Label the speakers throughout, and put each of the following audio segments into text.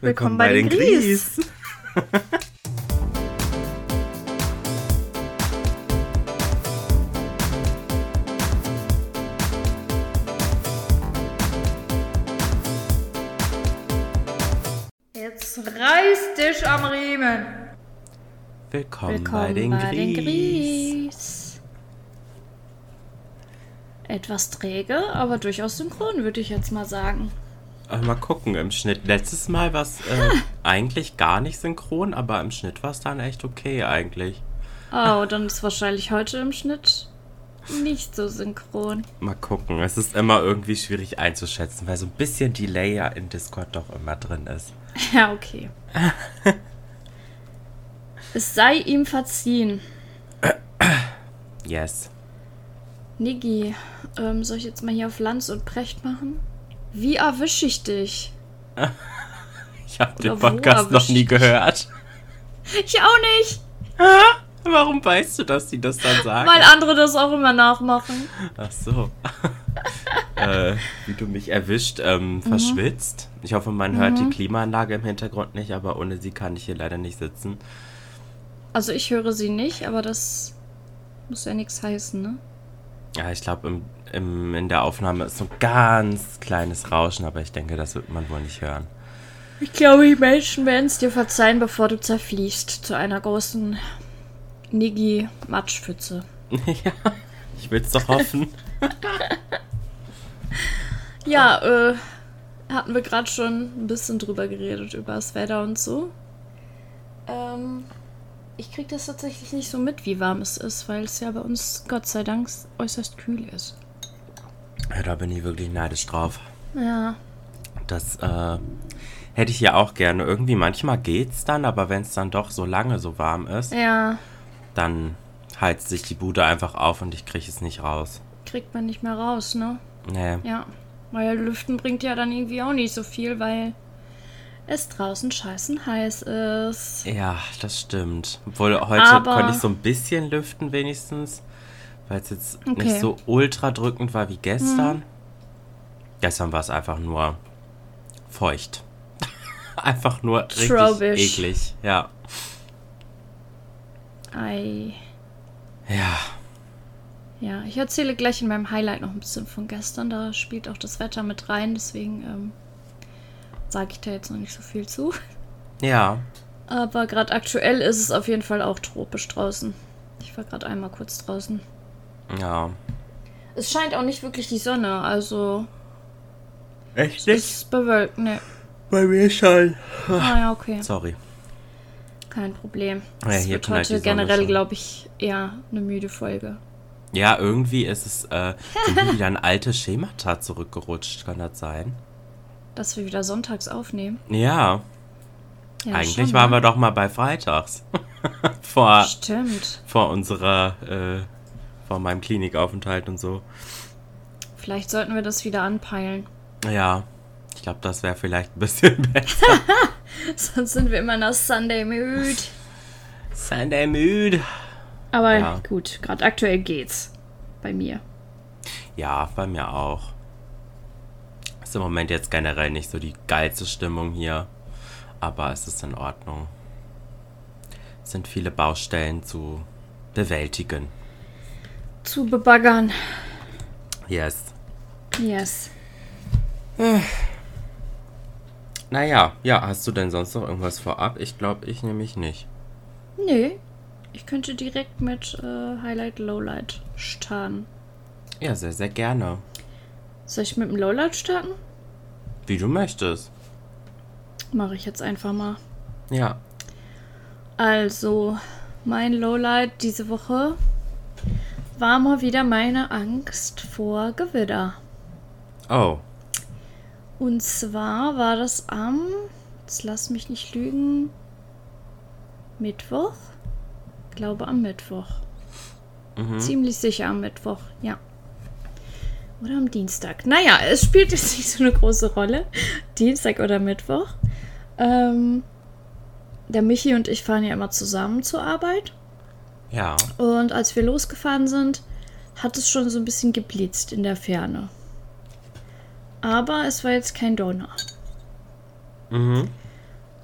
Speaker 1: Willkommen, bei, den Gries.
Speaker 2: Jetzt reiß dich am Riemen.
Speaker 1: Willkommen, bei den Gries.
Speaker 2: Gries. Etwas träge, aber durchaus synchron, würde ich jetzt mal sagen.
Speaker 1: Mal gucken im Schnitt. Letztes Mal war es äh, eigentlich gar nicht synchron, aber im Schnitt war es dann echt okay eigentlich.
Speaker 2: Oh, dann ist wahrscheinlich heute im Schnitt nicht so synchron.
Speaker 1: Mal gucken. Es ist immer irgendwie schwierig einzuschätzen, weil so ein bisschen Delay ja in Discord doch immer drin ist.
Speaker 2: Ja, okay. es sei ihm verziehen.
Speaker 1: Yes.
Speaker 2: Niggi, ähm, soll ich jetzt mal hier auf Lanz und Precht machen? Wie erwische ich dich?
Speaker 1: Ich habe den Podcast noch nie gehört.
Speaker 2: Ich auch nicht,
Speaker 1: Warum weißt du, dass die das dann sagen?
Speaker 2: weil andere das auch immer nachmachen.
Speaker 1: Ach so. äh, wie du mich erwischt, ähm, verschwitzt. Ich hoffe, man hört die Klimaanlage im Hintergrund nicht, aber ohne sie kann ich hier leider nicht sitzen.
Speaker 2: Also ich höre sie nicht, aber das muss ja nichts heißen, ne?
Speaker 1: Ja, ich glaube, im, im, in der Aufnahme ist so ein ganz kleines Rauschen, aber ich denke, das wird man wohl nicht hören.
Speaker 2: Ich glaube, die Menschen werden es dir verzeihen, bevor du zerfließt zu einer großen Niggi-Matschpfütze.
Speaker 1: ja, ich will's doch hoffen.
Speaker 2: Ja, äh, hatten wir gerade schon ein bisschen drüber geredet, über das Wetter und so. Ähm, ich krieg das tatsächlich nicht so mit, wie warm es ist, weil es ja bei uns Gott sei Dank äußerst kühl ist.
Speaker 1: ja, da bin ich wirklich neidisch drauf.
Speaker 2: Ja,
Speaker 1: Das äh, hätte ich ja auch gerne. Irgendwie manchmal geht's dann, aber wenn es dann doch so lange so warm ist,
Speaker 2: ja,
Speaker 1: dann heizt sich die Bude einfach auf und ich kriege es nicht raus.
Speaker 2: kriegt man nicht mehr raus, ne?
Speaker 1: Nee.
Speaker 2: Ja, weil Lüften bringt ja dann irgendwie auch nicht so viel, weil es draußen scheißen heiß ist.
Speaker 1: Ja, das stimmt. Obwohl heute
Speaker 2: Aber-
Speaker 1: konnte ich so ein bisschen lüften wenigstens, weil es jetzt
Speaker 2: Okay.
Speaker 1: Nicht so ultra drückend war wie gestern. Gestern war es einfach nur feucht. einfach nur richtig
Speaker 2: Tropisch.
Speaker 1: eklig. Ja.
Speaker 2: Ei.
Speaker 1: Ja.
Speaker 2: Ja, ich erzähle gleich in meinem Highlight noch ein bisschen von gestern. Da spielt auch das Wetter mit rein, deswegen ähm, sage ich da jetzt noch nicht so viel zu.
Speaker 1: Ja.
Speaker 2: Aber gerade aktuell ist es auf jeden Fall auch tropisch draußen. Ich war gerade einmal kurz draußen.
Speaker 1: Ja.
Speaker 2: Es scheint auch nicht wirklich die Sonne, also
Speaker 1: Echt
Speaker 2: es ist bewölkt. Ne,
Speaker 1: Bei mir schon.
Speaker 2: ah ja, okay.
Speaker 1: Sorry.
Speaker 2: Kein Problem.
Speaker 1: Ja,
Speaker 2: Es
Speaker 1: hier
Speaker 2: wird heute generell, glaube ich, eher eine müde Folge.
Speaker 1: Ja, irgendwie ist es äh, wieder ein altes Schemata zurückgerutscht, kann das sein?
Speaker 2: Dass wir wieder sonntags aufnehmen.
Speaker 1: Ja.
Speaker 2: Ja,
Speaker 1: Eigentlich
Speaker 2: schon,
Speaker 1: waren
Speaker 2: ne?
Speaker 1: wir doch mal bei Freitags. vor,
Speaker 2: Stimmt.
Speaker 1: vor unserer, äh, vor meinem Klinikaufenthalt und so.
Speaker 2: Vielleicht sollten wir das wieder anpeilen.
Speaker 1: Ja, ich glaube, das wäre vielleicht ein bisschen besser.
Speaker 2: Sonst sind wir immer der Sunday Mood.
Speaker 1: Sunday müde.
Speaker 2: Aber
Speaker 1: Ja.
Speaker 2: gut, gerade aktuell geht's. Bei mir.
Speaker 1: Ja, bei mir auch. Ist im Moment jetzt generell nicht so die geilste Stimmung hier. Aber es ist in Ordnung. Es sind viele Baustellen zu bewältigen.
Speaker 2: Zu bebaggern.
Speaker 1: Yes.
Speaker 2: Yes.
Speaker 1: Naja, ja, hast du denn sonst noch irgendwas vorab? Ich glaube, ich nämlich nicht.
Speaker 2: Nee. Ich könnte direkt mit äh, Highlight Lowlight starten.
Speaker 1: Ja, sehr, sehr gerne.
Speaker 2: Soll ich mit dem Lowlight starten?
Speaker 1: Wie du möchtest.
Speaker 2: Mache ich jetzt einfach mal.
Speaker 1: Ja.
Speaker 2: Also, mein Lowlight diese Woche war mal wieder meine Angst vor Gewitter.
Speaker 1: Oh.
Speaker 2: Und zwar war das am, jetzt lass mich nicht lügen, Mittwoch? Ich glaube am Mittwoch. Ziemlich sicher am Mittwoch, ja. Oder am Dienstag. Naja, es spielt jetzt nicht so eine große Rolle. Dienstag oder Mittwoch. Ähm, der Michi und ich fahren ja immer zusammen zur Arbeit.
Speaker 1: Ja.
Speaker 2: Und als wir losgefahren sind, hat es schon so ein bisschen geblitzt in der Ferne. Aber es war jetzt kein Donner.
Speaker 1: Mhm.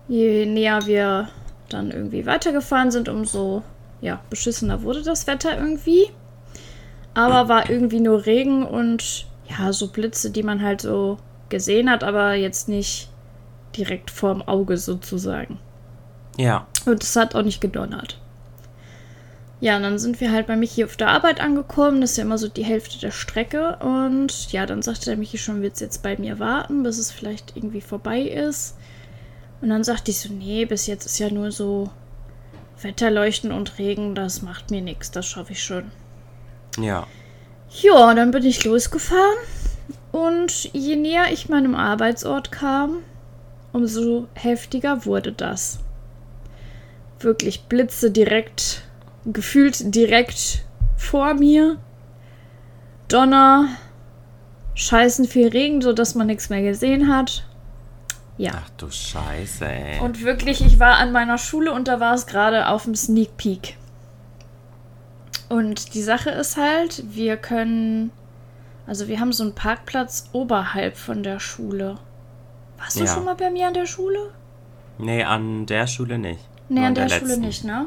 Speaker 2: je näher wir dann irgendwie weitergefahren sind, umso ja, beschissener wurde das Wetter irgendwie. Aber war irgendwie nur Regen und ja, so Blitze, die man halt so gesehen hat, aber jetzt nicht direkt vorm Auge sozusagen.
Speaker 1: Ja.
Speaker 2: Und es hat auch nicht gedonnert. Ja, und dann sind wir halt bei Michi auf der Arbeit angekommen. Das ist ja immer so die Hälfte der Strecke. Und ja, dann sagte der Michi schon, wird jetzt bei mir warten, bis es vielleicht irgendwie vorbei ist. Und dann sagte ich so, nee, bis jetzt ist ja nur so Wetterleuchten und Regen, das macht mir nichts, das schaffe ich schon.
Speaker 1: Ja.
Speaker 2: Ja, dann bin ich losgefahren. Und je näher ich meinem Arbeitsort kam, umso heftiger wurde das. Wirklich Blitze direkt gefühlt direkt vor mir. Donner, scheißen viel Regen, sodass man nichts mehr gesehen hat. Ja.
Speaker 1: Ach du Scheiße, ey.
Speaker 2: Und wirklich, ich war an meiner Schule und da war es gerade auf dem Sneak Peek. Und die Sache ist halt, wir können. Also, wir haben so einen Parkplatz oberhalb von der Schule. Warst du ja. schon mal bei mir an der Schule?
Speaker 1: Nee, an der Schule nicht.
Speaker 2: Nee, Nur an der, der Schule nicht, ne?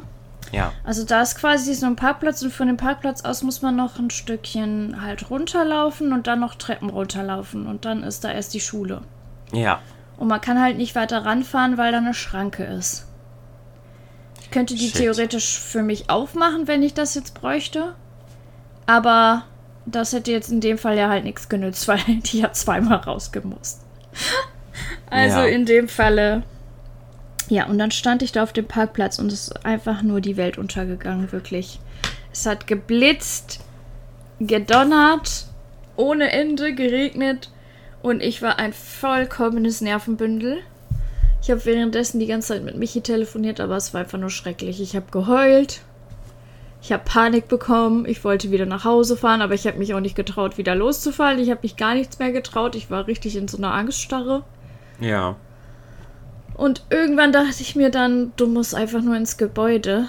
Speaker 1: Ja.
Speaker 2: Also da ist quasi so ein Parkplatz und von dem Parkplatz aus muss man noch ein Stückchen halt runterlaufen und dann noch Treppen runterlaufen und dann ist da erst die Schule.
Speaker 1: Ja.
Speaker 2: Und man kann halt nicht weiter ranfahren, weil da eine Schranke ist. Ich könnte die Shit. theoretisch für mich aufmachen, wenn ich das jetzt bräuchte. Aber das hätte jetzt in dem Fall ja halt nichts genützt, weil die ja zweimal rausgemusst. Also ja. in dem Falle ja, und dann stand ich da auf dem Parkplatz und es ist einfach nur die Welt untergegangen, wirklich. Es hat geblitzt, gedonnert, ohne Ende geregnet und ich war ein vollkommenes Nervenbündel. Ich habe währenddessen die ganze Zeit mit Michi telefoniert, aber es war einfach nur schrecklich. Ich habe geheult. Ich habe Panik bekommen. Ich wollte wieder nach Hause fahren, aber ich habe mich auch nicht getraut, wieder loszufahren. Ich habe mich gar nichts mehr getraut. Ich war richtig in so einer Angststarre.
Speaker 1: Ja.
Speaker 2: Und irgendwann dachte ich mir dann, du musst einfach nur ins Gebäude.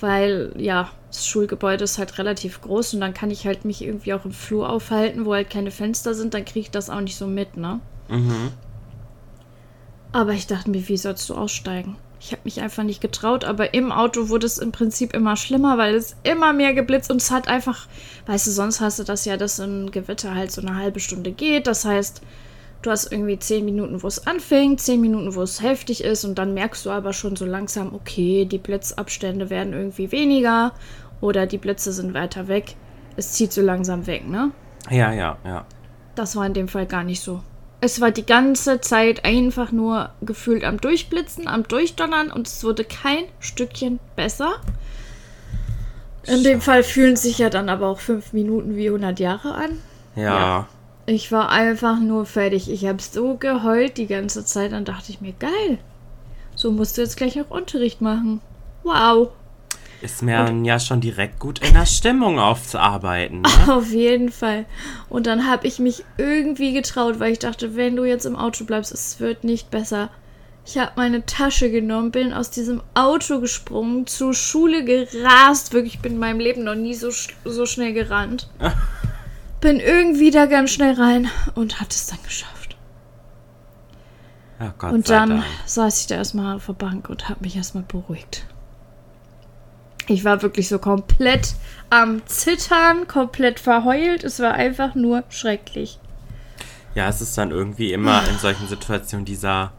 Speaker 2: Weil, ja, das Schulgebäude ist halt relativ groß und dann kann ich halt mich irgendwie auch im Flur aufhalten, wo halt keine Fenster sind, dann kriege ich das auch nicht so mit, ne?
Speaker 1: Mhm.
Speaker 2: Aber ich dachte mir, wie sollst du aussteigen? Ich habe mich einfach nicht getraut, aber im Auto wurde es im Prinzip immer schlimmer, weil es immer mehr geblitzt und es hat einfach, weißt du, sonst hast du das ja, dass ein Gewitter halt so eine halbe Stunde geht. Das heißt, Du hast irgendwie zehn Minuten, wo es anfängt, zehn Minuten, wo es heftig ist und dann merkst du aber schon so langsam, okay, die Blitzabstände werden irgendwie weniger oder die Blitze sind weiter weg. Es zieht so langsam weg, ne?
Speaker 1: Ja, ja, ja.
Speaker 2: Das war in dem Fall gar nicht so. Es war die ganze Zeit einfach nur gefühlt am Durchblitzen, am Durchdonnern und es wurde kein Stückchen besser. In dem Fall fühlen sich ja dann aber auch fünf Minuten wie 100 Jahre an.
Speaker 1: Ja. ja.
Speaker 2: Ich war einfach nur fertig. Ich habe so geheult die ganze Zeit. Dann dachte ich mir, geil. So musst du jetzt gleich auch Unterricht machen. Wow.
Speaker 1: Ist mir und, ja schon direkt gut in der Stimmung aufzuarbeiten. Ne?
Speaker 2: Auf jeden Fall. Und dann habe ich mich irgendwie getraut, weil ich dachte, wenn du jetzt im Auto bleibst, es wird nicht besser. Ich habe meine Tasche genommen, bin aus diesem Auto gesprungen, zur Schule gerast. Wirklich, ich bin in meinem Leben noch nie so, so schnell gerannt. Bin irgendwie da ganz schnell rein und hat es dann geschafft.
Speaker 1: Gott
Speaker 2: und dann Dank. saß ich da erstmal auf der Bank und habe mich erstmal beruhigt. Ich war wirklich so komplett am Zittern, komplett verheult. Es war einfach nur schrecklich.
Speaker 1: Ja, es ist dann irgendwie immer in solchen Situationen dieser,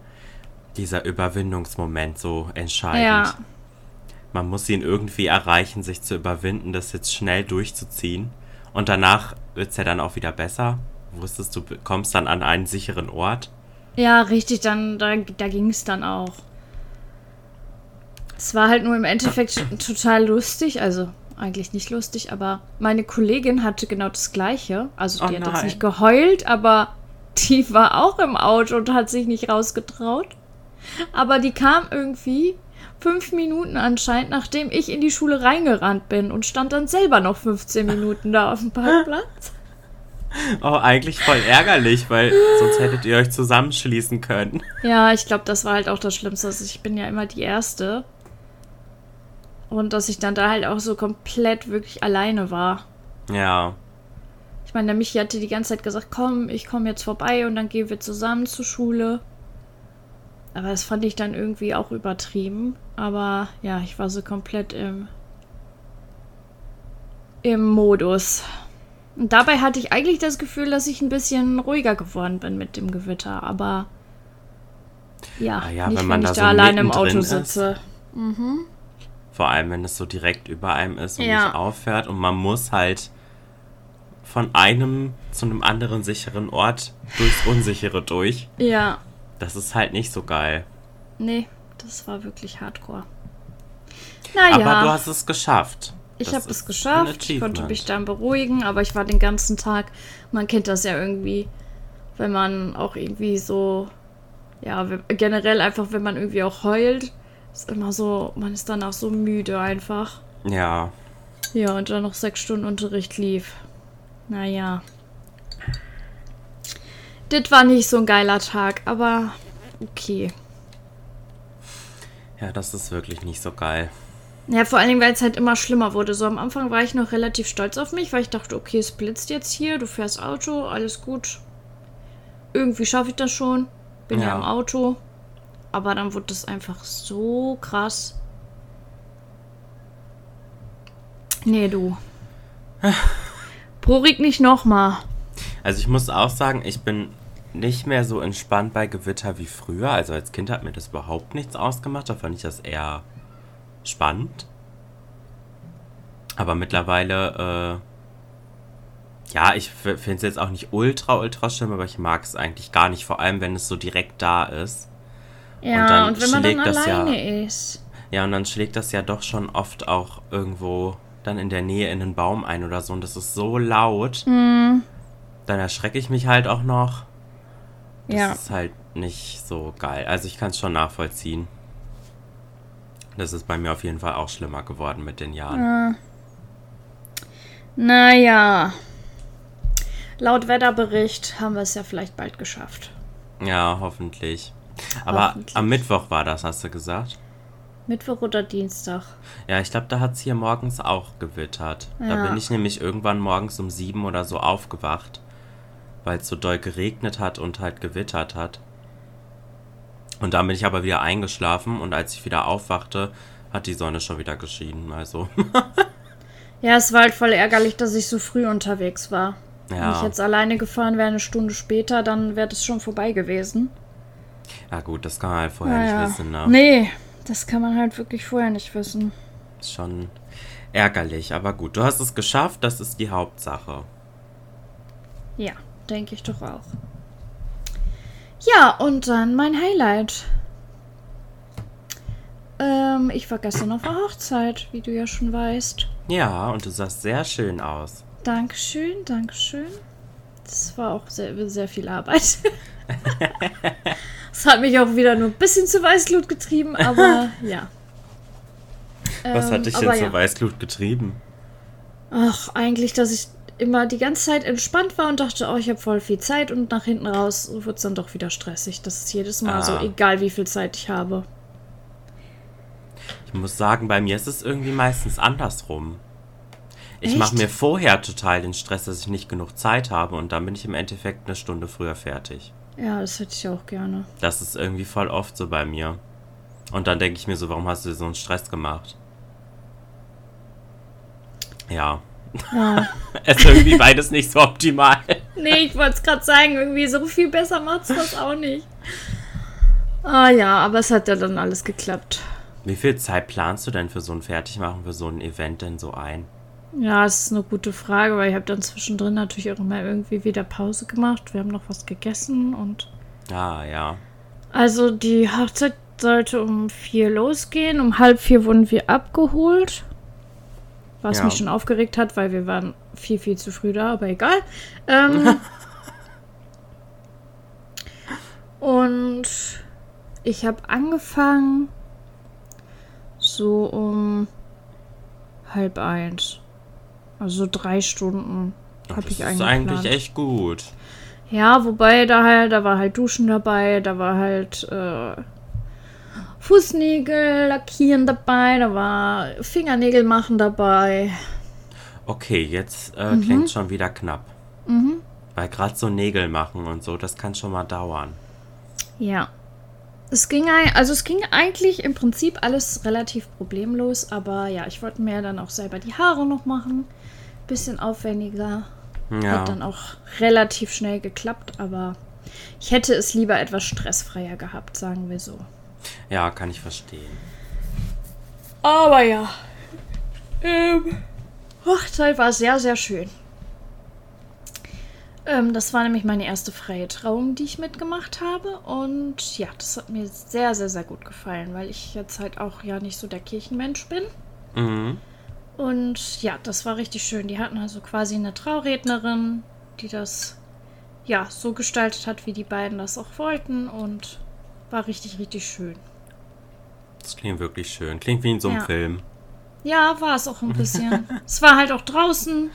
Speaker 1: dieser Überwindungsmoment so entscheidend. Ja. Man muss ihn irgendwie erreichen, sich zu überwinden, das jetzt schnell durchzuziehen. Und danach wird es ja dann auch wieder besser. Wusstest du, kommst dann an einen sicheren Ort.
Speaker 2: Ja, richtig, dann, da, da ging es dann auch. Es war halt nur im Endeffekt total lustig, also eigentlich nicht lustig, aber meine Kollegin hatte genau das Gleiche. Also die oh hat jetzt nicht geheult, aber die war auch im Auto und hat sich nicht rausgetraut. Aber die kam irgendwie fünf Minuten anscheinend, nachdem ich in die Schule reingerannt bin und stand dann selber noch 15 Minuten da auf dem Parkplatz.
Speaker 1: Oh, eigentlich voll ärgerlich, weil sonst hättet ihr euch zusammenschließen können.
Speaker 2: Ja, ich glaube, das war halt auch das Schlimmste. Also ich bin ja immer die Erste. Und dass ich dann da halt auch so komplett wirklich alleine war.
Speaker 1: Ja.
Speaker 2: Ich meine, der Michi hatte die ganze Zeit gesagt, komm, ich komme jetzt vorbei und dann gehen wir zusammen zur Schule. Aber das fand ich dann irgendwie auch übertrieben. Aber ja, ich war so komplett im, im Modus. Und dabei hatte ich eigentlich das Gefühl, dass ich ein bisschen ruhiger geworden bin mit dem Gewitter. Aber ja,
Speaker 1: Ah ja,
Speaker 2: nicht,
Speaker 1: wenn man
Speaker 2: wenn
Speaker 1: da
Speaker 2: ich
Speaker 1: so
Speaker 2: da alleine im Auto
Speaker 1: mittendrin ist.
Speaker 2: sitze.
Speaker 1: Vor allem, wenn es so direkt über einem ist und
Speaker 2: Ja.
Speaker 1: nicht auffährt und man muss halt von einem zu einem anderen sicheren Ort durchs Unsichere durch.
Speaker 2: Ja,
Speaker 1: Das ist halt nicht so geil.
Speaker 2: nee, das war wirklich hardcore. Naja.
Speaker 1: Aber du hast es geschafft.
Speaker 2: Ich habe es geschafft. Ich konnte mich dann beruhigen, aber ich war den ganzen Tag. Man kennt das ja irgendwie, wenn man auch irgendwie so, ja, generell einfach, wenn man irgendwie auch heult, ist immer so, man ist dann auch so müde einfach.
Speaker 1: Ja,
Speaker 2: Ja, und dann noch sechs Stunden Unterricht lief. Naja. Das war nicht so ein geiler Tag, aber okay.
Speaker 1: ja, das ist wirklich nicht so geil.
Speaker 2: Ja, vor allen Dingen, weil es halt immer schlimmer wurde. So am Anfang war ich noch relativ stolz auf mich, weil ich dachte, okay, es blitzt jetzt hier, du fährst Auto, alles gut. Irgendwie schaffe ich das schon. Bin ja.
Speaker 1: Ja.
Speaker 2: im Auto. Aber dann wurde es einfach so krass. Nee, du. Prorig nicht nochmal.
Speaker 1: Also ich muss auch sagen, ich bin nicht mehr so entspannt bei Gewitter wie früher. Also als Kind hat mir das überhaupt nichts ausgemacht. Da fand ich das eher spannend. Aber mittlerweile, äh, ja, ich finde es jetzt auch nicht ultra, ultra schlimm, aber ich mag es eigentlich gar nicht. Vor allem, wenn es so direkt da ist.
Speaker 2: Ja,
Speaker 1: dann
Speaker 2: und, wenn man dann
Speaker 1: schlägt das ja-
Speaker 2: alleine ist.
Speaker 1: Ja, und dann schlägt das ja doch schon oft auch irgendwo dann in der Nähe in einen Baum ein oder so. Und das ist so laut.
Speaker 2: Hm.
Speaker 1: Dann erschrecke ich mich halt auch noch. Das
Speaker 2: Ja.
Speaker 1: ist halt nicht so geil. Also ich kann es schon nachvollziehen. Das ist bei mir auf jeden Fall auch schlimmer geworden mit den Jahren.
Speaker 2: Naja. Laut Wetterbericht haben wir es ja vielleicht bald geschafft.
Speaker 1: Ja, hoffentlich. Aber am Mittwoch war das, hast du gesagt?
Speaker 2: Mittwoch oder Dienstag.
Speaker 1: Ja, ich glaube, da hat es hier morgens auch gewittert. Da
Speaker 2: Ja.
Speaker 1: bin ich nämlich irgendwann morgens um sieben oder so aufgewacht, weil es so doll geregnet hat und halt gewittert hat. Und dann bin ich aber wieder eingeschlafen und als ich wieder aufwachte, hat die Sonne schon wieder geschienen. Also,
Speaker 2: Ja, es war halt voll ärgerlich, dass ich so früh unterwegs war. Wenn ich
Speaker 1: ja.
Speaker 2: jetzt alleine gefahren wäre, eine Stunde später, dann wäre das schon vorbei gewesen.
Speaker 1: Ja gut, das kann man halt vorher
Speaker 2: Naja.
Speaker 1: nicht wissen, ne?
Speaker 2: Nee, das kann man halt wirklich vorher nicht wissen.
Speaker 1: Ist schon ärgerlich, aber gut, du hast es geschafft, das ist die Hauptsache.
Speaker 2: Ja, denke ich doch auch. Ja, und dann mein Highlight. Ähm, ich war gestern auf der Hochzeit, wie du ja schon weißt.
Speaker 1: Ja, und du sahst sehr schön aus.
Speaker 2: Dankeschön, Dankeschön. Das war auch sehr, sehr viel Arbeit. Es hat mich auch wieder nur ein bisschen zu Weißglut getrieben, aber ja.
Speaker 1: Was
Speaker 2: Ähm,
Speaker 1: hat dich denn
Speaker 2: aber
Speaker 1: zur
Speaker 2: ja.
Speaker 1: Weißglut getrieben?
Speaker 2: Ach, eigentlich, dass ich immer die ganze Zeit entspannt war und dachte, oh, ich habe voll viel Zeit und nach hinten raus wird es dann doch wieder stressig. Das ist jedes Mal
Speaker 1: Ah.
Speaker 2: so, egal wie viel Zeit ich habe.
Speaker 1: Ich muss sagen, bei mir ist es irgendwie meistens andersrum. Ich mache mir vorher total den Stress, dass ich nicht genug Zeit habe und dann bin ich im Endeffekt eine Stunde früher fertig.
Speaker 2: Ja, das hätte ich auch gerne.
Speaker 1: Das ist irgendwie voll oft so bei mir. Und dann denke ich mir so, warum hast du dir so einen Stress gemacht? Ja.
Speaker 2: Ja.
Speaker 1: ist irgendwie beides nicht so optimal.
Speaker 2: nee, ich wollte es gerade sagen, irgendwie so viel besser macht es das auch nicht. Ah ja, aber es hat ja dann alles geklappt.
Speaker 1: Wie viel Zeit planst du denn für so ein Fertigmachen, für so ein Event denn so ein?
Speaker 2: Ja, es ist eine gute Frage, weil ich habe dann zwischendrin natürlich auch immer irgendwie wieder Pause gemacht. Wir haben noch was gegessen und
Speaker 1: Ah, ja.
Speaker 2: Also die Hochzeit sollte um vier losgehen. Um halb vier wurden wir abgeholt. Was
Speaker 1: Ja.
Speaker 2: mich schon aufgeregt hat, weil wir waren viel, viel zu früh da, aber egal. Ähm, und ich habe angefangen so um halb eins. Also drei Stunden habe
Speaker 1: das
Speaker 2: ich
Speaker 1: ist
Speaker 2: eingeplant.
Speaker 1: eigentlich echt gut.
Speaker 2: Ja, wobei da halt, da war halt Duschen dabei, da war halt äh, Fußnägel lackieren dabei, da war Fingernägel machen dabei.
Speaker 1: Okay, jetzt äh,
Speaker 2: Mhm.
Speaker 1: klingt schon wieder knapp. Weil gerade so Nägel machen und so, das kann schon mal dauern.
Speaker 2: Ja. Es ging, also es ging eigentlich im Prinzip alles relativ problemlos, aber ja, ich wollte mir dann auch selber die Haare noch machen. Bisschen aufwendiger. Ja. Hat dann auch relativ schnell geklappt, aber ich hätte es lieber etwas stressfreier gehabt, sagen wir so.
Speaker 1: Ja, kann ich verstehen.
Speaker 2: Aber ja. Ähm, Hochzeit war sehr, sehr schön. Ähm, das war nämlich meine erste freie Trauung, die ich mitgemacht habe. Und ja, das hat mir sehr, sehr, sehr gut gefallen, weil ich jetzt halt auch ja nicht so der Kirchenmensch bin. Mhm. Und ja, das war richtig schön. Die hatten also quasi eine Traurednerin, die das ja so gestaltet hat, wie die beiden das auch wollten. Und war richtig, richtig schön.
Speaker 1: Das klingt wirklich schön. Klingt wie in so einem
Speaker 2: ja.
Speaker 1: Film.
Speaker 2: Ja, war es auch ein bisschen. es war halt auch draußen.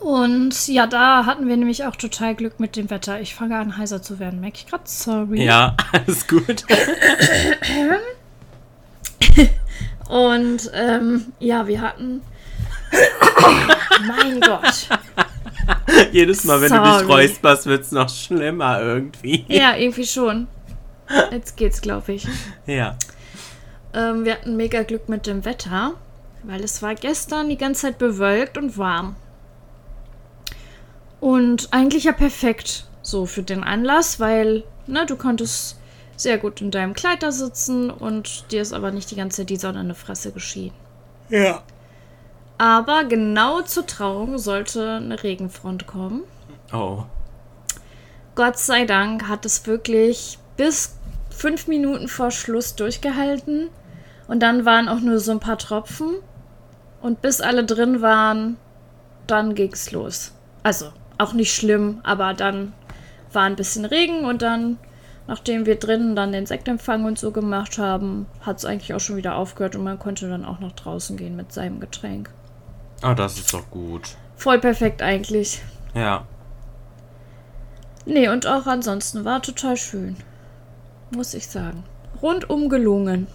Speaker 2: Und ja, da hatten wir nämlich auch total Glück mit dem Wetter. Ich fange an, heiser zu werden. Merke ich gerade? Sorry.
Speaker 1: Ja, alles gut.
Speaker 2: Und ähm, ja, wir hatten. mein Gott.
Speaker 1: Jedes Mal, wenn Sorry. du dich räusperst, wird es noch schlimmer irgendwie.
Speaker 2: Ja, irgendwie schon. Jetzt geht's, glaube ich.
Speaker 1: Ja.
Speaker 2: Ähm, wir hatten mega Glück mit dem Wetter, weil es war gestern die ganze Zeit bewölkt und warm. Und eigentlich ja perfekt so für den Anlass, weil ne, du konntest sehr gut in deinem Kleid da sitzen und dir ist aber nicht die ganze Zeit die Sonne in die Fresse geschienen.
Speaker 1: Ja.
Speaker 2: Aber genau zur Trauung sollte eine Regenfront kommen.
Speaker 1: Oh.
Speaker 2: Gott sei Dank hat es wirklich bis fünf Minuten vor Schluss durchgehalten. Und dann waren auch nur so ein paar Tropfen. Und bis alle drin waren, dann ging's los. Also, auch nicht schlimm, aber dann war ein bisschen Regen und dann, nachdem wir drinnen dann den Sektempfang und so gemacht haben, hat es eigentlich auch schon wieder aufgehört und man konnte dann auch nach draußen gehen mit seinem Getränk.
Speaker 1: Ah, das ist doch gut.
Speaker 2: Voll perfekt eigentlich.
Speaker 1: Ja.
Speaker 2: Nee, und auch ansonsten war total schön. Muss ich sagen. Rundum gelungen.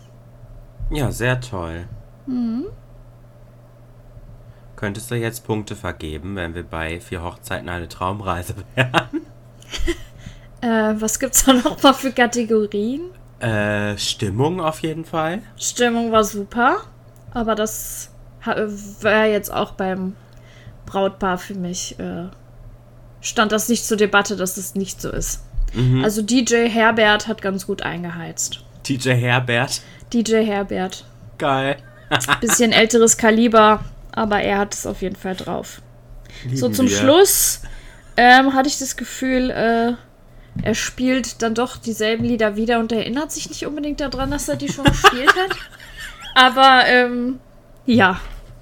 Speaker 1: Ja, sehr toll.
Speaker 2: Mhm.
Speaker 1: Könntest du jetzt Punkte vergeben, wenn wir bei vier Hochzeiten eine Traumreise wären?
Speaker 2: äh, was gibt's da noch mal für Kategorien?
Speaker 1: Äh, Stimmung auf jeden Fall.
Speaker 2: Stimmung war super, aber das war jetzt auch beim Brautpaar für mich. Äh, stand das nicht zur Debatte, dass das nicht so ist. Mhm. Also DJ Herbert hat ganz gut eingeheizt.
Speaker 1: DJ Herbert?
Speaker 2: DJ Herbert.
Speaker 1: Geil.
Speaker 2: Bisschen älteres Kaliber, aber er hat es auf jeden Fall drauf. Lieben so zum wir. Schluss ähm, hatte ich das Gefühl, äh, er spielt dann doch dieselben Lieder wieder und erinnert sich nicht unbedingt daran, dass er die schon gespielt hat. Aber ähm, ja,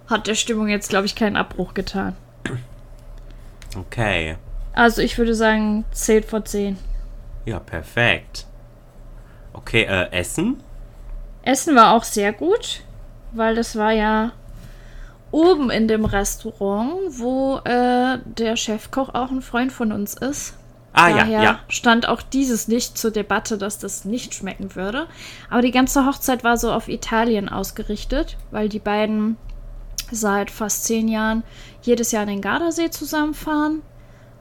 Speaker 2: hat der Stimmung jetzt, glaube ich, keinen Abbruch getan.
Speaker 1: Okay.
Speaker 2: Also ich würde sagen 10 von 10.
Speaker 1: Ja, perfekt. Okay, äh, Essen?
Speaker 2: Essen war auch sehr gut, weil das war ja oben in dem Restaurant, wo äh, der Chefkoch auch ein Freund von uns ist.
Speaker 1: Ah Daher ja, ja.
Speaker 2: stand auch dieses nicht zur Debatte, dass das nicht schmecken würde. Aber die ganze Hochzeit war so auf Italien ausgerichtet, weil die beiden seit fast zehn Jahren jedes Jahr in den Gardasee zusammenfahren.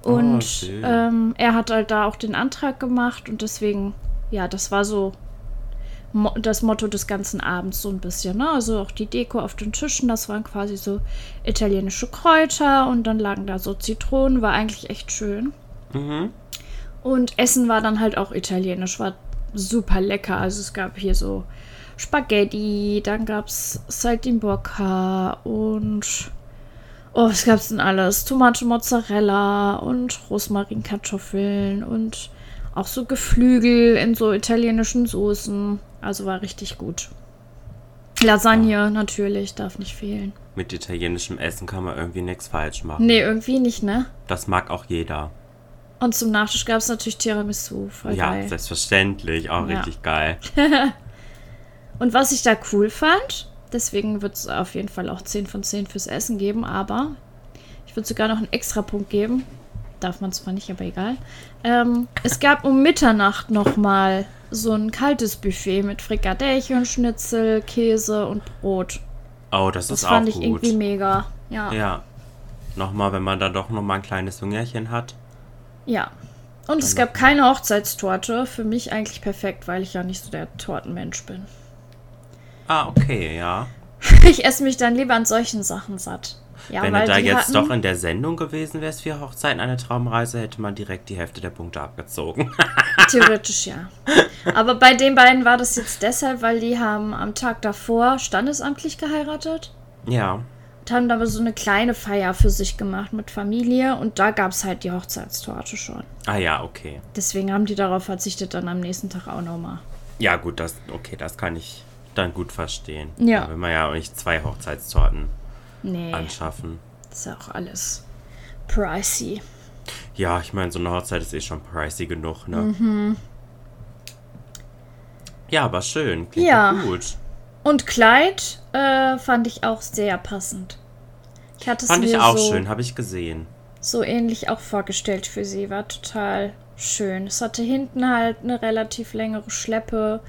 Speaker 2: Oh, und oh, ähm, er hat halt da auch den Antrag gemacht und deswegen, ja, das war so das Motto des ganzen Abends so ein bisschen. Ne? Also auch die Deko auf den Tischen, das waren quasi so italienische Kräuter und dann lagen da so Zitronen, war eigentlich echt schön.
Speaker 1: Mhm.
Speaker 2: Und Essen war dann halt auch italienisch, war super lecker. Also es gab hier so Spaghetti, dann gab es Saltimbocca und oh, was gab es denn alles? Tomate Mozzarella und Rosmarinkartoffeln und auch so Geflügel in so italienischen Soßen. Also war richtig gut. Lasagne ja. natürlich, darf nicht fehlen.
Speaker 1: Mit italienischem Essen kann man irgendwie nichts falsch machen.
Speaker 2: Nee, irgendwie nicht, ne?
Speaker 1: Das mag auch jeder.
Speaker 2: Und zum Nachtisch gab es natürlich Tiramisu. Voll
Speaker 1: ja,
Speaker 2: geil.
Speaker 1: selbstverständlich. Auch ja. richtig geil.
Speaker 2: Und was ich da cool fand, deswegen wird es auf jeden Fall auch 10 von 10 fürs Essen geben, aber ich würde sogar noch einen extra Punkt geben. Darf man zwar nicht, aber egal. Ähm, es gab um Mitternacht nochmal so ein kaltes Buffet mit Frikadellchen, Schnitzel, Käse und Brot.
Speaker 1: Oh, das, das ist auch gut. Das fand ich irgendwie
Speaker 2: mega. Ja.
Speaker 1: Ja. Nochmal, wenn man da doch nochmal ein kleines Hungerchen hat.
Speaker 2: Ja. Und es gab keine Hochzeitstorte. Für mich eigentlich perfekt, weil ich ja nicht so der Tortenmensch bin.
Speaker 1: Ah, okay, ja.
Speaker 2: Ich esse mich dann lieber an solchen Sachen satt. Ja,
Speaker 1: Wenn du da jetzt hatten, doch in der Sendung gewesen wärst für Hochzeiten eine Traumreise, hätte man direkt die Hälfte der Punkte abgezogen.
Speaker 2: Theoretisch ja. Aber bei den beiden war das jetzt deshalb, weil die haben am Tag davor standesamtlich geheiratet.
Speaker 1: Ja.
Speaker 2: Haben aber so eine kleine Feier für sich gemacht mit Familie und da gab es halt die Hochzeitstorte schon.
Speaker 1: Ah ja, okay.
Speaker 2: Deswegen haben die darauf verzichtet, dann am nächsten Tag auch nochmal.
Speaker 1: Ja, gut, das, okay, das kann ich dann gut verstehen.
Speaker 2: Ja.
Speaker 1: Da will man ja auch nicht zwei Hochzeitstorten
Speaker 2: nee.
Speaker 1: anschaffen.
Speaker 2: Das ist ja auch alles pricey.
Speaker 1: Ja, ich meine, so eine Hochzeit ist eh schon pricey genug, ne?
Speaker 2: Mhm.
Speaker 1: Ja, aber schön. Klingt
Speaker 2: ja.
Speaker 1: gut.
Speaker 2: Und Kleid äh, fand ich auch sehr passend.
Speaker 1: Ich hatte es fand ich auch so, schön, habe ich gesehen.
Speaker 2: So ähnlich auch vorgestellt für sie. War total schön. Es hatte hinten halt eine relativ längere Schleppe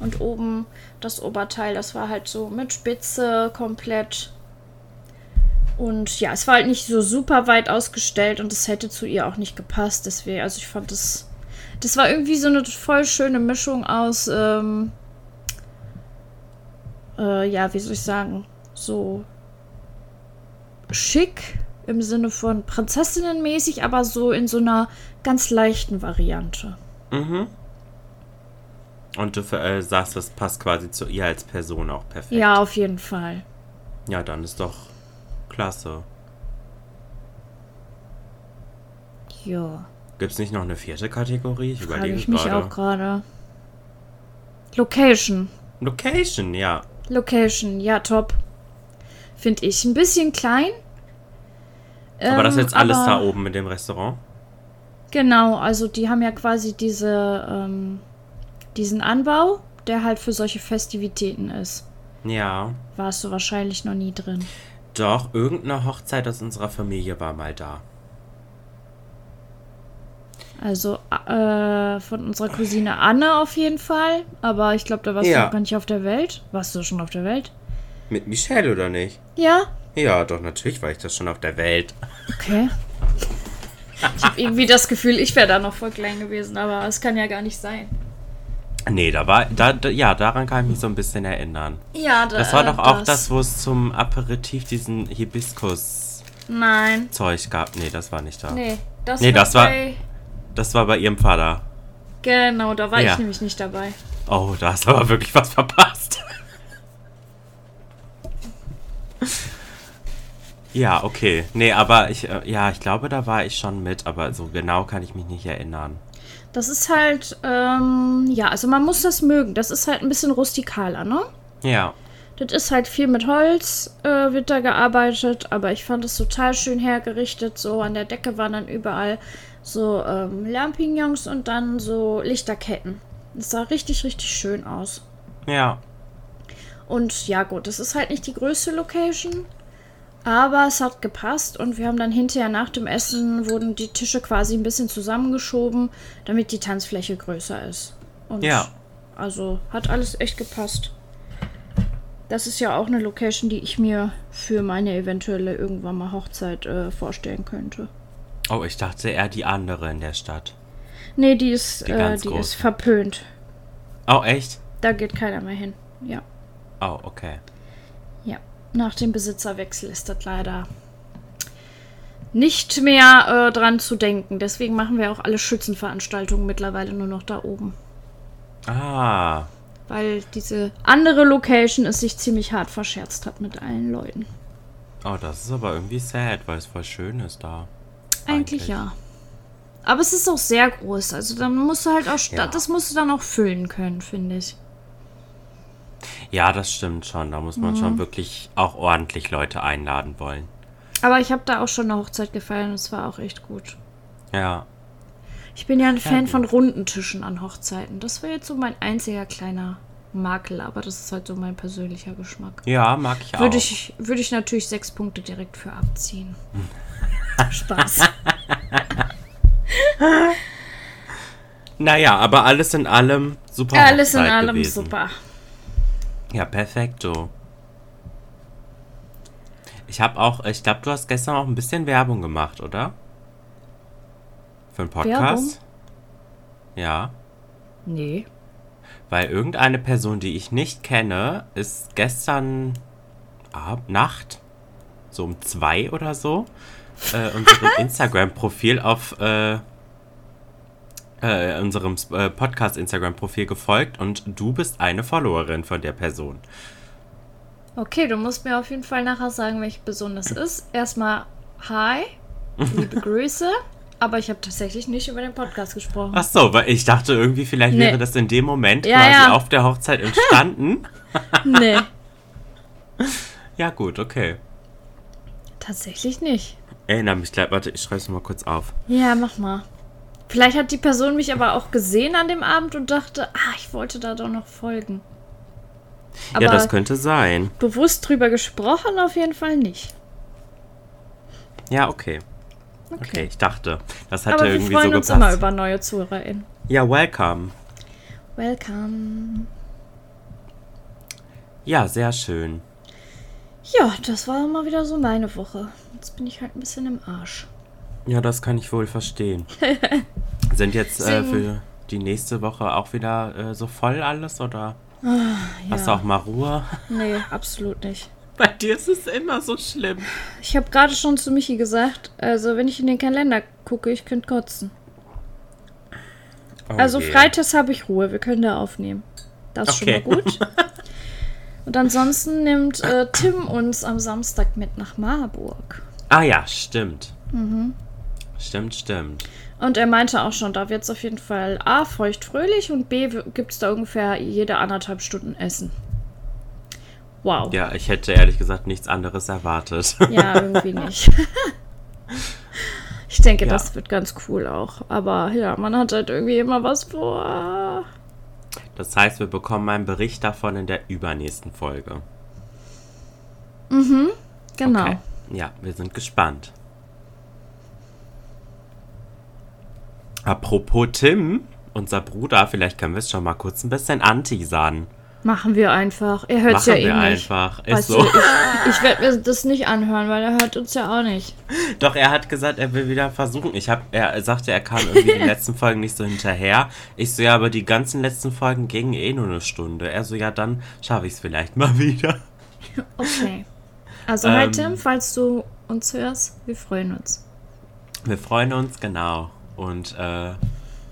Speaker 2: und oben das Oberteil, das war halt so mit Spitze komplett. Und ja, es war halt nicht so super weit ausgestellt und es hätte zu ihr auch nicht gepasst. Deswegen, also ich fand das. Das war irgendwie so eine voll schöne Mischung aus, ähm, äh, ja, wie soll ich sagen, so schick im Sinne von Prinzessinnenmäßig, aber so in so einer ganz leichten Variante.
Speaker 1: Mhm. Und du äh, sagst, das passt quasi zu ihr als Person auch perfekt.
Speaker 2: Ja, auf jeden Fall.
Speaker 1: Ja, dann ist doch klasse.
Speaker 2: Ja.
Speaker 1: Gibt es nicht noch eine vierte Kategorie?
Speaker 2: Ich überlege ich mich grade. auch gerade. Location.
Speaker 1: Location, ja.
Speaker 2: Location, ja, top. Finde ich. Ein bisschen klein.
Speaker 1: Aber ähm, das ist jetzt alles da oben mit dem Restaurant?
Speaker 2: Genau, also die haben ja quasi diese ähm, diesen Anbau, der halt für solche Festivitäten ist.
Speaker 1: Ja.
Speaker 2: Warst du wahrscheinlich noch nie drin.
Speaker 1: Doch, irgendeine Hochzeit aus unserer Familie war mal da.
Speaker 2: Also äh, von unserer Cousine Anne auf jeden Fall. Aber ich glaube, da warst ja. du gar nicht auf der Welt. Warst du schon auf der Welt?
Speaker 1: Mit Michelle oder nicht?
Speaker 2: Ja.
Speaker 1: Ja, doch, natürlich war ich das schon auf der Welt.
Speaker 2: Okay. Ich habe irgendwie das Gefühl, ich wäre da noch voll klein gewesen, aber es kann ja gar nicht sein.
Speaker 1: Nee, da war, da, da, ja, daran kann ich mich so ein bisschen erinnern.
Speaker 2: Ja, da,
Speaker 1: Das war doch auch das, das wo es zum Aperitif diesen Hibiskus
Speaker 2: Nein.
Speaker 1: Zeug gab. Nee, das war nicht da.
Speaker 2: Nee, das
Speaker 1: nee,
Speaker 2: war
Speaker 1: das war, das war bei ihrem Vater.
Speaker 2: Genau, da war ja. ich nämlich nicht dabei.
Speaker 1: Oh, da hast du aber wirklich was verpasst. ja, okay. Nee, aber ich, äh, ja, ich glaube, da war ich schon mit, aber so genau kann ich mich nicht erinnern.
Speaker 2: Das ist halt, ähm, ja, also man muss das mögen. Das ist halt ein bisschen rustikaler, ne?
Speaker 1: Ja.
Speaker 2: Das ist halt viel mit Holz, äh, wird da gearbeitet, aber ich fand es total schön hergerichtet. So an der Decke waren dann überall so ähm, Lampignons und dann so Lichterketten. Das sah richtig, richtig schön aus.
Speaker 1: Ja.
Speaker 2: Und ja, gut, das ist halt nicht die größte Location. Aber es hat gepasst und wir haben dann hinterher nach dem Essen wurden die Tische quasi ein bisschen zusammengeschoben, damit die Tanzfläche größer ist. Und
Speaker 1: ja.
Speaker 2: Also hat alles echt gepasst. Das ist ja auch eine Location, die ich mir für meine eventuelle irgendwann mal Hochzeit äh, vorstellen könnte.
Speaker 1: Oh, ich dachte eher die andere in der Stadt.
Speaker 2: Nee, die ist, die, äh, die ist verpönt.
Speaker 1: Oh, echt?
Speaker 2: Da geht keiner mehr hin. Ja.
Speaker 1: Oh, okay.
Speaker 2: Ja nach dem Besitzerwechsel ist das leider nicht mehr äh, dran zu denken. Deswegen machen wir auch alle Schützenveranstaltungen mittlerweile nur noch da oben.
Speaker 1: Ah.
Speaker 2: Weil diese andere Location es sich ziemlich hart verscherzt hat mit allen Leuten.
Speaker 1: Oh, das ist aber irgendwie sad, weil es voll schön ist da.
Speaker 2: Eigentlich, Eigentlich. ja. Aber es ist auch sehr groß. Also dann musst du halt auch, ja. das musst du dann auch füllen können, finde ich.
Speaker 1: Ja, das stimmt schon. Da muss man mhm. schon wirklich auch ordentlich Leute einladen wollen.
Speaker 2: Aber ich habe da auch schon eine Hochzeit gefeiert und es war auch echt gut.
Speaker 1: Ja.
Speaker 2: Ich bin ja ein Fan ja, von runden Tischen an Hochzeiten. Das wäre jetzt so mein einziger kleiner Makel, aber das ist halt so mein persönlicher Geschmack.
Speaker 1: Ja, mag ich
Speaker 2: würde
Speaker 1: auch.
Speaker 2: Ich, würde ich natürlich sechs Punkte direkt für abziehen. Spaß.
Speaker 1: naja, aber alles in allem super.
Speaker 2: Alles Hochzeit in allem gewesen. super.
Speaker 1: Ja, perfekto. Ich habe auch, ich glaube, du hast gestern auch ein bisschen Werbung gemacht, oder? Für einen Podcast? Ja.
Speaker 2: Nee.
Speaker 1: Weil irgendeine Person, die ich nicht kenne, ist gestern Ab Nacht, so um zwei oder so, äh, unserem Instagram-Profil auf äh, äh, unserem äh, Podcast-Instagram-Profil gefolgt und du bist eine Followerin von der Person.
Speaker 2: Okay, du musst mir auf jeden Fall nachher sagen, welche Person das ist. Erstmal Hi, liebe Grüße. Aber ich habe tatsächlich nicht über den Podcast gesprochen.
Speaker 1: Ach so, weil ich dachte irgendwie, vielleicht nee. wäre das in dem Moment
Speaker 2: ja,
Speaker 1: quasi
Speaker 2: ja.
Speaker 1: auf der Hochzeit entstanden.
Speaker 2: nee.
Speaker 1: Ja, gut, okay.
Speaker 2: Tatsächlich nicht.
Speaker 1: Erinnere mich gleich, warte, ich schreibe es mal kurz auf.
Speaker 2: Ja, mach mal. Vielleicht hat die Person mich aber auch gesehen an dem Abend und dachte, ah, ich wollte da doch noch folgen.
Speaker 1: Aber ja, das könnte sein.
Speaker 2: Bewusst drüber gesprochen auf jeden Fall nicht.
Speaker 1: Ja, okay. Okay, okay ich dachte, das hatte
Speaker 2: aber
Speaker 1: irgendwie
Speaker 2: so
Speaker 1: gepasst.
Speaker 2: Wir freuen uns immer über neue ZuhörerInnen.
Speaker 1: Ja, welcome.
Speaker 2: Welcome.
Speaker 1: Ja, sehr schön.
Speaker 2: Ja, das war mal wieder so meine Woche. Jetzt bin ich halt ein bisschen im Arsch.
Speaker 1: Ja, das kann ich wohl verstehen. Sind jetzt äh, für die nächste Woche auch wieder äh, so voll alles oder
Speaker 2: ah, ja.
Speaker 1: hast du auch mal Ruhe?
Speaker 2: Nee, absolut nicht.
Speaker 1: Bei dir ist es immer so schlimm.
Speaker 2: Ich habe gerade schon zu Michi gesagt, also wenn ich in den Kalender gucke, ich könnte kotzen. Oh also freitags habe ich Ruhe, wir können da aufnehmen. Das ist okay. schon mal gut. Und ansonsten nimmt äh, Tim uns am Samstag mit nach Marburg.
Speaker 1: Ah ja, stimmt.
Speaker 2: Mhm.
Speaker 1: Stimmt, stimmt.
Speaker 2: Und er meinte auch schon, da wird es auf jeden Fall A, feucht-fröhlich und B, gibt es da ungefähr jede anderthalb Stunden Essen. Wow.
Speaker 1: Ja, ich hätte ehrlich gesagt nichts anderes erwartet.
Speaker 2: Ja, irgendwie nicht. ich denke, ja. das wird ganz cool auch. Aber ja, man hat halt irgendwie immer was vor.
Speaker 1: Das heißt, wir bekommen einen Bericht davon in der übernächsten Folge.
Speaker 2: Mhm, genau. Okay.
Speaker 1: Ja, wir sind gespannt. Apropos Tim, unser Bruder, vielleicht können wir es schon mal kurz ein bisschen anteasern.
Speaker 2: Machen wir einfach. Er hört es ja eh wir nicht.
Speaker 1: einfach. Ist so.
Speaker 2: Du, ich, ich werde mir das nicht anhören, weil er hört uns ja auch nicht.
Speaker 1: Doch, er hat gesagt, er will wieder versuchen. Ich hab, er sagte, er kam irgendwie die letzten Folgen nicht so hinterher. Ich so, ja, aber die ganzen letzten Folgen gingen eh nur eine Stunde. Er so, ja, dann schaffe ich es vielleicht mal wieder.
Speaker 2: Okay. Also ähm, heute, falls du uns hörst, wir freuen uns.
Speaker 1: Wir freuen uns, genau. Und äh,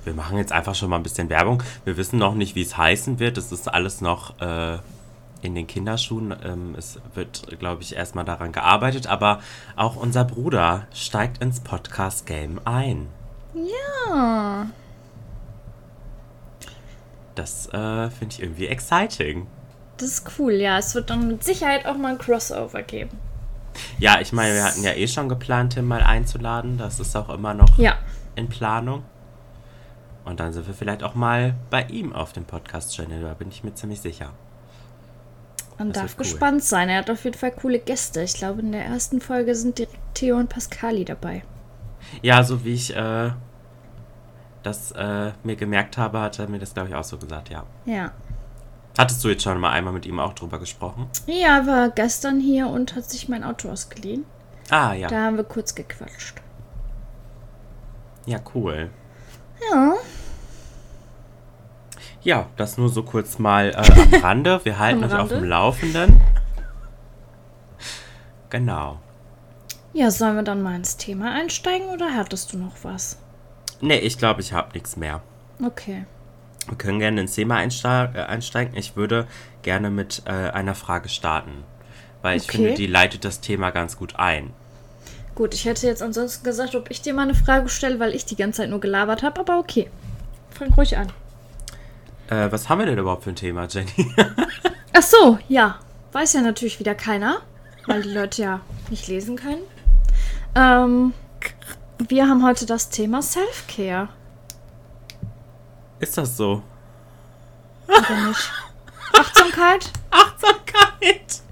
Speaker 1: wir machen jetzt einfach schon mal ein bisschen Werbung. Wir wissen noch nicht, wie es heißen wird. Es ist alles noch äh, in den Kinderschuhen. Ähm, es wird, glaube ich, erstmal daran gearbeitet. Aber auch unser Bruder steigt ins Podcast-Game ein.
Speaker 2: Ja.
Speaker 1: Das äh, finde ich irgendwie exciting.
Speaker 2: Das ist cool, ja. Es wird dann mit Sicherheit auch mal ein Crossover geben.
Speaker 1: Ja, ich meine, wir hatten ja eh schon geplant, Tim mal einzuladen. Das ist auch immer noch
Speaker 2: ja.
Speaker 1: in Planung. Und dann sind wir vielleicht auch mal bei ihm auf dem Podcast-Channel, da bin ich mir ziemlich sicher.
Speaker 2: Man das darf cool. gespannt sein. Er hat auf jeden Fall coole Gäste. Ich glaube, in der ersten Folge sind direkt Theo und Pascali dabei.
Speaker 1: Ja, so wie ich äh, das äh, mir gemerkt habe, hat er mir das, glaube ich, auch so gesagt, ja.
Speaker 2: Ja.
Speaker 1: Hattest du jetzt schon mal einmal mit ihm auch drüber gesprochen?
Speaker 2: Ja, war gestern hier und hat sich mein Auto ausgeliehen.
Speaker 1: Ah, ja.
Speaker 2: Da haben wir kurz gequatscht.
Speaker 1: Ja, cool.
Speaker 2: Ja.
Speaker 1: Ja, das nur so kurz mal äh, am Rande. Wir halten euch auf dem Laufenden. Genau.
Speaker 2: Ja, sollen wir dann mal ins Thema einsteigen oder hattest du noch was?
Speaker 1: Nee, ich glaube, ich habe nichts mehr.
Speaker 2: Okay.
Speaker 1: Wir können gerne ins Thema äh, einsteigen. Ich würde gerne mit äh, einer Frage starten. Weil ich okay. finde, die leitet das Thema ganz gut ein.
Speaker 2: Gut, ich hätte jetzt ansonsten gesagt, ob ich dir mal eine Frage stelle, weil ich die ganze Zeit nur gelabert habe, aber okay. Fang ruhig an.
Speaker 1: Äh, was haben wir denn überhaupt für ein Thema, Jenny?
Speaker 2: Ach so, ja. Weiß ja natürlich wieder keiner, weil die Leute ja nicht lesen können. Ähm, wir haben heute das Thema Self-Care.
Speaker 1: Ist das so?
Speaker 2: Oder nicht? Achtsamkeit?
Speaker 1: Achtsamkeit!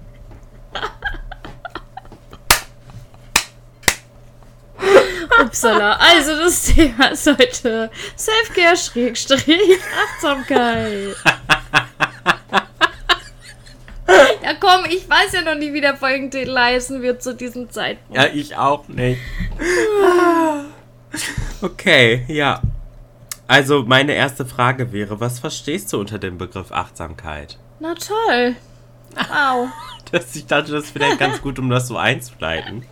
Speaker 2: Upsala. Also das Thema ist heute Selfcare-Achtsamkeit. ja komm, ich weiß ja noch nie, wie der Folgentitel heißen wird zu diesem Zeitpunkt.
Speaker 1: Ja, ich auch nicht. okay, ja. Also meine erste Frage wäre, was verstehst du unter dem Begriff Achtsamkeit?
Speaker 2: Na toll. Wow.
Speaker 1: Das, ich dachte, das wäre ganz gut, um das so einzuleiten.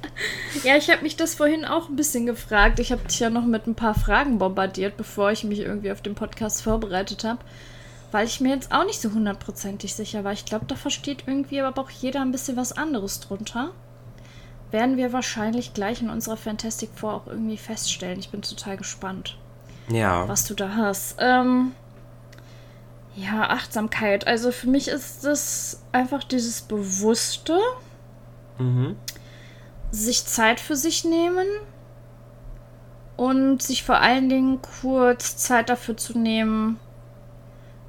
Speaker 2: Ja, ich habe mich das vorhin auch ein bisschen gefragt. Ich habe dich ja noch mit ein paar Fragen bombardiert, bevor ich mich irgendwie auf den Podcast vorbereitet habe. Weil ich mir jetzt auch nicht so hundertprozentig sicher war. Ich glaube, da versteht irgendwie aber auch jeder ein bisschen was anderes drunter. Werden wir wahrscheinlich gleich in unserer Fantastic Four auch irgendwie feststellen. Ich bin total gespannt,
Speaker 1: Ja.
Speaker 2: was du da hast. Ähm, ja, Achtsamkeit. Also für mich ist das einfach dieses Bewusste,
Speaker 1: Mhm.
Speaker 2: sich Zeit für sich nehmen und sich vor allen Dingen kurz Zeit dafür zu nehmen,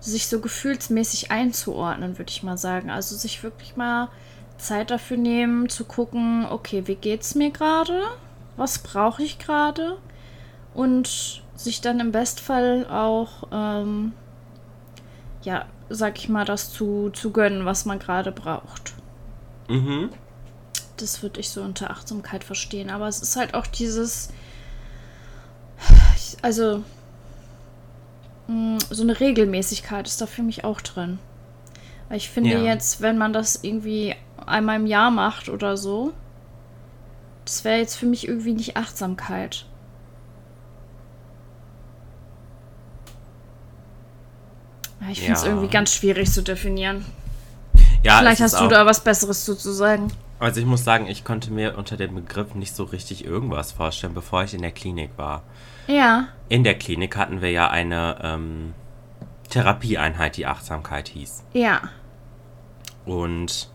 Speaker 2: sich so gefühlsmäßig einzuordnen, würde ich mal sagen. Also sich wirklich mal Zeit dafür nehmen, zu gucken, okay, wie geht's mir gerade? Was brauche ich gerade? Und sich dann im Bestfall auch, ähm, ja, sag ich mal, das zu, zu gönnen, was man gerade braucht.
Speaker 1: Mhm.
Speaker 2: Das würde ich so unter Achtsamkeit verstehen. Aber es ist halt auch dieses. Also. mh, So eine Regelmäßigkeit ist da für mich auch drin. Weil ich finde
Speaker 1: Ja.
Speaker 2: jetzt, wenn man das irgendwie einmal im Jahr macht oder so, das wäre jetzt für mich irgendwie nicht Achtsamkeit. Ich finde es
Speaker 1: Ja.
Speaker 2: irgendwie ganz schwierig zu definieren.
Speaker 1: Ja,
Speaker 2: Vielleicht hast du da was Besseres zu, zu sagen.
Speaker 1: Also ich muss sagen, ich konnte mir unter dem Begriff nicht so richtig irgendwas vorstellen, bevor ich in der Klinik war.
Speaker 2: Ja.
Speaker 1: In der Klinik hatten wir ja eine ähm, Therapieeinheit, die Achtsamkeit hieß.
Speaker 2: Ja.
Speaker 1: Und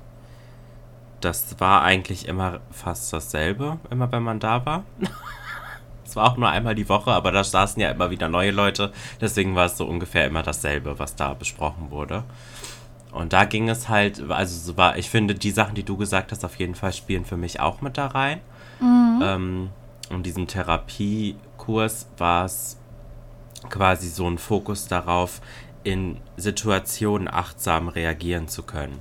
Speaker 1: das war eigentlich immer fast dasselbe, immer wenn man da war. Es war auch nur einmal die Woche, aber da saßen ja immer wieder neue Leute. Deswegen war es so ungefähr immer dasselbe, was da besprochen wurde. Und da ging es halt, also so war, ich finde, die Sachen, die du gesagt hast, auf jeden Fall spielen für mich auch mit da rein. Ähm, in diesem Therapiekurs war es quasi so ein Fokus darauf, in Situationen achtsam reagieren zu können.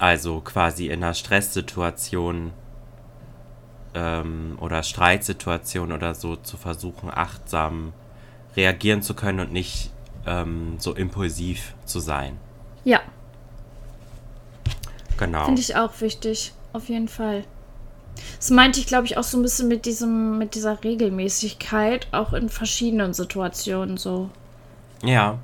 Speaker 1: Also quasi in einer Stresssituation ähm, oder Streitsituation oder so zu versuchen, achtsam reagieren zu können und nicht ähm, so impulsiv zu sein.
Speaker 2: Ja,
Speaker 1: Genau.
Speaker 2: finde ich auch wichtig. Auf jeden Fall. Das meinte ich, glaube ich, auch so ein bisschen mit diesem, mit dieser Regelmäßigkeit, auch in verschiedenen Situationen so.
Speaker 1: Ja,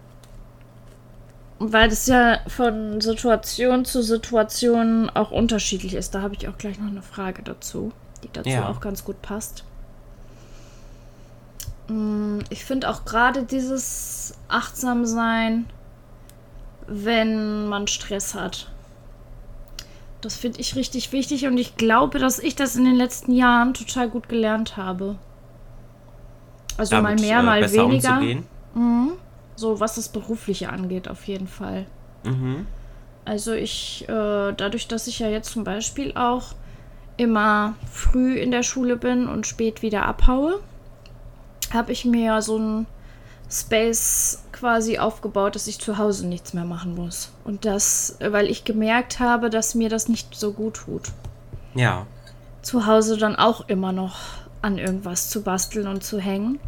Speaker 2: Weil das ja von Situation zu Situation auch unterschiedlich ist. Da habe ich auch gleich noch eine Frage dazu, die dazu
Speaker 1: Ja.
Speaker 2: auch ganz gut passt. Mm, Ich finde auch gerade dieses Achtsamsein, wenn man Stress hat. Das finde ich richtig wichtig und ich glaube, dass ich das in den letzten Jahren total gut gelernt habe. Also mal
Speaker 1: damit,
Speaker 2: mehr,
Speaker 1: äh,
Speaker 2: mal weniger.
Speaker 1: umzugehen.
Speaker 2: So was das Berufliche angeht, auf jeden Fall.
Speaker 1: Mhm.
Speaker 2: Also ich, äh, dadurch, dass ich ja jetzt zum Beispiel auch immer früh in der Schule bin und spät wieder abhaue, habe ich mir ja so ein Space quasi aufgebaut, dass ich zu Hause nichts mehr machen muss. Und das, weil ich gemerkt habe, dass mir das nicht so gut tut.
Speaker 1: Ja.
Speaker 2: Zu Hause dann auch immer noch an irgendwas zu basteln und zu hängen.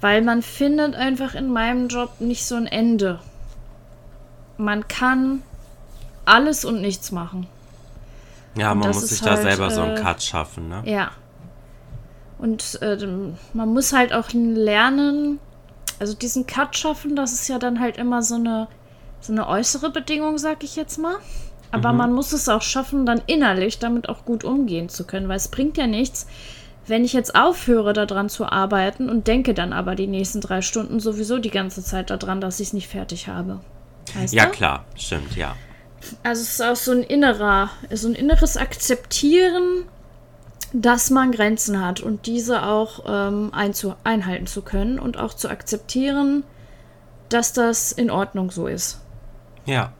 Speaker 2: Weil man findet einfach in meinem Job nicht so ein Ende. Man kann alles und nichts machen.
Speaker 1: Ja,
Speaker 2: Und
Speaker 1: man muss sich da
Speaker 2: halt,
Speaker 1: selber so einen
Speaker 2: äh,
Speaker 1: Cut schaffen, ne?
Speaker 2: Ja. Und äh, man muss halt auch lernen, also diesen Cut schaffen, das ist ja dann halt immer so eine, so eine äußere Bedingung, sag ich jetzt mal. Aber man muss es auch schaffen, dann innerlich damit auch gut umgehen zu können, weil es bringt ja nichts, wenn ich jetzt aufhöre, daran zu arbeiten und denke dann aber die nächsten drei Stunden sowieso die ganze Zeit daran, dass ich es nicht fertig habe. Weißt
Speaker 1: Ja,
Speaker 2: du?
Speaker 1: klar, stimmt, ja.
Speaker 2: Also es ist auch so ein innerer, so ein inneres Akzeptieren, dass man Grenzen hat und diese auch ähm, einzu einhalten zu können und auch zu akzeptieren, dass das in Ordnung so ist.
Speaker 1: Ja.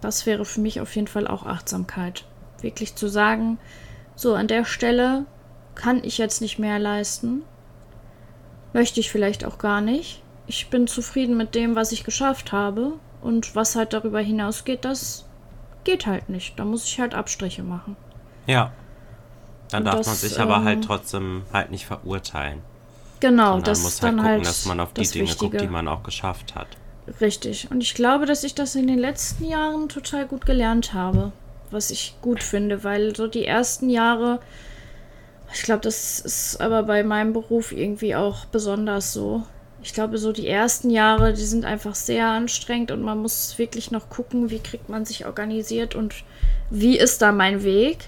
Speaker 2: Das wäre für mich auf jeden Fall auch Achtsamkeit. Wirklich zu sagen, so an der Stelle kann ich jetzt nicht mehr leisten. Möchte ich vielleicht auch gar nicht. Ich bin zufrieden mit dem, was ich geschafft habe. Und was halt darüber hinausgeht, das geht halt nicht. Da muss ich halt Abstriche machen.
Speaker 1: Ja. Dann
Speaker 2: Und
Speaker 1: darf
Speaker 2: das,
Speaker 1: man sich aber halt
Speaker 2: ähm,
Speaker 1: trotzdem halt nicht verurteilen.
Speaker 2: Genau,
Speaker 1: Sondern
Speaker 2: das
Speaker 1: muss halt
Speaker 2: dann
Speaker 1: gucken,
Speaker 2: halt
Speaker 1: dass man auf die Dinge
Speaker 2: Wichtige.
Speaker 1: guckt, die man auch geschafft hat.
Speaker 2: Richtig. Und ich glaube, dass ich das in den letzten Jahren total gut gelernt habe. Was ich gut finde, weil so die ersten Jahre, ich glaube, das ist aber bei meinem Beruf irgendwie auch besonders so. Ich glaube, so die ersten Jahre, die sind einfach sehr anstrengend und man muss wirklich noch gucken, wie kriegt man sich organisiert und wie ist da mein Weg.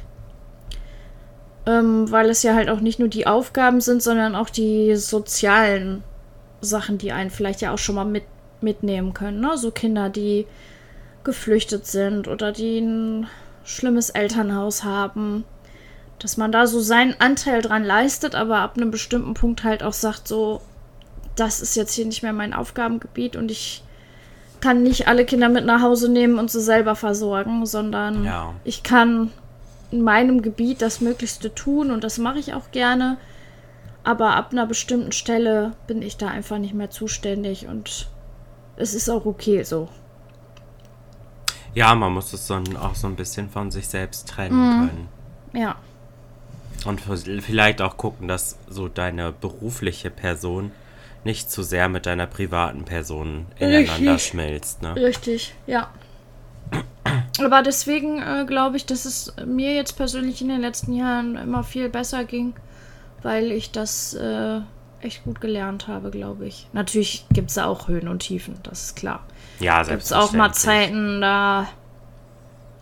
Speaker 2: Ähm, weil es ja halt auch nicht nur die Aufgaben sind, sondern auch die sozialen Sachen, die einen vielleicht ja auch schon mal mit, mitnehmen können. Ne? So Kinder, die geflüchtet sind oder die ein schlimmes Elternhaus haben. Dass man da so seinen Anteil dran leistet, aber ab einem bestimmten Punkt halt auch sagt, so, das ist jetzt hier nicht mehr mein Aufgabengebiet und ich kann nicht alle Kinder mit nach Hause nehmen und sie selber versorgen, sondern
Speaker 1: Ja.
Speaker 2: ich kann in meinem Gebiet das Möglichste tun und das mache ich auch gerne. Aber ab einer bestimmten Stelle bin ich da einfach nicht mehr zuständig und es ist auch okay so.
Speaker 1: Ja, man muss es dann auch so ein bisschen von sich selbst trennen
Speaker 2: Mhm.
Speaker 1: können.
Speaker 2: Ja,
Speaker 1: Und vielleicht auch gucken, dass so deine berufliche Person nicht zu sehr mit deiner privaten Person ineinander
Speaker 2: Richtig.
Speaker 1: schmilzt. Ne?
Speaker 2: richtig, ja. Aber deswegen äh, glaube ich, dass es mir jetzt persönlich in den letzten Jahren immer viel besser ging, weil ich das äh, echt gut gelernt habe, glaube ich. Natürlich gibt es auch Höhen und Tiefen, das ist klar.
Speaker 1: Ja,
Speaker 2: Gibt es auch mal. Zeiten, da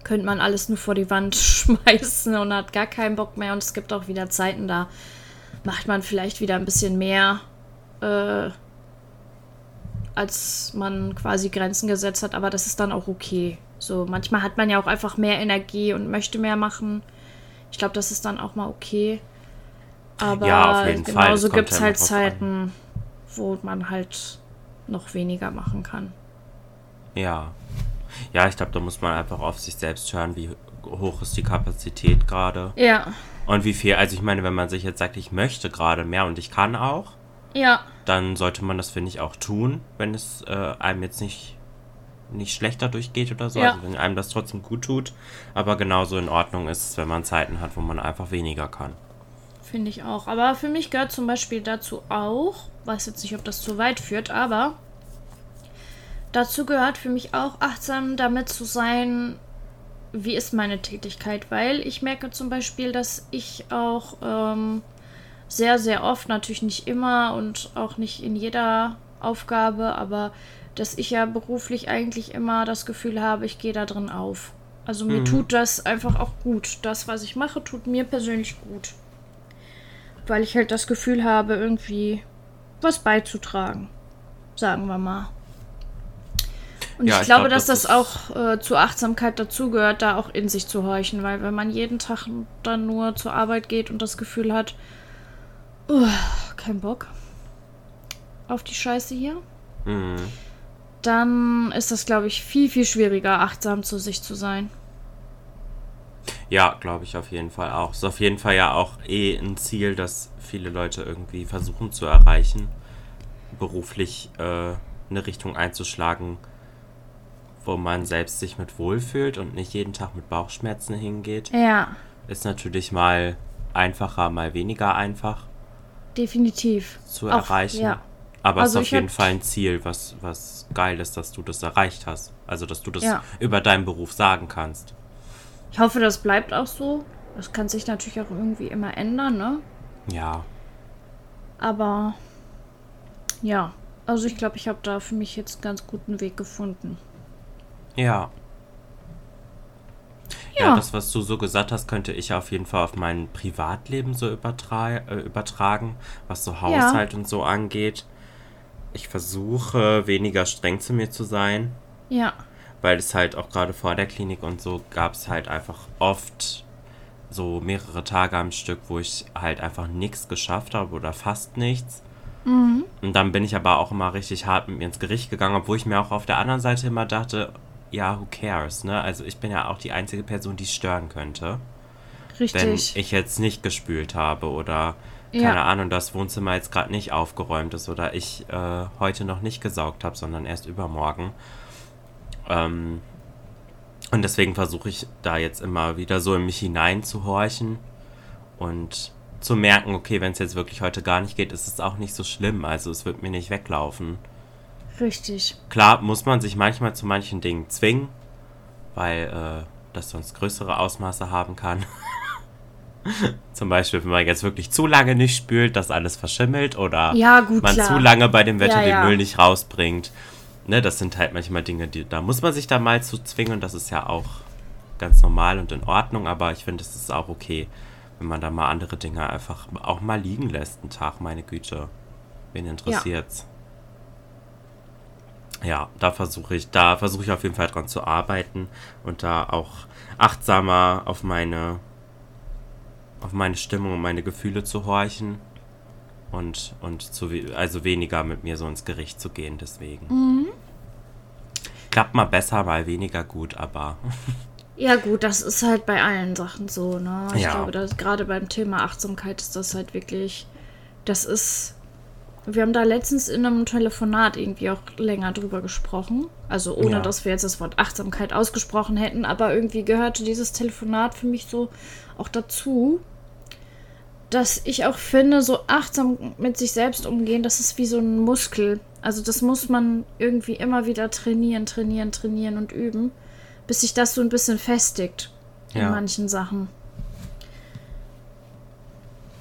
Speaker 2: könnte man alles nur vor die Wand schmeißen und hat gar keinen Bock mehr. Und es gibt auch wieder Zeiten, da macht man vielleicht wieder ein bisschen mehr, äh, als man quasi Grenzen gesetzt hat. Aber das ist dann auch okay. So, manchmal hat man ja auch einfach mehr Energie und möchte mehr machen. Ich glaube, das ist dann auch mal okay. Aber
Speaker 1: Ja, auf jeden
Speaker 2: genauso gibt es halt
Speaker 1: drauf an.
Speaker 2: Zeiten, wo man halt noch weniger machen kann.
Speaker 1: Ja. Ja, ich glaube, da muss man einfach auf sich selbst hören, wie hoch ist die Kapazität gerade
Speaker 2: Ja,
Speaker 1: und wie viel. Also ich meine, wenn man sich jetzt sagt, ich möchte gerade mehr und ich kann auch,
Speaker 2: ja,
Speaker 1: dann sollte man das, finde ich, auch tun, wenn es äh, einem jetzt nicht, nicht schlechter durchgeht oder so.
Speaker 2: Ja.
Speaker 1: Also wenn einem das trotzdem gut tut. Aber genauso in Ordnung ist es, wenn man Zeiten hat, wo man einfach weniger kann.
Speaker 2: finde ich auch. Aber für mich gehört zum Beispiel dazu auch, weiß jetzt nicht, ob das zu weit führt, aber dazu gehört für mich auch achtsam damit zu sein, wie ist meine Tätigkeit, weil ich merke zum Beispiel, dass ich auch ähm, sehr, sehr oft, natürlich nicht immer und auch nicht in jeder Aufgabe, aber dass ich ja beruflich eigentlich immer das Gefühl habe, ich gehe da drin auf. Also mir tut das einfach auch gut. Das, was ich mache, tut mir persönlich gut. Weil ich halt das Gefühl habe, irgendwie was beizutragen. Sagen wir mal. Und
Speaker 1: Ja,
Speaker 2: ich,
Speaker 1: ich
Speaker 2: glaube,
Speaker 1: glaub,
Speaker 2: dass
Speaker 1: das
Speaker 2: das, auch äh, zur Achtsamkeit dazugehört, da auch in sich zu horchen. Weil wenn man jeden Tag dann nur zur Arbeit geht und das Gefühl hat, uh, kein Bock auf die Scheiße hier,
Speaker 1: Mhm.
Speaker 2: dann ist das, glaube ich, viel, viel schwieriger, achtsam zu sich zu sein.
Speaker 1: Ja, glaube ich auf jeden Fall auch. Ist auf jeden Fall ja auch eh ein Ziel, das viele Leute irgendwie versuchen zu erreichen, beruflich äh, eine Richtung einzuschlagen, wo man selbst sich mit wohlfühlt und nicht jeden Tag mit Bauchschmerzen hingeht.
Speaker 2: Ja,
Speaker 1: Ist natürlich mal einfacher, mal weniger einfach
Speaker 2: definitiv.
Speaker 1: zu
Speaker 2: Auch,
Speaker 1: erreichen.
Speaker 2: Ja.
Speaker 1: Aber
Speaker 2: Also
Speaker 1: es ist auf
Speaker 2: ich
Speaker 1: jeden Fall ein Ziel, was, was geil ist, dass du das erreicht hast. Also, dass du das
Speaker 2: Ja.
Speaker 1: über deinen Beruf sagen kannst.
Speaker 2: Ich hoffe, das bleibt auch so. Das kann sich natürlich auch irgendwie immer ändern, ne?
Speaker 1: Ja.
Speaker 2: Aber ja, also ich glaube, ich habe da für mich jetzt einen ganz guten Weg gefunden.
Speaker 1: Ja. Ja,
Speaker 2: Ja.
Speaker 1: das, was du so gesagt hast, könnte ich auf jeden Fall auf mein Privatleben so übertra äh, übertragen, was so Haushalt und so angeht. Ich versuche weniger streng zu mir zu sein,
Speaker 2: Ja,
Speaker 1: weil es halt auch gerade vor der Klinik und so gab es halt einfach oft so mehrere Tage am Stück, wo ich halt einfach nichts geschafft habe oder fast nichts. Und dann bin ich aber auch immer richtig hart mit mir ins Gericht gegangen, obwohl ich mir auch auf der anderen Seite immer dachte, ja, who cares, ne? Also ich bin ja auch die einzige Person, die es stören könnte, wenn
Speaker 2: richtig.
Speaker 1: ich jetzt nicht gespült habe oder
Speaker 2: Ja.
Speaker 1: keine Ahnung, das Wohnzimmer jetzt gerade nicht aufgeräumt ist oder ich äh, heute noch nicht gesaugt habe, sondern erst übermorgen. Ähm, und deswegen versuche ich da jetzt immer wieder so in mich hineinzuhorchen und zu merken, okay, wenn es jetzt wirklich heute gar nicht geht, ist es auch nicht so schlimm. Also es wird mir nicht weglaufen.
Speaker 2: Richtig.
Speaker 1: Klar muss man sich manchmal zu manchen Dingen zwingen, weil äh, das sonst größere Ausmaße haben kann. Zum Beispiel, wenn man jetzt wirklich zu lange nicht spült, dass alles verschimmelt oder
Speaker 2: ja, gut,
Speaker 1: man
Speaker 2: klar.
Speaker 1: zu lange bei dem Wetter
Speaker 2: Ja, ja.
Speaker 1: den Müll nicht rausbringt. Ne, das sind halt manchmal Dinge, die, da muss man sich da mal zu zwingen das ist ja auch ganz normal und in Ordnung, aber ich finde, es ist auch okay, wenn man da mal andere Dinge einfach auch mal liegen lässt, einen Tag, meine Güte. Wen interessiert's? Ja, da versuche ich, da versuche ich auf jeden Fall dran zu arbeiten und da auch achtsamer auf meine, auf meine Stimmung und meine Gefühle zu horchen und, und zu, also weniger mit mir so ins Gericht zu gehen, deswegen. Klappt mal besser, mal weniger gut, aber
Speaker 2: Ja, gut, das ist halt bei allen Sachen so, ne? Ich
Speaker 1: Ja.
Speaker 2: glaube, dass gerade beim Thema Achtsamkeit ist das halt wirklich, das ist. Wir haben da letztens in einem Telefonat irgendwie auch länger drüber gesprochen. Also ohne,
Speaker 1: Ja.
Speaker 2: dass wir jetzt das Wort Achtsamkeit ausgesprochen hätten, aber irgendwie gehörte dieses Telefonat für mich so auch dazu, dass ich auch finde, so achtsam mit sich selbst umgehen, das ist wie so ein Muskel. Also das muss man irgendwie immer wieder trainieren, trainieren, trainieren und üben, bis sich das so ein bisschen festigt in
Speaker 1: Ja.
Speaker 2: manchen Sachen.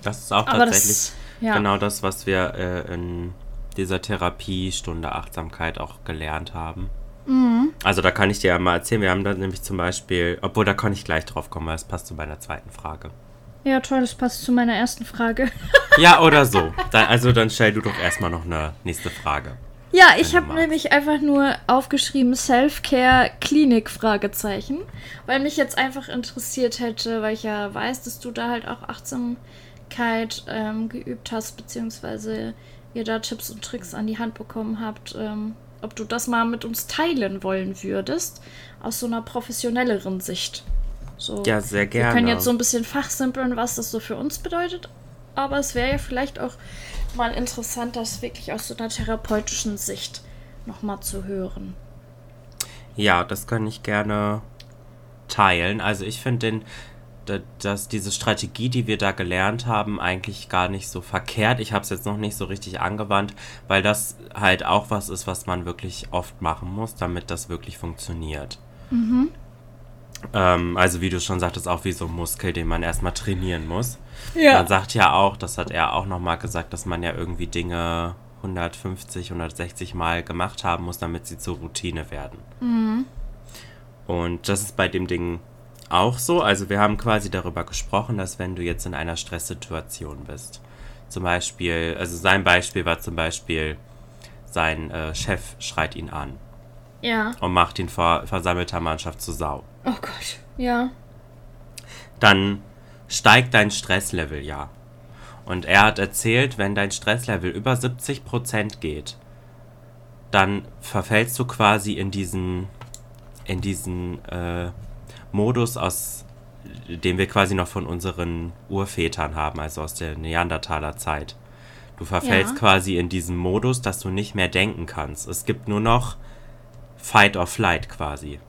Speaker 1: das ist auch
Speaker 2: Aber
Speaker 1: tatsächlich
Speaker 2: ja,
Speaker 1: genau das, was wir äh, in dieser Therapiestunde Achtsamkeit auch gelernt haben.
Speaker 2: Mhm.
Speaker 1: Also da kann ich dir ja mal erzählen, wir haben da nämlich zum Beispiel, obwohl da kann ich gleich drauf kommen, weil es passt zu meiner zweiten Frage.
Speaker 2: ja, toll, das passt zu meiner ersten Frage.
Speaker 1: Ja, oder so. Da, also dann stell du doch erstmal noch eine nächste Frage.
Speaker 2: Ja, ich habe nämlich einfach nur aufgeschrieben Self-Care Klinik Fragezeichen, weil mich jetzt einfach interessiert hätte, weil ich ja weiß, dass du da halt auch Achtsamkeit ähm, geübt hast, beziehungsweise ihr da Tipps und Tricks an die Hand bekommen habt, ähm, ob du das mal mit uns teilen wollen würdest, aus so einer professionelleren Sicht. So,
Speaker 1: Ja, sehr
Speaker 2: wir
Speaker 1: gerne.
Speaker 2: können jetzt so ein bisschen fachsimpeln, was das so für uns bedeutet, aber es wäre ja vielleicht auch mal interessant, das wirklich aus so einer therapeutischen Sicht nochmal zu hören.
Speaker 1: Ja, das kann ich gerne teilen. Also ich finde den, dass diese Strategie, die wir da gelernt haben, eigentlich gar nicht so verkehrt. Ich habe es jetzt noch nicht so richtig angewandt, weil das halt auch was ist, was man wirklich oft machen muss, damit das wirklich funktioniert. Ähm, also wie du schon sagtest, auch wie so ein Muskel, den man erstmal trainieren muss. Man sagt ja auch, das hat er auch nochmal gesagt, dass man ja irgendwie Dinge 150, 160 Mal gemacht haben muss, damit sie zur Routine werden. Und das ist bei dem Ding auch so. Also wir haben quasi darüber gesprochen, dass wenn du jetzt in einer Stresssituation bist, zum Beispiel, also sein Beispiel war zum Beispiel, sein äh, Chef schreit ihn an
Speaker 2: Ja.
Speaker 1: und macht ihn vor versammelter Mannschaft zu Sau.
Speaker 2: Oh Gott. Ja.
Speaker 1: dann steigt dein Stresslevel ja. Und er hat erzählt, wenn dein Stresslevel über 70% geht, dann verfällst du quasi in diesen, in diesen äh, Modus, aus den wir quasi noch von unseren Urvätern haben, also aus der Neandertaler Zeit. Du verfällst
Speaker 2: Ja.
Speaker 1: quasi in diesen Modus, dass du nicht mehr denken kannst. Es gibt nur noch Fight or Flight quasi.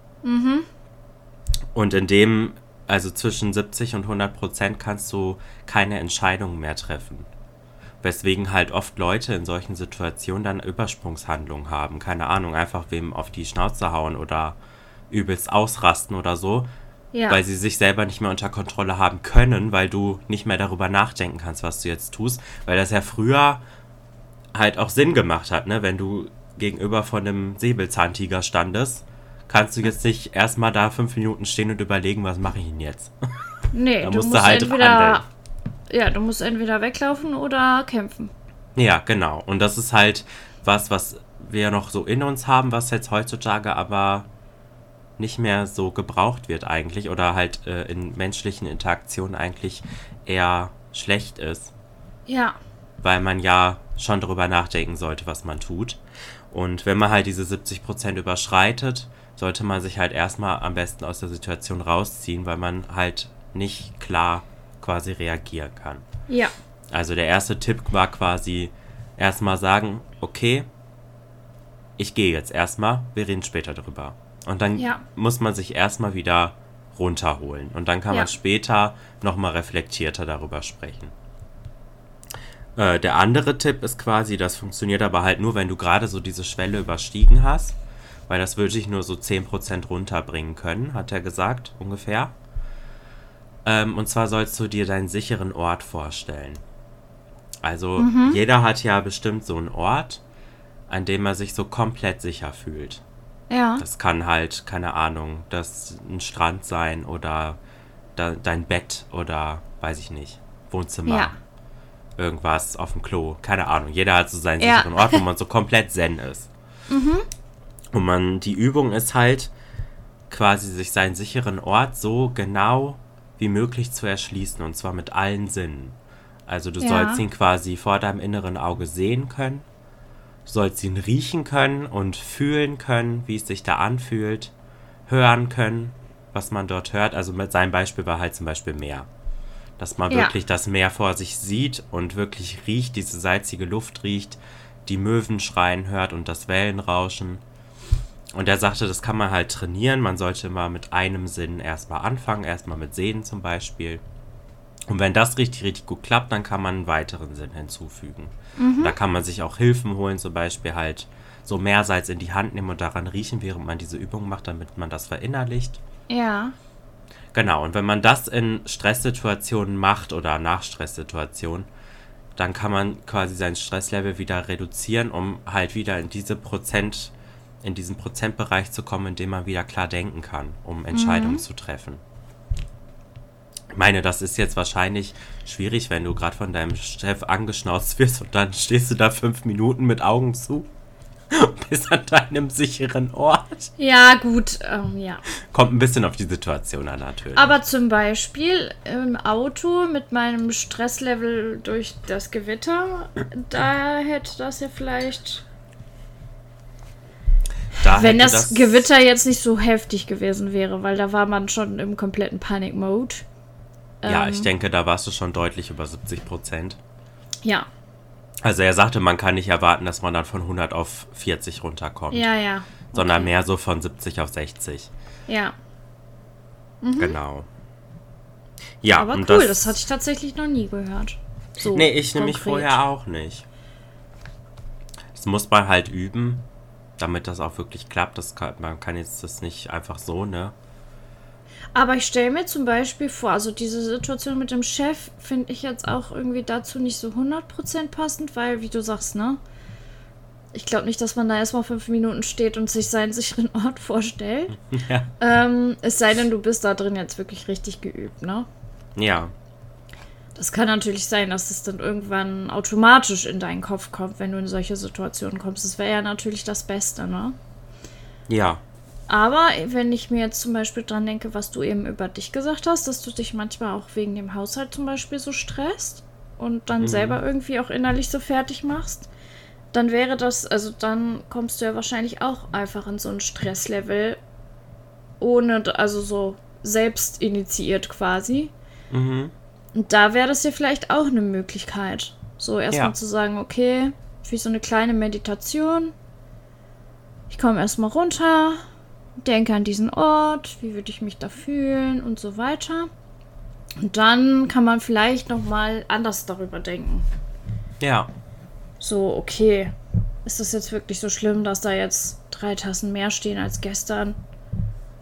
Speaker 1: Und in dem, also zwischen 70 und 100 Prozent, kannst du keine Entscheidungen mehr treffen. Weswegen halt oft Leute in solchen Situationen dann Übersprungshandlungen haben. Keine Ahnung, einfach wem auf die Schnauze hauen oder übelst ausrasten oder so,
Speaker 2: Ja.
Speaker 1: weil sie sich selber nicht mehr unter Kontrolle haben können, weil du nicht mehr darüber nachdenken kannst, was du jetzt tust. Weil das ja früher halt auch Sinn gemacht hat, ne? Wenn du gegenüber von einem Säbelzahntiger standest, kannst du jetzt nicht erstmal da fünf Minuten stehen und überlegen, was mache ich denn jetzt?
Speaker 2: nee,
Speaker 1: da
Speaker 2: du
Speaker 1: musst
Speaker 2: musst
Speaker 1: du halt
Speaker 2: entweder.
Speaker 1: handeln.
Speaker 2: Ja, du musst entweder weglaufen oder kämpfen.
Speaker 1: Ja, genau. Und das ist halt was, was wir noch so in uns haben, was jetzt heutzutage aber nicht mehr so gebraucht wird eigentlich oder halt äh, in menschlichen Interaktionen eigentlich eher schlecht ist.
Speaker 2: Ja.
Speaker 1: weil man ja schon darüber nachdenken sollte, was man tut. Und wenn man halt diese 70% überschreitet, sollte man sich halt erstmal am besten aus der Situation rausziehen, weil man halt nicht klar quasi reagieren kann.
Speaker 2: Ja.
Speaker 1: Also der erste Tipp war quasi erstmal sagen, okay, ich gehe jetzt erstmal, wir reden später drüber. Und dann
Speaker 2: Ja.
Speaker 1: muss man sich erstmal wieder runterholen. Und dann kann
Speaker 2: Ja.
Speaker 1: man später nochmal reflektierter darüber sprechen. Äh, der andere Tipp ist quasi, das funktioniert aber halt nur, wenn du gerade so diese Schwelle überstiegen hast. Weil das würde ich nur so 10% runterbringen können, hat er gesagt, ungefähr. Ähm, und zwar sollst du dir deinen sicheren Ort vorstellen. Also mhm. jeder hat ja bestimmt so einen Ort, an dem er sich so komplett sicher fühlt.
Speaker 2: Ja.
Speaker 1: Das kann halt, keine Ahnung, das ein Strand sein oder da, dein Bett oder weiß ich nicht, Wohnzimmer. Ja. Irgendwas auf dem Klo. Keine Ahnung. Jeder hat so seinen ja. sicheren Ort, wo man so komplett zen ist. Mhm. Und man, die Übung ist halt quasi sich seinen sicheren Ort so genau wie möglich zu erschließen und zwar mit allen Sinnen. Also du ja. sollst ihn quasi vor deinem inneren Auge sehen können, du sollst ihn riechen können und fühlen können, wie es sich da anfühlt, hören können, was man dort hört. Also mit seinem Beispiel war halt zum Beispiel Meer. Dass man ja. wirklich das Meer vor sich sieht und wirklich riecht, diese salzige Luft riecht, die Möwen schreien hört und das Wellenrauschen. Und er sagte, das kann man halt trainieren. Man sollte mal mit einem Sinn erstmal anfangen, erstmal mit Sehen zum Beispiel. Und wenn das richtig, richtig gut klappt, dann kann man einen weiteren Sinn hinzufügen. Mhm. Da kann man sich auch Hilfen holen, zum Beispiel halt so Meersalz in die Hand nehmen und daran riechen, während man diese Übung macht, damit man das verinnerlicht.
Speaker 2: Ja.
Speaker 1: Genau, und wenn man das in Stresssituationen macht oder nach Stresssituationen, dann kann man quasi sein Stresslevel wieder reduzieren, um halt wieder in diese Prozent, in diesen Prozentbereich zu kommen, in dem man wieder klar denken kann, um Entscheidungen mhm. zu treffen. Ich meine, das ist jetzt wahrscheinlich schwierig, wenn du gerade von deinem Chef angeschnauzt wirst und dann stehst du da fünf Minuten mit Augen zu. Bis an deinem sicheren Ort.
Speaker 2: Ja, gut, ähm, ja.
Speaker 1: Kommt ein bisschen auf die Situation an, natürlich.
Speaker 2: Aber zum Beispiel im Auto mit meinem Stresslevel durch das Gewitter, da hätte das ja vielleicht. Da wenn das, das, Gewitter jetzt nicht so heftig gewesen wäre, weil da war man schon im kompletten Panic-Mode.
Speaker 1: Ja, ähm, ich denke, da warst du schon deutlich über 70 Prozent.
Speaker 2: Ja.
Speaker 1: Also er sagte, man kann nicht erwarten, dass man dann von 100 auf 40 runterkommt.
Speaker 2: Ja, ja. Okay.
Speaker 1: Sondern mehr so von 70 auf 60.
Speaker 2: Ja.
Speaker 1: Mhm. Genau. Ja,
Speaker 2: aber cool, das, das hatte ich tatsächlich noch nie gehört.
Speaker 1: So nee, ich nämlich vorher auch nicht. Das muss man halt üben, damit das auch wirklich klappt. Das kann, man kann jetzt das nicht einfach so, ne?
Speaker 2: Aber ich stelle mir zum Beispiel vor, also diese Situation mit dem Chef finde ich jetzt auch irgendwie dazu nicht so 100% passend, weil, wie du sagst, ne? Ich glaube nicht, dass man da erstmal fünf Minuten steht und sich seinen sicheren Ort vorstellt. Ja. Ähm, es sei denn, du bist da drin jetzt wirklich richtig geübt, ne?
Speaker 1: Ja.
Speaker 2: Das kann natürlich sein, dass es dann irgendwann automatisch in deinen Kopf kommt, wenn du in solche Situationen kommst. Das wäre ja natürlich das Beste, ne?
Speaker 1: Ja.
Speaker 2: Aber wenn ich mir jetzt zum Beispiel dran denke, was du eben über dich gesagt hast, dass du dich manchmal auch wegen dem Haushalt zum Beispiel so stresst und dann mhm. selber irgendwie auch innerlich so fertig machst, dann wäre das, also dann kommst du ja wahrscheinlich auch einfach in so ein Stresslevel, ohne, also so selbst initiiert quasi. Mhm. Und da wäre das ja vielleicht auch eine Möglichkeit. So erstmal ja. zu sagen, okay, wie so eine kleine Meditation. Ich komme erstmal runter, denke an diesen Ort, wie würde ich mich da fühlen und so weiter. Und dann kann man vielleicht noch mal anders darüber denken.
Speaker 1: Ja.
Speaker 2: So, okay, ist das jetzt wirklich so schlimm, dass da jetzt drei Tassen mehr stehen als gestern?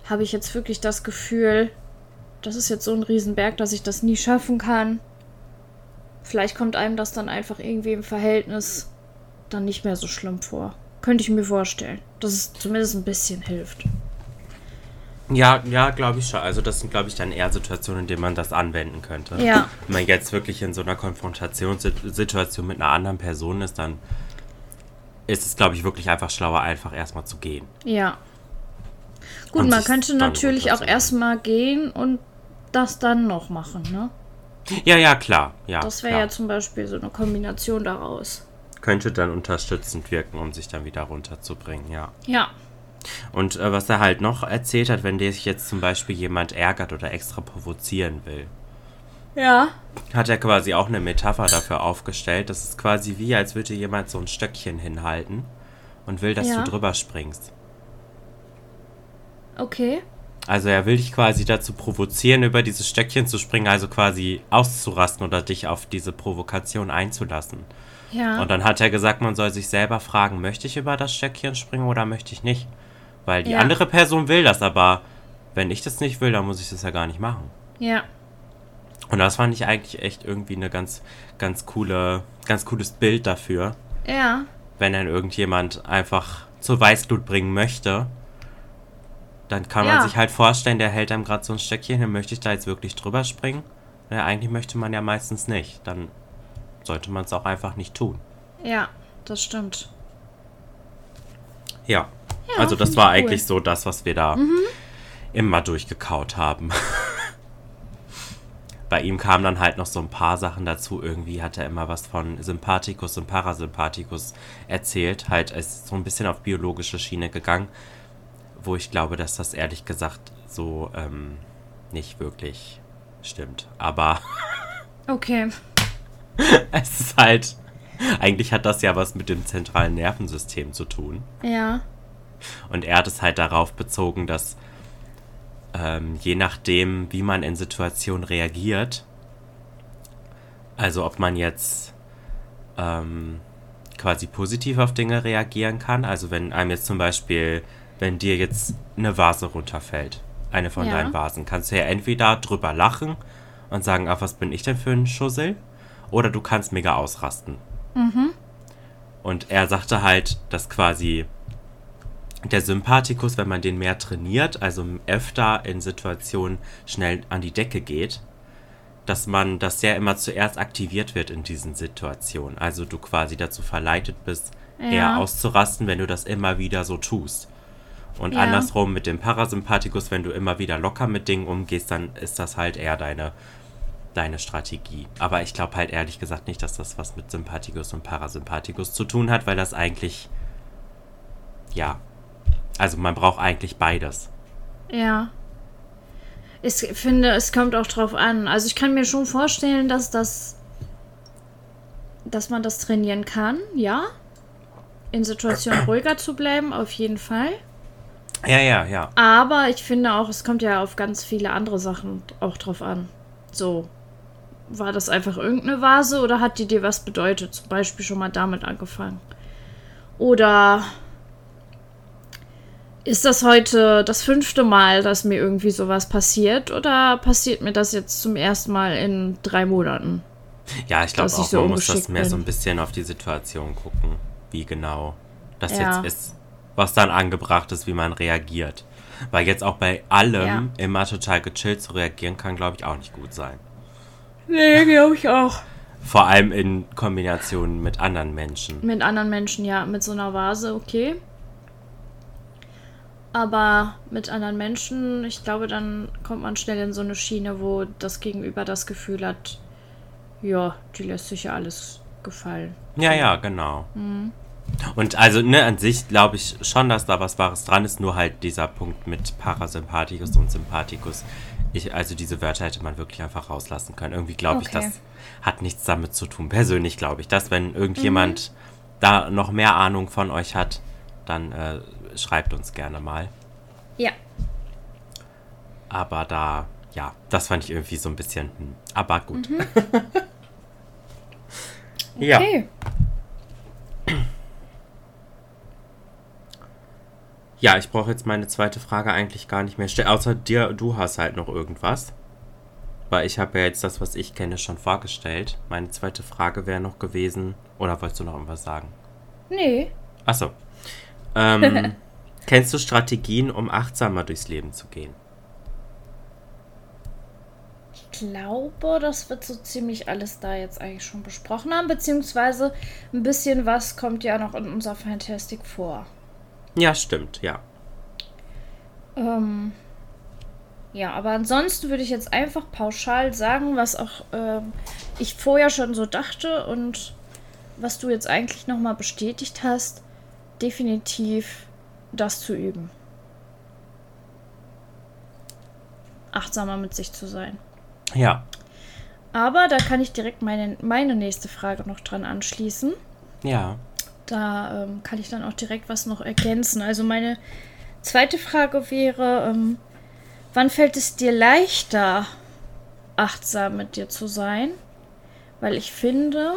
Speaker 2: Habe ich jetzt wirklich das Gefühl, das ist jetzt so ein Riesenberg, dass ich das nie schaffen kann? Vielleicht kommt einem das dann einfach irgendwie im Verhältnis dann nicht mehr so schlimm vor. Könnte ich mir vorstellen, dass es zumindest ein bisschen hilft.
Speaker 1: Ja, ja, glaube ich schon. Also das sind, glaube ich, dann eher Situationen, in denen man das anwenden könnte.
Speaker 2: Ja.
Speaker 1: Wenn man jetzt wirklich in so einer Konfrontationssituation mit einer anderen Person ist, dann ist es, glaube ich, wirklich einfach schlauer, einfach erstmal zu gehen.
Speaker 2: Ja. Gut, und man könnte natürlich auch erstmal gehen und das dann noch machen, ne?
Speaker 1: Ja, ja, klar. Ja,
Speaker 2: das wäre ja zum Beispiel so eine Kombination daraus.
Speaker 1: Könnte dann unterstützend wirken, um sich dann wieder runterzubringen, ja.
Speaker 2: Ja.
Speaker 1: Und äh, was er halt noch erzählt hat, wenn sich jetzt zum Beispiel jemand ärgert oder extra provozieren will.
Speaker 2: Ja.
Speaker 1: Hat er quasi auch eine Metapher dafür aufgestellt. Das ist quasi wie, als würde jemand so ein Stöckchen hinhalten und will, dass ja. du drüber springst.
Speaker 2: Okay.
Speaker 1: Also er will dich quasi dazu provozieren, über dieses Stöckchen zu springen, also quasi auszurasten oder dich auf diese Provokation einzulassen.
Speaker 2: Ja.
Speaker 1: Und dann hat er gesagt, man soll sich selber fragen, möchte ich über das Stöckchen springen oder möchte ich nicht? Weil die
Speaker 2: Ja.
Speaker 1: andere Person will das, aber wenn ich das nicht will, dann muss ich das ja gar nicht machen.
Speaker 2: Ja.
Speaker 1: Und das fand ich eigentlich echt irgendwie eine ganz, ganz coole, ganz cooles Bild dafür,
Speaker 2: Ja.
Speaker 1: wenn dann irgendjemand einfach zur Weißglut bringen möchte. Dann kann
Speaker 2: Ja.
Speaker 1: man sich halt vorstellen, der hält einem gerade so ein Stöckchen hin, möchte ich da jetzt wirklich drüber springen? Ja, eigentlich möchte man ja meistens nicht. Dann sollte man es auch einfach nicht tun.
Speaker 2: Ja, das stimmt.
Speaker 1: Ja.
Speaker 2: Ja,
Speaker 1: also das war
Speaker 2: cool.
Speaker 1: eigentlich so das, was wir da immer durchgekaut haben. Bei ihm kamen dann halt noch so ein paar Sachen dazu. Irgendwie hat er immer was von Sympathikus und Parasympathikus erzählt. Halt ist so ein bisschen auf biologische Schiene gegangen, wo ich glaube, dass das ehrlich gesagt so ähm, nicht wirklich stimmt. Aber
Speaker 2: Okay.
Speaker 1: es ist halt. Eigentlich hat das ja was mit dem zentralen Nervensystem zu tun.
Speaker 2: Ja.
Speaker 1: Und er hat es halt darauf bezogen, dass ähm, je nachdem, wie man in Situationen reagiert, also ob man jetzt ähm, quasi positiv auf Dinge reagieren kann, also wenn einem jetzt zum Beispiel, wenn dir jetzt eine Vase runterfällt, eine von
Speaker 2: Ja.
Speaker 1: deinen Vasen, kannst du ja entweder drüber lachen und sagen, ach, was bin ich denn für ein Schussel? Oder du kannst mega ausrasten. Und er sagte halt, dass quasi der Sympathikus, wenn man den mehr trainiert, also öfter in Situationen schnell an die Decke geht, dass man, dass der immer zuerst aktiviert wird in diesen Situationen. Also du quasi dazu verleitet bist,
Speaker 2: Ja.
Speaker 1: eher auszurasten, wenn du das immer wieder so tust. Und
Speaker 2: Ja.
Speaker 1: andersrum mit dem Parasympathikus, wenn du immer wieder locker mit Dingen umgehst, dann ist das halt eher deine, deine Strategie. Aber ich glaube halt ehrlich gesagt nicht, dass das was mit Sympathikus und Parasympathikus zu tun hat, weil das eigentlich, ja, also man braucht eigentlich beides.
Speaker 2: Ja. Ich finde, es kommt auch drauf an. Also ich kann mir schon vorstellen, dass das, dass man das trainieren kann, ja. In Situationen ruhiger zu bleiben, auf jeden Fall.
Speaker 1: Ja, ja, ja.
Speaker 2: Aber ich finde auch, es kommt ja auf ganz viele andere Sachen auch drauf an. So. War das einfach irgendeine Vase oder hat die dir was bedeutet? Zum Beispiel schon mal damit angefangen. Oder ist das heute das fünfte Mal, dass mir irgendwie sowas passiert? Oder passiert mir das jetzt zum ersten Mal in drei Monaten?
Speaker 1: Ja, ich glaube
Speaker 2: Dass ich
Speaker 1: auch,
Speaker 2: so
Speaker 1: man muss das mehr so
Speaker 2: bin.
Speaker 1: ein bisschen auf die Situation gucken, wie genau das
Speaker 2: Ja.
Speaker 1: jetzt ist, was dann angebracht ist, wie man reagiert. Weil jetzt auch bei allem
Speaker 2: Ja.
Speaker 1: immer total gechillt zu reagieren, kann, glaube ich, auch nicht gut sein.
Speaker 2: Nee, glaube ich auch.
Speaker 1: Vor allem in Kombination mit anderen Menschen.
Speaker 2: Mit anderen Menschen, ja. Mit so einer Vase, okay. Aber mit anderen Menschen, ich glaube, dann kommt man schnell in so eine Schiene, wo das Gegenüber das Gefühl hat, ja, die lässt sich ja alles gefallen.
Speaker 1: Ja, ja, genau.
Speaker 2: Mhm.
Speaker 1: Und also, ne, an sich glaube ich schon, dass da was Wahres dran ist, nur halt dieser Punkt mit Parasympathikus und Sympathikus. Ich, also diese Wörter hätte man wirklich einfach rauslassen können. Irgendwie glaube ich,
Speaker 2: Okay.
Speaker 1: das hat nichts damit zu tun. Persönlich glaube ich, dass wenn irgendjemand da noch mehr Ahnung von euch hat, dann äh, schreibt uns gerne mal.
Speaker 2: Ja.
Speaker 1: Aber da, ja, das fand ich irgendwie so ein bisschen, hm, aber gut. ja.
Speaker 2: Okay.
Speaker 1: Ja, ich brauche jetzt meine zweite Frage eigentlich gar nicht mehr stellen. Außer dir, du hast halt noch irgendwas. Weil ich habe ja jetzt das, was ich kenne, schon vorgestellt. Meine zweite Frage wäre noch gewesen. Oder wolltest du noch irgendwas sagen?
Speaker 2: Nee.
Speaker 1: Achso. Ähm, kennst du Strategien, um achtsamer durchs Leben zu gehen?
Speaker 2: Ich glaube, das wird so ziemlich alles da jetzt eigentlich schon besprochen haben, beziehungsweise ein bisschen was kommt ja noch in unserer Fantastic vor.
Speaker 1: Ja, stimmt, ja.
Speaker 2: Ähm, ja, aber ansonsten würde ich jetzt einfach pauschal sagen, was auch ähm, ich vorher schon so dachte und was du jetzt eigentlich nochmal bestätigt hast, definitiv das zu üben. Achtsamer mit sich zu sein.
Speaker 1: Ja.
Speaker 2: Aber da kann ich direkt meine, meine nächste Frage noch dran anschließen.
Speaker 1: Ja.
Speaker 2: Da ähm, kann ich dann auch direkt was noch ergänzen. Also meine zweite Frage wäre, ähm, Wann fällt es dir leichter, achtsam mit dir zu sein? Weil ich finde,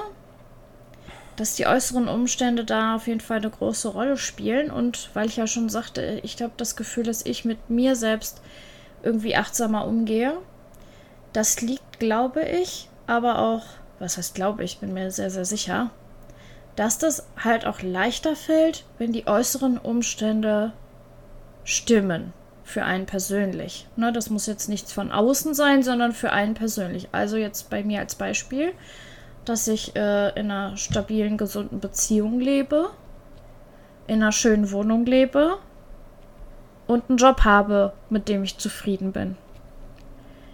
Speaker 2: dass die äußeren Umstände da auf jeden Fall eine große Rolle spielen. Und weil ich ja schon sagte, ich habe das Gefühl, dass ich mit mir selbst irgendwie achtsamer umgehe. Das liegt, glaube ich, aber auch, was heißt glaube ich, bin mir sehr, sehr sicher, dass das halt auch leichter fällt, wenn die äußeren Umstände stimmen für einen persönlich. Ne, das muss jetzt nichts von außen sein, sondern für einen persönlich. Also jetzt bei mir als Beispiel, dass ich äh, in einer stabilen, gesunden Beziehung lebe, in einer schönen Wohnung lebe und einen Job habe, mit dem ich zufrieden bin.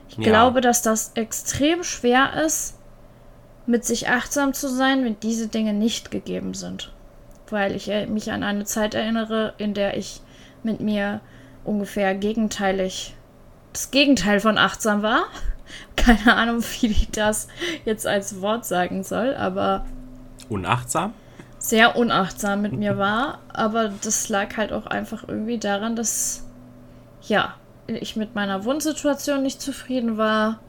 Speaker 2: Ich ja. glaube, dass das extrem schwer ist, mit sich achtsam zu sein, wenn diese Dinge nicht gegeben sind. Weil ich äh, mich an eine Zeit erinnere, in der ich mit mir ungefähr gegenteilig, das Gegenteil von achtsam war. Keine Ahnung, wie ich das jetzt als Wort sagen soll, aber.
Speaker 1: Unachtsam?
Speaker 2: Sehr unachtsam mit mir war, aber das lag halt auch einfach irgendwie daran, dass, ja, ich mit meiner Wohnsituation nicht zufrieden war,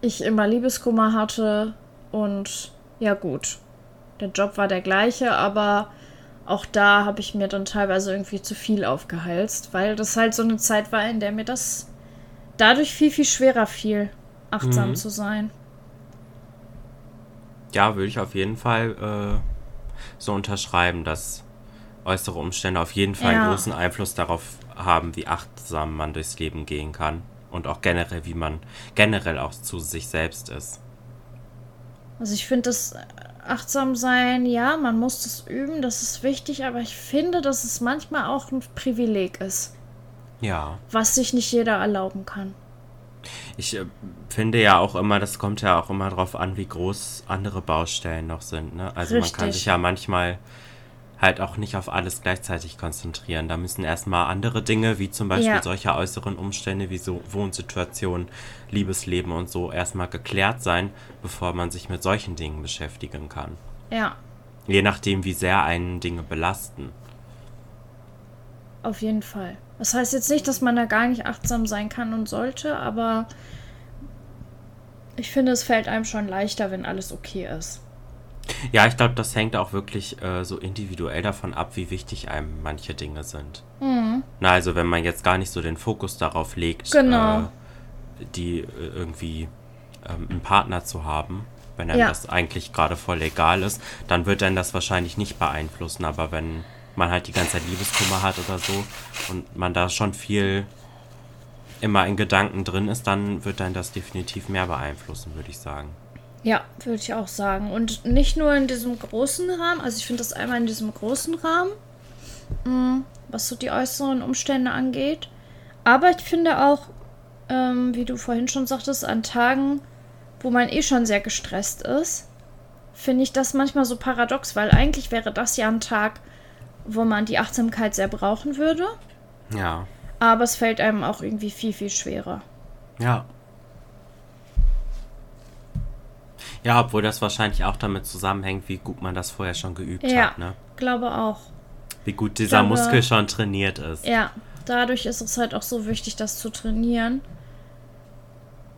Speaker 2: ich immer Liebeskummer hatte und ja gut, der Job war der gleiche, aber auch da habe ich mir dann teilweise irgendwie zu viel aufgehalst, weil das halt so eine Zeit war, in der mir das dadurch viel, viel schwerer fiel, achtsam mhm. zu sein.
Speaker 1: Ja, würde ich auf jeden Fall äh, so unterschreiben, dass äußere Umstände auf jeden Fall ja. einen großen Einfluss darauf haben, wie achtsam man durchs Leben gehen kann. Und auch generell, wie man generell auch zu sich selbst ist.
Speaker 2: Also ich finde das achtsam sein, ja, man muss das üben, das ist wichtig, aber ich finde, dass es manchmal auch ein Privileg ist.
Speaker 1: Ja.
Speaker 2: Was sich nicht jeder erlauben kann.
Speaker 1: Ich äh, finde ja auch immer, das kommt ja auch immer darauf an, wie groß andere Baustellen noch sind. Ne? Also Richtig. man kann sich ja manchmal halt auch nicht auf alles gleichzeitig konzentrieren. Da müssen erstmal andere Dinge, wie zum Beispiel ja. solche äußeren Umstände wie so Wohnsituationen, Liebesleben und so, erstmal geklärt sein, bevor man sich mit solchen Dingen beschäftigen kann.
Speaker 2: Ja.
Speaker 1: Je nachdem, wie sehr einen Dinge belasten.
Speaker 2: Auf jeden Fall. Das heißt jetzt nicht, dass man da gar nicht achtsam sein kann und sollte, aber ich finde, es fällt einem schon leichter, wenn alles okay ist.
Speaker 1: Ja, ich glaube, das hängt auch wirklich äh, so individuell davon ab, wie wichtig einem manche Dinge sind. Mhm. Na, also wenn man jetzt gar nicht so den Fokus darauf legt, genau. äh, die äh, irgendwie ähm, einen Partner zu haben, wenn einem ja. das eigentlich gerade voll egal ist, dann wird dann das wahrscheinlich nicht beeinflussen. Aber wenn man halt die ganze Zeit Liebeskummer hat oder so und man da schon viel immer in Gedanken drin ist, dann wird dann das definitiv mehr beeinflussen, würde ich sagen.
Speaker 2: Ja, würde ich auch sagen. Und nicht nur in diesem großen Rahmen, also ich finde das einmal in diesem großen Rahmen, mm, was so die äußeren Umstände angeht. Aber ich finde auch, ähm, wie du vorhin schon sagtest, an Tagen, wo man eh schon sehr gestresst ist, finde ich das manchmal so paradox, weil eigentlich wäre das ja ein Tag, wo man die Achtsamkeit sehr brauchen würde.
Speaker 1: Ja.
Speaker 2: Aber es fällt einem auch irgendwie viel, viel schwerer.
Speaker 1: Ja, Ja, obwohl das wahrscheinlich auch damit zusammenhängt, wie gut man das vorher schon geübt ja, hat, ne?
Speaker 2: glaube auch.
Speaker 1: Wie gut dieser glaube, Muskel schon trainiert ist.
Speaker 2: Ja, dadurch ist es halt auch so wichtig, das zu trainieren.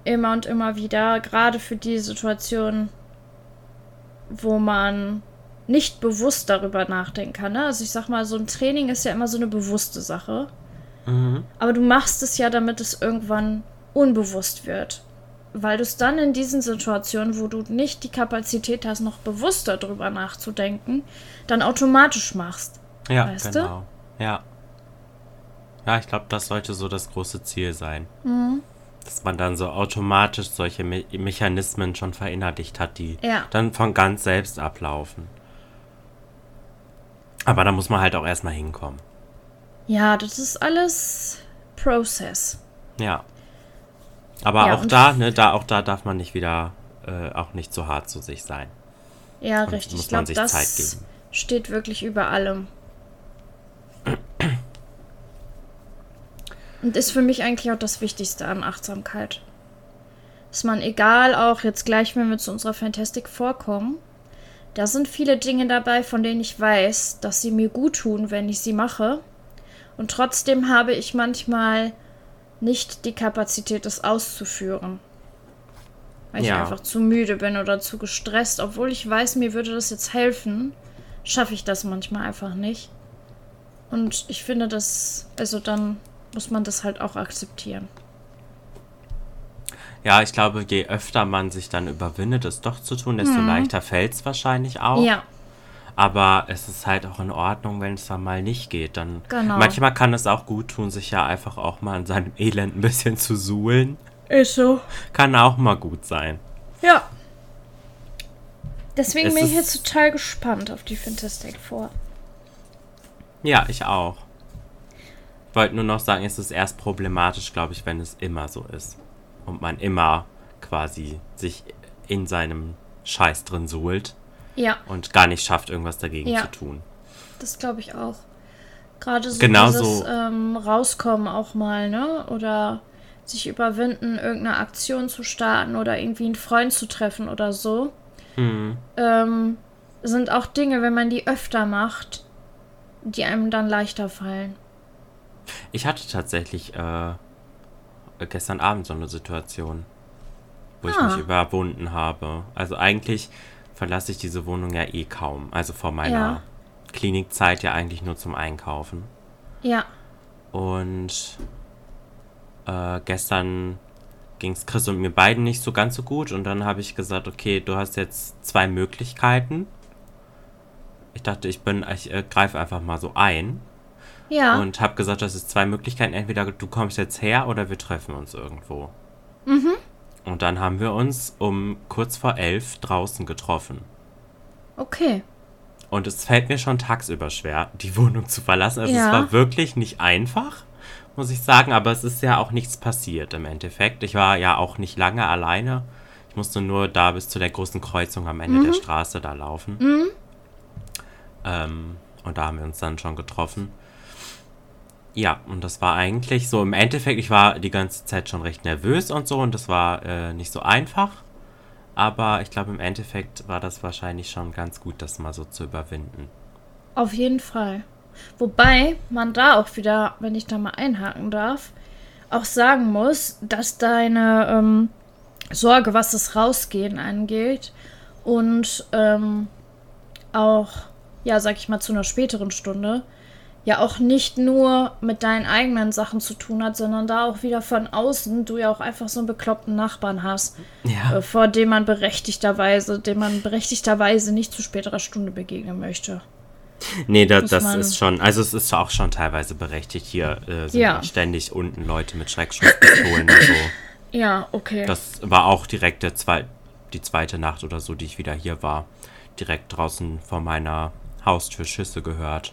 Speaker 2: Immer und immer wieder, gerade für die Situation, wo man nicht bewusst darüber nachdenken kann. Ne? Also ich sag mal, so ein Training ist ja immer so eine bewusste Sache. Mhm. Aber du machst es ja, damit es irgendwann unbewusst wird weil du es dann in diesen Situationen, wo du nicht die Kapazität hast, noch bewusster drüber nachzudenken, dann automatisch machst.
Speaker 1: Ja, weißt genau. Du? Ja. Ja, ich glaube, das sollte so das große Ziel sein. Mhm. Dass man dann so automatisch solche Me Mechanismen schon verinnerlicht hat, die ja. dann von ganz selbst ablaufen. Aber da muss man halt auch erstmal hinkommen.
Speaker 2: Ja, das ist alles Prozess.
Speaker 1: Ja. Aber ja, auch da, ne, da, auch da darf man nicht wieder, äh, auch nicht so hart zu sich sein.
Speaker 2: Ja, und richtig. Ich glaube, das steht wirklich über allem. Und ist für mich eigentlich auch das Wichtigste an Achtsamkeit. Dass man, egal auch jetzt gleich, wenn wir zu unserer Fantastik vorkommen, da sind viele Dinge dabei, von denen ich weiß, dass sie mir gut tun, wenn ich sie mache. Und trotzdem habe ich manchmal nicht die Kapazität, das auszuführen. Weil
Speaker 1: Ja.
Speaker 2: ich einfach zu müde bin oder zu gestresst. Obwohl ich weiß, mir würde das jetzt helfen, schaffe ich das manchmal einfach nicht. Und ich finde das, also dann muss man das halt auch akzeptieren.
Speaker 1: Ja, ich glaube, je öfter man sich dann überwindet, es doch zu tun, desto leichter fällt es wahrscheinlich auch.
Speaker 2: Ja,
Speaker 1: Aber es ist halt auch in Ordnung, wenn es dann mal nicht geht. Dann
Speaker 2: Genau.
Speaker 1: manchmal kann es auch gut tun, sich ja einfach auch mal in seinem Elend ein bisschen zu suhlen.
Speaker 2: ist so.
Speaker 1: Kann auch mal gut sein.
Speaker 2: Ja. Deswegen
Speaker 1: Es
Speaker 2: bin ich jetzt total gespannt auf die Fantastic Four.
Speaker 1: Ja, ich auch. Ich wollte nur noch sagen, es ist erst problematisch, glaube ich, wenn es immer so ist. Und man immer quasi sich in seinem Scheiß drin suhlt
Speaker 2: Ja,
Speaker 1: und gar nicht schafft, irgendwas dagegen
Speaker 2: Ja.
Speaker 1: zu tun.
Speaker 2: das glaube ich auch. Gerade so
Speaker 1: Genau
Speaker 2: dieses
Speaker 1: so.
Speaker 2: ähm, Rauskommen auch mal, ne? Oder sich überwinden, irgendeine Aktion zu starten oder irgendwie einen Freund zu treffen oder so.
Speaker 1: Hm.
Speaker 2: Ähm, sind auch Dinge, wenn man die öfter macht, die einem dann leichter fallen.
Speaker 1: Ich hatte tatsächlich äh, gestern Abend so eine Situation, wo ich
Speaker 2: Ah.
Speaker 1: mich überwunden habe. Also eigentlich verlasse ich diese Wohnung ja eh kaum. Also vor meiner
Speaker 2: Ja.
Speaker 1: Klinikzeit ja eigentlich nur zum Einkaufen.
Speaker 2: Ja,
Speaker 1: Und äh, gestern ging es Chris und mir beiden nicht so ganz so gut. Und dann habe ich gesagt, okay, du hast jetzt zwei Möglichkeiten. Ich dachte, ich bin, ich äh, greife einfach mal so ein.
Speaker 2: Ja,
Speaker 1: Und habe gesagt, das ist zwei Möglichkeiten. Entweder du kommst jetzt her oder wir treffen uns irgendwo. Mhm. Und dann haben wir uns um kurz vor elf draußen getroffen.
Speaker 2: okay.
Speaker 1: Und es fällt mir schon tagsüber schwer, die Wohnung zu verlassen. Also
Speaker 2: Ja.
Speaker 1: es war wirklich nicht einfach, muss ich sagen. Aber es ist ja auch nichts passiert im Endeffekt. Ich war ja auch nicht lange alleine. Ich musste nur da bis zu der großen Kreuzung am Ende der Straße da laufen. Ähm, und da haben wir uns dann schon getroffen. Ja, und das war eigentlich so im Endeffekt, ich war die ganze Zeit schon recht nervös und so und das war äh, nicht so einfach. Aber ich glaube, im Endeffekt war das wahrscheinlich schon ganz gut, das mal so zu überwinden.
Speaker 2: Auf jeden Fall. Wobei man da auch wieder, wenn ich da mal einhaken darf, auch sagen muss, dass deine ähm, Sorge, was das Rausgehen angeht und ähm, auch, ja, sag ich mal, zu einer späteren Stunde, ja auch nicht nur mit deinen eigenen Sachen zu tun hat, sondern da auch wieder von außen du ja auch einfach so einen bekloppten Nachbarn hast,
Speaker 1: Ja.
Speaker 2: äh, vor dem man berechtigterweise, dem man berechtigterweise nicht zu späterer Stunde begegnen möchte.
Speaker 1: Nee, da, das ist schon, also es ist auch schon teilweise berechtigt. Hier äh, sind
Speaker 2: Ja.
Speaker 1: ständig unten Leute mit Schreckschusspistolen und so.
Speaker 2: Ja, okay.
Speaker 1: Das war auch direkt der zwei, die zweite Nacht oder so, die ich wieder hier war. Direkt draußen vor meiner Haustür Schüsse gehört.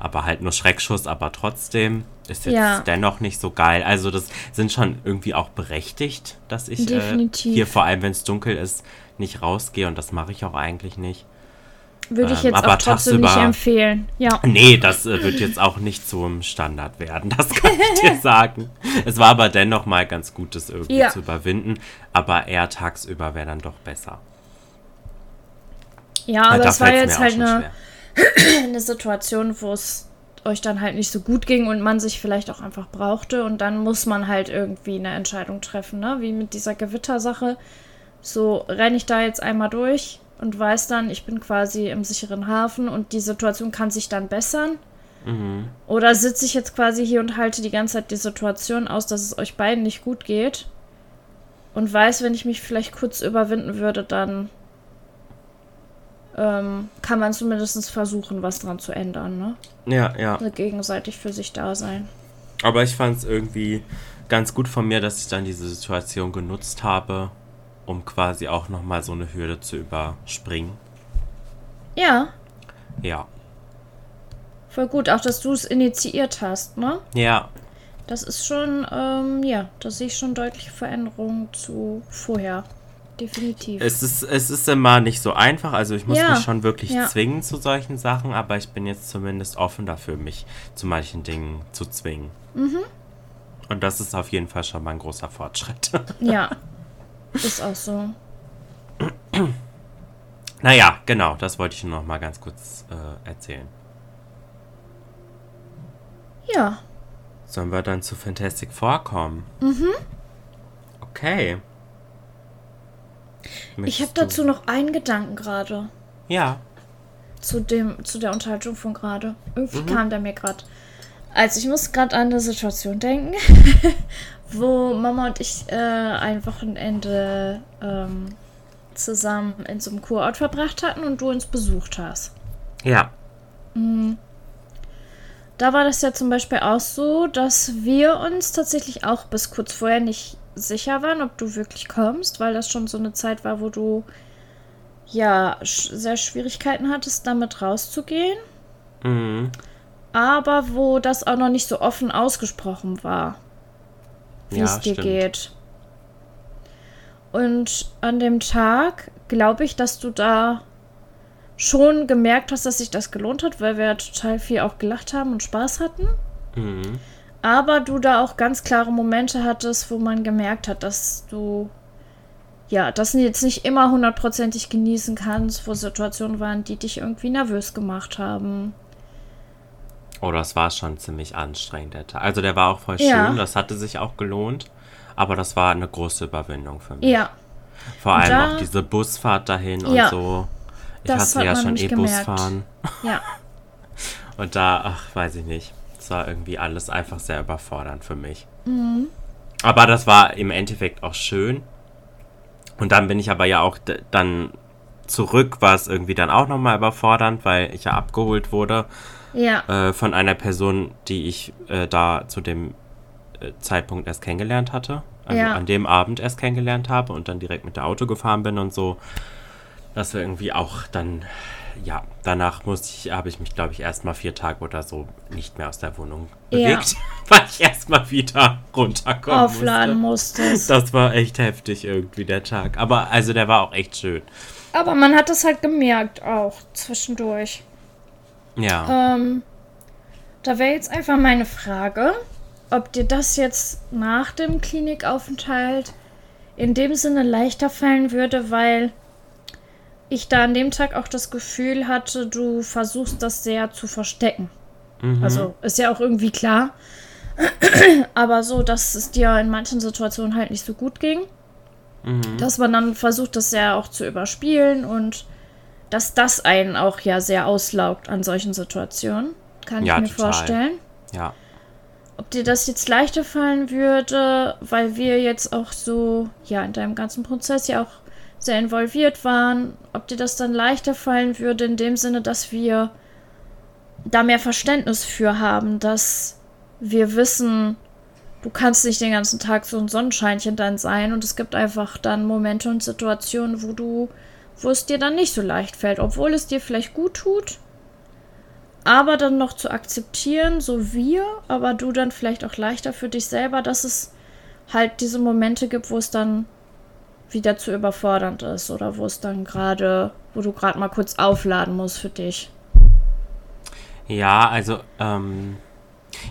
Speaker 1: Aber halt nur Schreckschuss, aber trotzdem ist jetzt
Speaker 2: Ja.
Speaker 1: dennoch nicht so geil. Also das sind schon irgendwie auch berechtigt, dass ich äh, hier vor allem, wenn es dunkel ist, nicht rausgehe und das mache ich auch eigentlich nicht.
Speaker 2: Würde ich
Speaker 1: ähm,
Speaker 2: jetzt
Speaker 1: aber
Speaker 2: auch trotzdem nicht empfehlen. Ja.
Speaker 1: Nee, das äh, wird jetzt auch nicht zum Standard werden, das kann ich dir sagen. Es war aber dennoch mal ganz gut, das irgendwie
Speaker 2: Ja.
Speaker 1: zu überwinden. Aber eher tagsüber wäre dann doch besser.
Speaker 2: Ja, aber
Speaker 1: da
Speaker 2: es war jetzt halt eine,
Speaker 1: schwer.
Speaker 2: eine Situation, wo es euch dann halt nicht so gut ging und man sich vielleicht auch einfach brauchte. Und dann muss man halt irgendwie eine Entscheidung treffen, ne? Wie mit dieser Gewittersache. So renne ich da jetzt einmal durch und weiß dann, ich bin quasi im sicheren Hafen und die Situation kann sich dann bessern.
Speaker 1: Mhm.
Speaker 2: Oder sitze ich jetzt quasi hier und halte die ganze Zeit die Situation aus, dass es euch beiden nicht gut geht und weiß, wenn ich mich vielleicht kurz überwinden würde, dann ähm, kann man zumindest versuchen, was dran zu ändern, ne?
Speaker 1: Ja, ja.
Speaker 2: Also gegenseitig für sich da sein.
Speaker 1: Aber ich fand es irgendwie ganz gut von mir, dass ich dann diese Situation genutzt habe, um quasi auch nochmal so eine Hürde zu überspringen.
Speaker 2: Ja,
Speaker 1: Ja.
Speaker 2: voll gut. Auch, dass du es initiiert hast, ne?
Speaker 1: Ja,
Speaker 2: Das ist schon, ähm, ja, da sehe ich schon deutliche Veränderungen zu vorher. Definitiv.
Speaker 1: es ist, es ist immer nicht so einfach. Also ich muss
Speaker 2: Ja,
Speaker 1: mich schon wirklich
Speaker 2: ja.
Speaker 1: zwingen zu solchen Sachen, aber ich bin jetzt zumindest offen dafür, mich zu manchen Dingen zu zwingen.
Speaker 2: Mhm.
Speaker 1: Und das ist auf jeden Fall schon mal ein großer Fortschritt.
Speaker 2: ja, ist auch so.
Speaker 1: naja, genau, das wollte ich nur noch mal ganz kurz äh, erzählen.
Speaker 2: Ja,
Speaker 1: Sollen wir dann zu Fantastic vorkommen? Mhm. Okay.
Speaker 2: Ich habe dazu noch einen Gedanken gerade.
Speaker 1: Ja.
Speaker 2: Zu dem, zu der Unterhaltung von gerade. Irgendwie mhm. kam der mir gerade. Also ich muss gerade an eine Situation denken, wo Mama und ich äh, ein Wochenende ähm, zusammen in so einem Kurort verbracht hatten und du uns besucht hast.
Speaker 1: Ja.
Speaker 2: Mhm. Da war das ja zum Beispiel auch so, dass wir uns tatsächlich auch bis kurz vorher nicht sicher waren, ob du wirklich kommst, weil das schon so eine Zeit war, wo du ja sehr Schwierigkeiten hattest, damit rauszugehen.
Speaker 1: Mhm.
Speaker 2: Aber wo das auch noch nicht so offen ausgesprochen war, wie ja, es dir stimmt. geht. Und an dem Tag glaube ich, dass du da schon gemerkt hast, dass sich das gelohnt hat, weil wir ja total viel auch gelacht haben und Spaß hatten.
Speaker 1: Mhm.
Speaker 2: Aber du da auch ganz klare Momente hattest, wo man gemerkt hat, dass du ja, das jetzt nicht immer hundertprozentig genießen kannst, wo Situationen waren, die dich irgendwie nervös gemacht haben.
Speaker 1: Oh, das war schon ziemlich anstrengend, der Tag. Also der war auch voll schön, ja. das hatte sich auch gelohnt, aber das war eine große Überwindung für mich.
Speaker 2: Ja.
Speaker 1: Vor allem da, auch diese Busfahrt dahin ja, und so. Ich hatte ja schon eh Busfahren.
Speaker 2: Ja.
Speaker 1: und da, ach, weiß ich nicht war irgendwie alles einfach sehr überfordernd für mich.
Speaker 2: Mhm.
Speaker 1: Aber das war im Endeffekt auch schön. Und dann bin ich aber ja auch dann zurück, war es irgendwie dann auch nochmal überfordernd, weil ich ja abgeholt wurde
Speaker 2: ja.
Speaker 1: äh, von einer Person, die ich äh, da zu dem äh, Zeitpunkt erst kennengelernt hatte. Also ja. an dem Abend erst kennengelernt habe und dann direkt mit der Auto gefahren bin und so. Das war irgendwie auch dann ja, danach musste ich, habe ich mich, glaube ich, erstmal vier Tage oder so nicht mehr aus der Wohnung bewegt, ja. weil ich erstmal wieder runterkommen
Speaker 2: Aufladen musste. musstest.
Speaker 1: Das war echt heftig irgendwie, der Tag. Aber also der war auch echt schön.
Speaker 2: Aber man hat es halt gemerkt auch zwischendurch.
Speaker 1: Ja.
Speaker 2: Ähm, da wäre jetzt einfach meine Frage, ob dir das jetzt nach dem Klinikaufenthalt in dem Sinne leichter fallen würde, weil ich da an dem Tag auch das Gefühl hatte, du versuchst das sehr zu verstecken. Mhm. Also ist ja auch irgendwie klar. Aber so, dass es dir in manchen Situationen halt nicht so gut ging. Mhm. Dass man dann versucht, das ja auch zu überspielen und dass das einen auch ja sehr auslaugt an solchen Situationen. Kann ja, ich mir total. vorstellen.
Speaker 1: Ja.
Speaker 2: Ob dir das jetzt leichter fallen würde, weil wir jetzt auch so, ja, in deinem ganzen Prozess ja auch sehr involviert waren, ob dir das dann leichter fallen würde, in dem Sinne, dass wir da mehr Verständnis für haben, dass wir wissen, du kannst nicht den ganzen Tag so ein Sonnenscheinchen dann sein und es gibt einfach dann Momente und Situationen, wo du, wo es dir dann nicht so leicht fällt, obwohl es dir vielleicht gut tut, aber dann noch zu akzeptieren, so wir, aber du dann vielleicht auch leichter für dich selber, dass es halt diese Momente gibt, wo es dann wieder zu überfordernd ist oder wo es dann gerade, wo du gerade mal kurz aufladen musst für dich.
Speaker 1: Ja, also, ähm,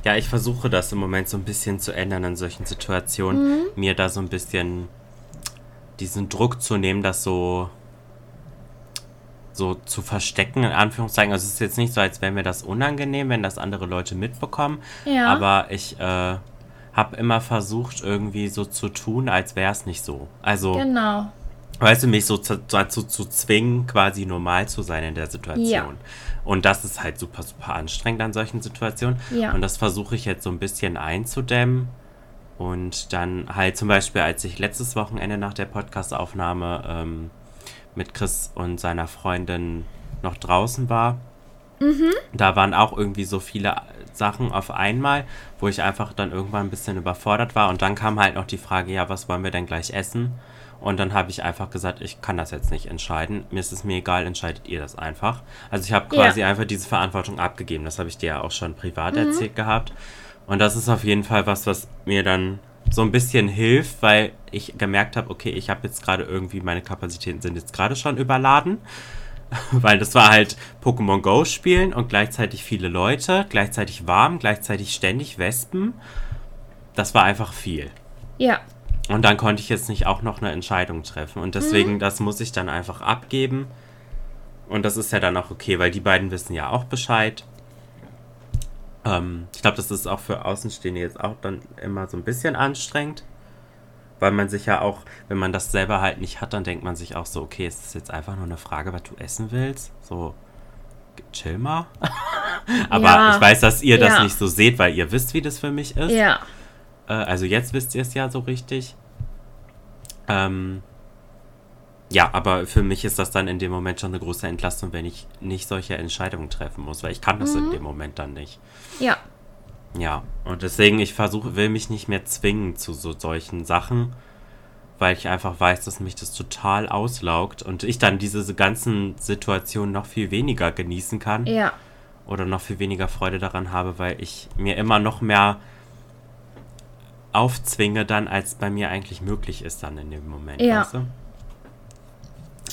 Speaker 1: ja, ich versuche das im Moment so ein bisschen zu ändern in solchen Situationen. Mhm. Mir da so ein bisschen diesen Druck zu nehmen, das so so zu verstecken, in Anführungszeichen. Also es ist jetzt nicht so, als wäre mir das unangenehm, wenn das andere Leute mitbekommen.
Speaker 2: Ja.
Speaker 1: Aber ich äh, habe immer versucht, irgendwie so zu tun, als wäre es nicht so. Also.
Speaker 2: Genau.
Speaker 1: Weißt du, mich so zu, dazu zu zwingen, quasi normal zu sein in der Situation. Ja. Und das ist halt super, super anstrengend an solchen Situationen.
Speaker 2: Ja.
Speaker 1: Und das versuche ich jetzt so ein bisschen einzudämmen. Und dann halt zum Beispiel, als ich letztes Wochenende nach der Podcastaufnahme ähm, mit Chris und seiner Freundin noch draußen war,
Speaker 2: mhm.
Speaker 1: da waren auch irgendwie so viele Sachen auf einmal, wo ich einfach dann irgendwann ein bisschen überfordert war. Und dann kam halt noch die Frage, ja, was wollen wir denn gleich essen? Und dann habe ich einfach gesagt, ich kann das jetzt nicht entscheiden. Mir ist es mir egal, entscheidet ihr das einfach. Also ich habe quasi ja. einfach diese Verantwortung abgegeben. Das habe ich dir ja auch schon privat mhm. erzählt gehabt. Und das ist auf jeden Fall was, was mir dann so ein bisschen hilft, weil ich gemerkt habe, okay, ich habe jetzt gerade irgendwie, meine Kapazitäten sind jetzt gerade schon überladen. Weil das war halt Pokémon Go spielen und gleichzeitig viele Leute, gleichzeitig warm, gleichzeitig ständig Wespen. Das war einfach viel.
Speaker 2: Ja.
Speaker 1: Und dann konnte ich jetzt nicht auch noch eine Entscheidung treffen. Und deswegen, mhm. das muss ich dann einfach abgeben. Und das ist ja dann auch okay, weil die beiden wissen ja auch Bescheid. Ähm, ich glaube, das ist auch für Außenstehende jetzt auch dann immer so ein bisschen anstrengend. Weil man sich ja auch, wenn man das selber halt nicht hat, dann denkt man sich auch so, okay, ist das jetzt einfach nur eine Frage, was du essen willst? So, chill mal. Aber ja. ich weiß, dass ihr das ja. nicht so seht, weil ihr wisst, wie das für mich ist.
Speaker 2: Ja.
Speaker 1: Äh, also jetzt wisst ihr es ja so richtig. Ähm, ja, aber für mich ist das dann in dem Moment schon eine große Entlastung, wenn ich nicht solche Entscheidungen treffen muss, weil ich kann das mhm. in dem Moment dann nicht.
Speaker 2: Ja.
Speaker 1: Ja, und deswegen, ich versuche, will mich nicht mehr zwingen zu so solchen Sachen, weil ich einfach weiß, dass mich das total auslaugt und ich dann diese ganzen Situationen noch viel weniger genießen kann.
Speaker 2: Ja.
Speaker 1: Oder noch viel weniger Freude daran habe, weil ich mir immer noch mehr aufzwinge dann, als bei mir eigentlich möglich ist dann in dem Moment.
Speaker 2: Ja. Weißt du?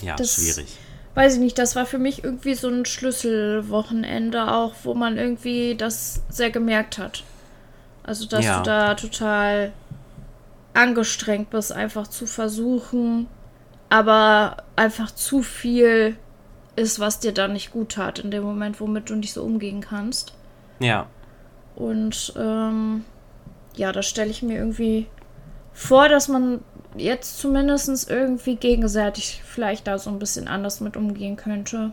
Speaker 1: Ja, das, schwierig.
Speaker 2: Weiß ich nicht, das war für mich irgendwie so ein Schlüsselwochenende auch, wo man irgendwie das sehr gemerkt hat. Also, dass ja. du da total angestrengt bist, einfach zu versuchen, aber einfach zu viel ist, was dir dann nicht gut tat in dem Moment, womit du nicht so umgehen kannst.
Speaker 1: Ja.
Speaker 2: Und ähm, ja, da stelle ich mir irgendwie vor, dass man jetzt zumindest irgendwie gegenseitig vielleicht da so ein bisschen anders mit umgehen könnte.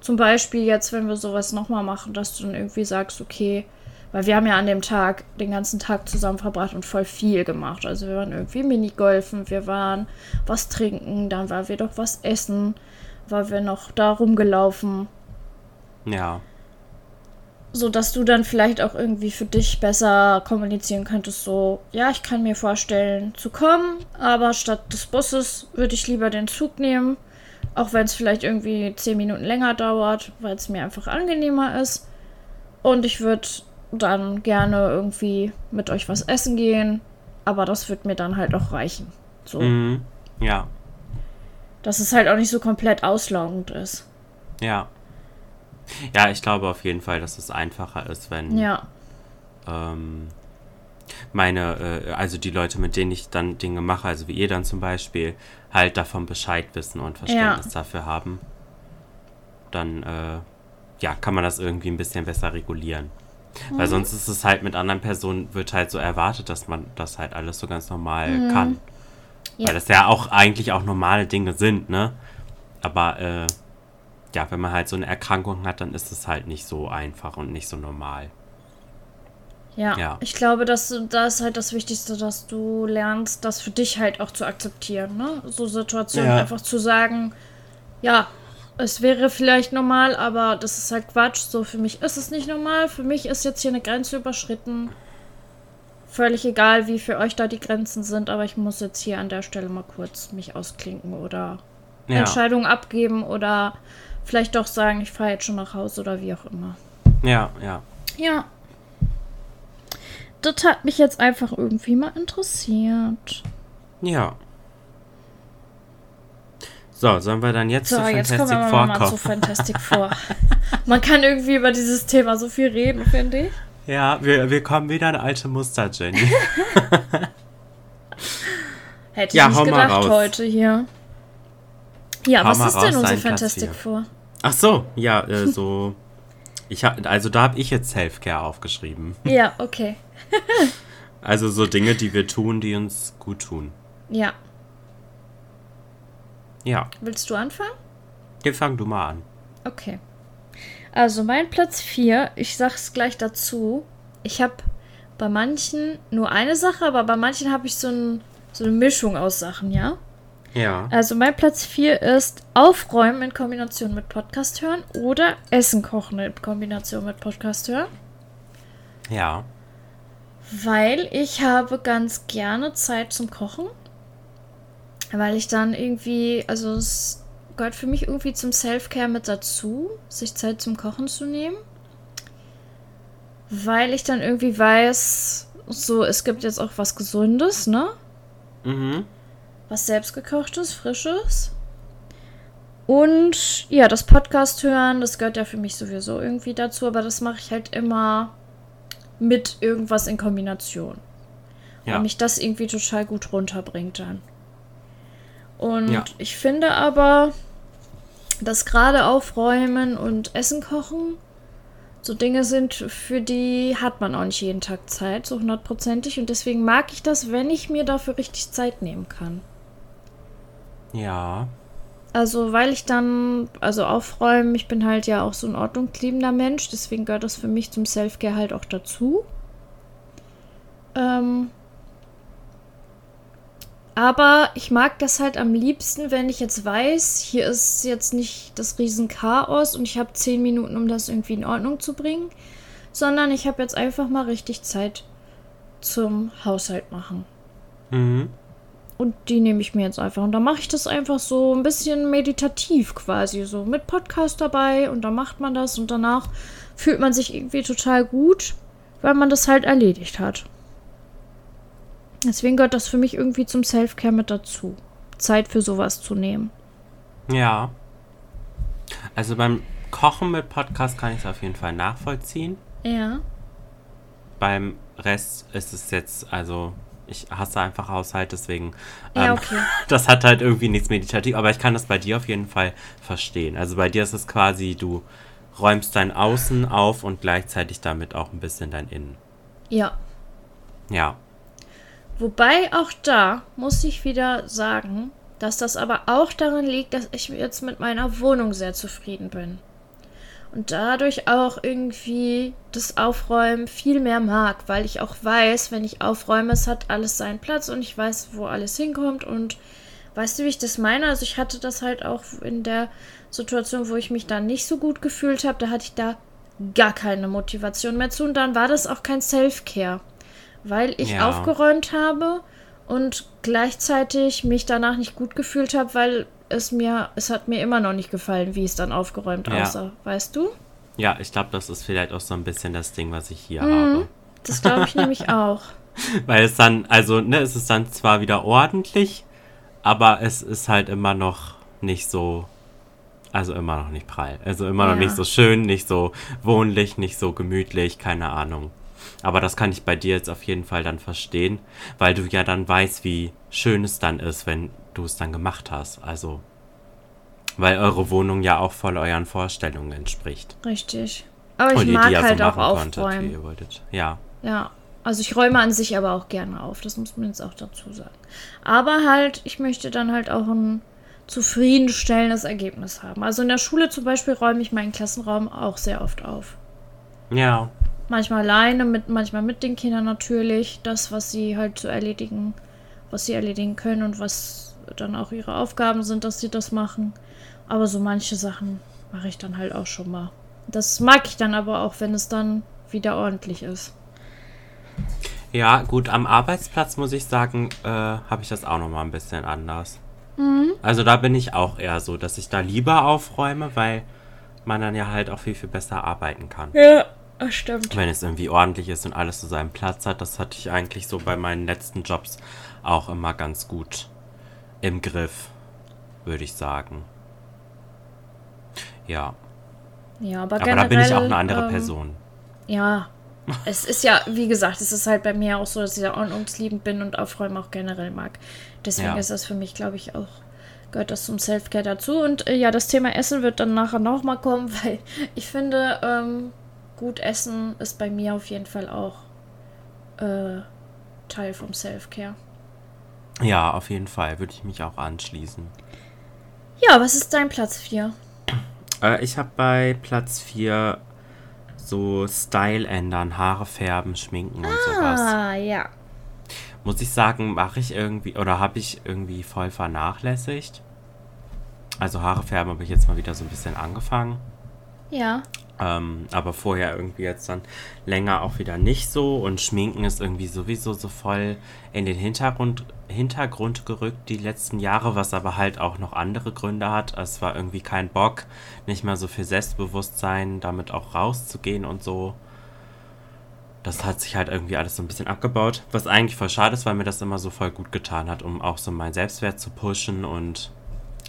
Speaker 2: Zum Beispiel jetzt, wenn wir sowas nochmal machen, dass du dann irgendwie sagst, okay, weil wir haben ja an dem Tag den ganzen Tag zusammen verbracht und voll viel gemacht. Also wir waren irgendwie Minigolfen, wir waren was trinken, dann waren wir doch was essen, waren wir noch da rumgelaufen.
Speaker 1: Ja
Speaker 2: so dass du dann vielleicht auch irgendwie für dich besser kommunizieren könntest, so, ja, ich kann mir vorstellen zu kommen, aber statt des Busses würde ich lieber den Zug nehmen, auch wenn es vielleicht irgendwie zehn Minuten länger dauert, weil es mir einfach angenehmer ist. Und ich würde dann gerne irgendwie mit euch was essen gehen, aber das wird mir dann halt auch reichen. So.
Speaker 1: Mhm. Ja.
Speaker 2: Dass es halt auch nicht so komplett auslaugend ist.
Speaker 1: Ja. Ja, ich glaube auf jeden Fall, dass es einfacher ist, wenn
Speaker 2: ja.
Speaker 1: ähm, meine, äh, also die Leute, mit denen ich dann Dinge mache, also wie ihr dann zum Beispiel, halt davon Bescheid wissen und Verständnis ja. dafür haben. Dann, äh, ja, kann man das irgendwie ein bisschen besser regulieren. Mhm. Weil sonst ist es halt mit anderen Personen, wird halt so erwartet, dass man das halt alles so ganz normal mhm. kann. Ja. Weil das ja auch eigentlich auch normale Dinge sind, ne? Aber, äh, ja, wenn man halt so eine Erkrankung hat, dann ist es halt nicht so einfach und nicht so normal.
Speaker 2: Ja, ja. ich glaube, dass da ist halt das Wichtigste, dass du lernst, das für dich halt auch zu akzeptieren, ne? So Situationen ja. einfach zu sagen, ja, es wäre vielleicht normal, aber das ist halt Quatsch. So, für mich ist es nicht normal. Für mich ist jetzt hier eine Grenze überschritten. Völlig egal, wie für euch da die Grenzen sind, aber ich muss jetzt hier an der Stelle mal kurz mich ausklinken oder ja. Entscheidungen abgeben oder vielleicht doch sagen, ich fahre jetzt schon nach Hause oder wie auch immer.
Speaker 1: Ja, ja.
Speaker 2: Ja. Das hat mich jetzt einfach irgendwie mal interessiert.
Speaker 1: Ja. So, sollen wir dann jetzt
Speaker 2: so, zu Fantastic jetzt kommen wir mal, mal zu Fantastic Four. Man kann irgendwie über dieses Thema so viel reden, finde ich.
Speaker 1: Ja, wir, wir kommen wieder in alte Muster, Jenny.
Speaker 2: Hätte ich ja, nicht gedacht heute hier. Ja, hau was ist denn unser Fantastic Four?
Speaker 1: Ach so, ja, äh, so. ich hab, also da habe ich jetzt Selfcare aufgeschrieben.
Speaker 2: Ja, okay.
Speaker 1: also so Dinge, die wir tun, die uns gut tun.
Speaker 2: Ja.
Speaker 1: Ja.
Speaker 2: Willst du anfangen?
Speaker 1: Ja, fang du mal an.
Speaker 2: Okay. Also mein Platz 4, ich sag's gleich dazu. Ich habe bei manchen nur eine Sache, aber bei manchen habe ich so, ein, so eine Mischung aus Sachen, ja?
Speaker 1: Ja.
Speaker 2: Also mein Platz 4 ist Aufräumen in Kombination mit Podcast hören oder Essen kochen in Kombination mit Podcast hören.
Speaker 1: Ja.
Speaker 2: Weil ich habe ganz gerne Zeit zum Kochen. Weil ich dann irgendwie, also es gehört für mich irgendwie zum Self-Care mit dazu, sich Zeit zum Kochen zu nehmen. Weil ich dann irgendwie weiß, so, es gibt jetzt auch was Gesundes, ne?
Speaker 1: Mhm
Speaker 2: was selbstgekochtes, frisches. Und ja, das Podcast hören, das gehört ja für mich sowieso irgendwie dazu, aber das mache ich halt immer mit irgendwas in Kombination. Ja. Weil mich das irgendwie total gut runterbringt dann. Und ja. ich finde aber, dass gerade Aufräumen und Essen kochen so Dinge sind, für die hat man auch nicht jeden Tag Zeit, so hundertprozentig. Und deswegen mag ich das, wenn ich mir dafür richtig Zeit nehmen kann.
Speaker 1: Ja.
Speaker 2: Also, weil ich dann, also aufräumen, ich bin halt ja auch so ein ordnungsliebender Mensch, deswegen gehört das für mich zum Selfcare halt auch dazu. Ähm, aber ich mag das halt am liebsten, wenn ich jetzt weiß, hier ist jetzt nicht das Riesenchaos und ich habe zehn Minuten, um das irgendwie in Ordnung zu bringen, sondern ich habe jetzt einfach mal richtig Zeit zum Haushalt machen. Mhm. Und die nehme ich mir jetzt einfach. Und dann mache ich das einfach so ein bisschen meditativ quasi. So mit Podcast dabei. Und dann macht man das. Und danach fühlt man sich irgendwie total gut, weil man das halt erledigt hat. Deswegen gehört das für mich irgendwie zum Self-Care mit dazu. Zeit für sowas zu nehmen.
Speaker 1: Ja. Also beim Kochen mit Podcast kann ich es auf jeden Fall nachvollziehen.
Speaker 2: Ja.
Speaker 1: Beim Rest ist es jetzt, also ich hasse einfach Haushalt, deswegen.
Speaker 2: Ähm, ja, okay.
Speaker 1: Das hat halt irgendwie nichts meditativ, aber ich kann das bei dir auf jeden Fall verstehen. Also bei dir ist es quasi, du räumst dein Außen auf und gleichzeitig damit auch ein bisschen dein Innen.
Speaker 2: Ja.
Speaker 1: Ja.
Speaker 2: Wobei auch da muss ich wieder sagen, dass das aber auch daran liegt, dass ich jetzt mit meiner Wohnung sehr zufrieden bin und dadurch auch irgendwie das Aufräumen viel mehr mag, weil ich auch weiß, wenn ich aufräume, es hat alles seinen Platz und ich weiß, wo alles hinkommt und weißt du, wie ich das meine? Also ich hatte das halt auch in der Situation, wo ich mich da nicht so gut gefühlt habe, da hatte ich da gar keine Motivation mehr zu und dann war das auch kein Self-Care, weil ich ja. aufgeräumt habe und gleichzeitig mich danach nicht gut gefühlt habe, weil es mir, es hat mir immer noch nicht gefallen, wie es dann aufgeräumt ja. aussah, weißt du?
Speaker 1: Ja, ich glaube, das ist vielleicht auch so ein bisschen das Ding, was ich hier mhm, habe.
Speaker 2: Das glaube ich nämlich auch.
Speaker 1: Weil es dann, also, ne, es ist dann zwar wieder ordentlich, aber es ist halt immer noch nicht so, also immer noch nicht prall. Also immer ja. noch nicht so schön, nicht so wohnlich, nicht so gemütlich, keine Ahnung. Aber das kann ich bei dir jetzt auf jeden Fall dann verstehen, weil du ja dann weißt, wie schön es dann ist, wenn du es dann gemacht hast. Also, weil eure Wohnung ja auch voll euren Vorstellungen entspricht.
Speaker 2: Richtig. Aber ich mag halt so auch aufräumen.
Speaker 1: Konntet, Ja.
Speaker 2: Ja. Also ich räume an sich aber auch gerne auf, das muss man jetzt auch dazu sagen. Aber halt, ich möchte dann halt auch ein zufriedenstellendes Ergebnis haben. Also in der Schule zum Beispiel räume ich meinen Klassenraum auch sehr oft auf.
Speaker 1: Ja.
Speaker 2: Manchmal alleine, mit, manchmal mit den Kindern natürlich. Das, was sie halt zu erledigen, was sie erledigen können und was dann auch ihre Aufgaben sind, dass sie das machen. Aber so manche Sachen mache ich dann halt auch schon mal. Das mag ich dann aber auch, wenn es dann wieder ordentlich ist.
Speaker 1: Ja, gut, am Arbeitsplatz muss ich sagen, äh, habe ich das auch noch mal ein bisschen anders. Mhm. Also da bin ich auch eher so, dass ich da lieber aufräume, weil man dann ja halt auch viel, viel besser arbeiten kann.
Speaker 2: Ja, das stimmt.
Speaker 1: Wenn es irgendwie ordentlich ist und alles zu seinem Platz hat, das hatte ich eigentlich so bei meinen letzten Jobs auch immer ganz gut im Griff, würde ich sagen. Ja.
Speaker 2: Ja, aber,
Speaker 1: aber
Speaker 2: generell,
Speaker 1: da bin ich auch eine andere ähm, Person.
Speaker 2: Ja. es ist ja, wie gesagt, es ist halt bei mir auch so, dass ich ja ordnungsliebend bin und Aufräumen auch generell mag. Deswegen ja. ist das für mich, glaube ich, auch, gehört das zum Selfcare dazu. Und äh, ja, das Thema Essen wird dann nachher nochmal kommen, weil ich finde, ähm, gut essen ist bei mir auf jeden Fall auch äh, Teil vom Selfcare.
Speaker 1: Ja, auf jeden Fall würde ich mich auch anschließen.
Speaker 2: Ja, was ist dein Platz 4?
Speaker 1: Äh, ich habe bei Platz 4 so Style ändern, Haare färben, schminken und ah, sowas.
Speaker 2: Ah, ja.
Speaker 1: Muss ich sagen, mache ich irgendwie oder habe ich irgendwie voll vernachlässigt. Also Haare färben habe ich jetzt mal wieder so ein bisschen angefangen.
Speaker 2: Ja.
Speaker 1: Ähm, aber vorher irgendwie jetzt dann länger auch wieder nicht so. Und Schminken ist irgendwie sowieso so voll in den Hintergrund, Hintergrund gerückt die letzten Jahre, was aber halt auch noch andere Gründe hat. Es war irgendwie kein Bock, nicht mehr so viel Selbstbewusstsein, damit auch rauszugehen und so. Das hat sich halt irgendwie alles so ein bisschen abgebaut. Was eigentlich voll schade ist, weil mir das immer so voll gut getan hat, um auch so meinen Selbstwert zu pushen und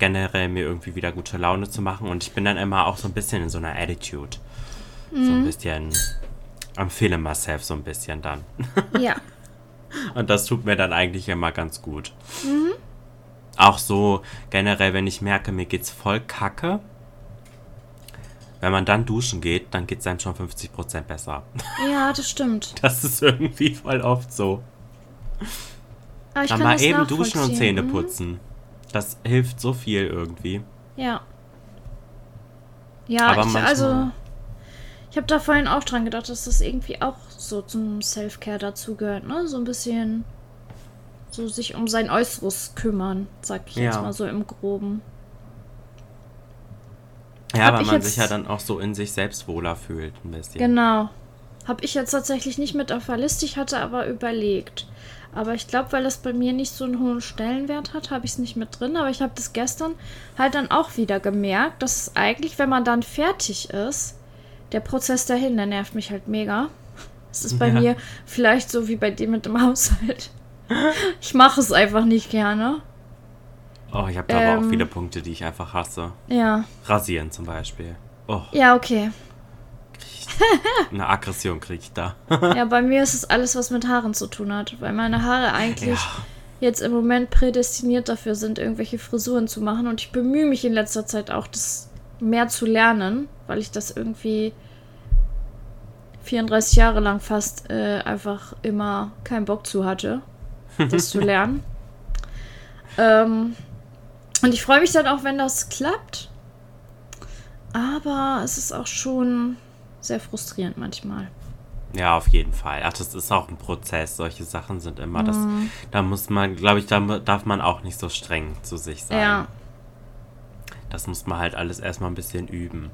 Speaker 1: generell mir irgendwie wieder gute Laune zu machen. Und ich bin dann immer auch so ein bisschen in so einer Attitude. Mhm. So ein mhm. bisschen am feeling myself so ein bisschen dann.
Speaker 2: Ja.
Speaker 1: Und das tut mir dann eigentlich immer ganz gut. Mhm. Auch so generell, wenn ich merke, mir geht's voll kacke, wenn man dann duschen geht, dann geht es einem schon 50% besser.
Speaker 2: Ja, das stimmt.
Speaker 1: Das ist irgendwie voll oft so. Aber ich dann mal eben duschen und Zähne mhm. Das hilft so viel irgendwie.
Speaker 2: Ja. Ja, Aber ich, also ich habe da vorhin auch dran gedacht, dass das irgendwie auch so zum Self-Care dazugehört, ne? So ein bisschen so sich um sein Äußeres kümmern, sag ich ja. jetzt mal so im Groben.
Speaker 1: Ja, Hab weil man sich ja dann auch so in sich selbst wohler fühlt, ein bisschen.
Speaker 2: Genau. Habe ich jetzt tatsächlich nicht mit auf der Liste, ich hatte aber überlegt. Aber ich glaube, weil das bei mir nicht so einen hohen Stellenwert hat, habe ich es nicht mit drin. Aber ich habe das gestern halt dann auch wieder gemerkt, dass es eigentlich, wenn man dann fertig ist, der Prozess dahin, der nervt mich halt mega. Es ist bei ja. mir vielleicht so wie bei dir mit dem Haushalt. Ich mache es einfach nicht gerne.
Speaker 1: Oh, ich habe da ähm, aber auch ähm, viele Punkte, die ich einfach hasse.
Speaker 2: Ja.
Speaker 1: Rasieren zum Beispiel. Oh.
Speaker 2: Ja, okay.
Speaker 1: Eine Aggression kriege ich da.
Speaker 2: ja, bei mir ist es alles, was mit Haaren zu tun hat, weil meine Haare eigentlich ja. jetzt im Moment prädestiniert dafür sind, irgendwelche Frisuren zu machen. Und ich bemühe mich in letzter Zeit auch, das mehr zu lernen, weil ich das irgendwie 34 Jahre lang fast äh, einfach immer keinen Bock zu hatte, das zu lernen. Ähm, und ich freue mich dann auch, wenn das klappt. Aber es ist auch schon sehr frustrierend manchmal.
Speaker 1: Ja, auf jeden Fall. Ach, das ist auch ein Prozess. Solche Sachen sind immer das. Mhm. Da muss man, glaube ich, da darf man auch nicht so streng zu sich sein. Ja. Das muss man halt alles erstmal ein bisschen üben.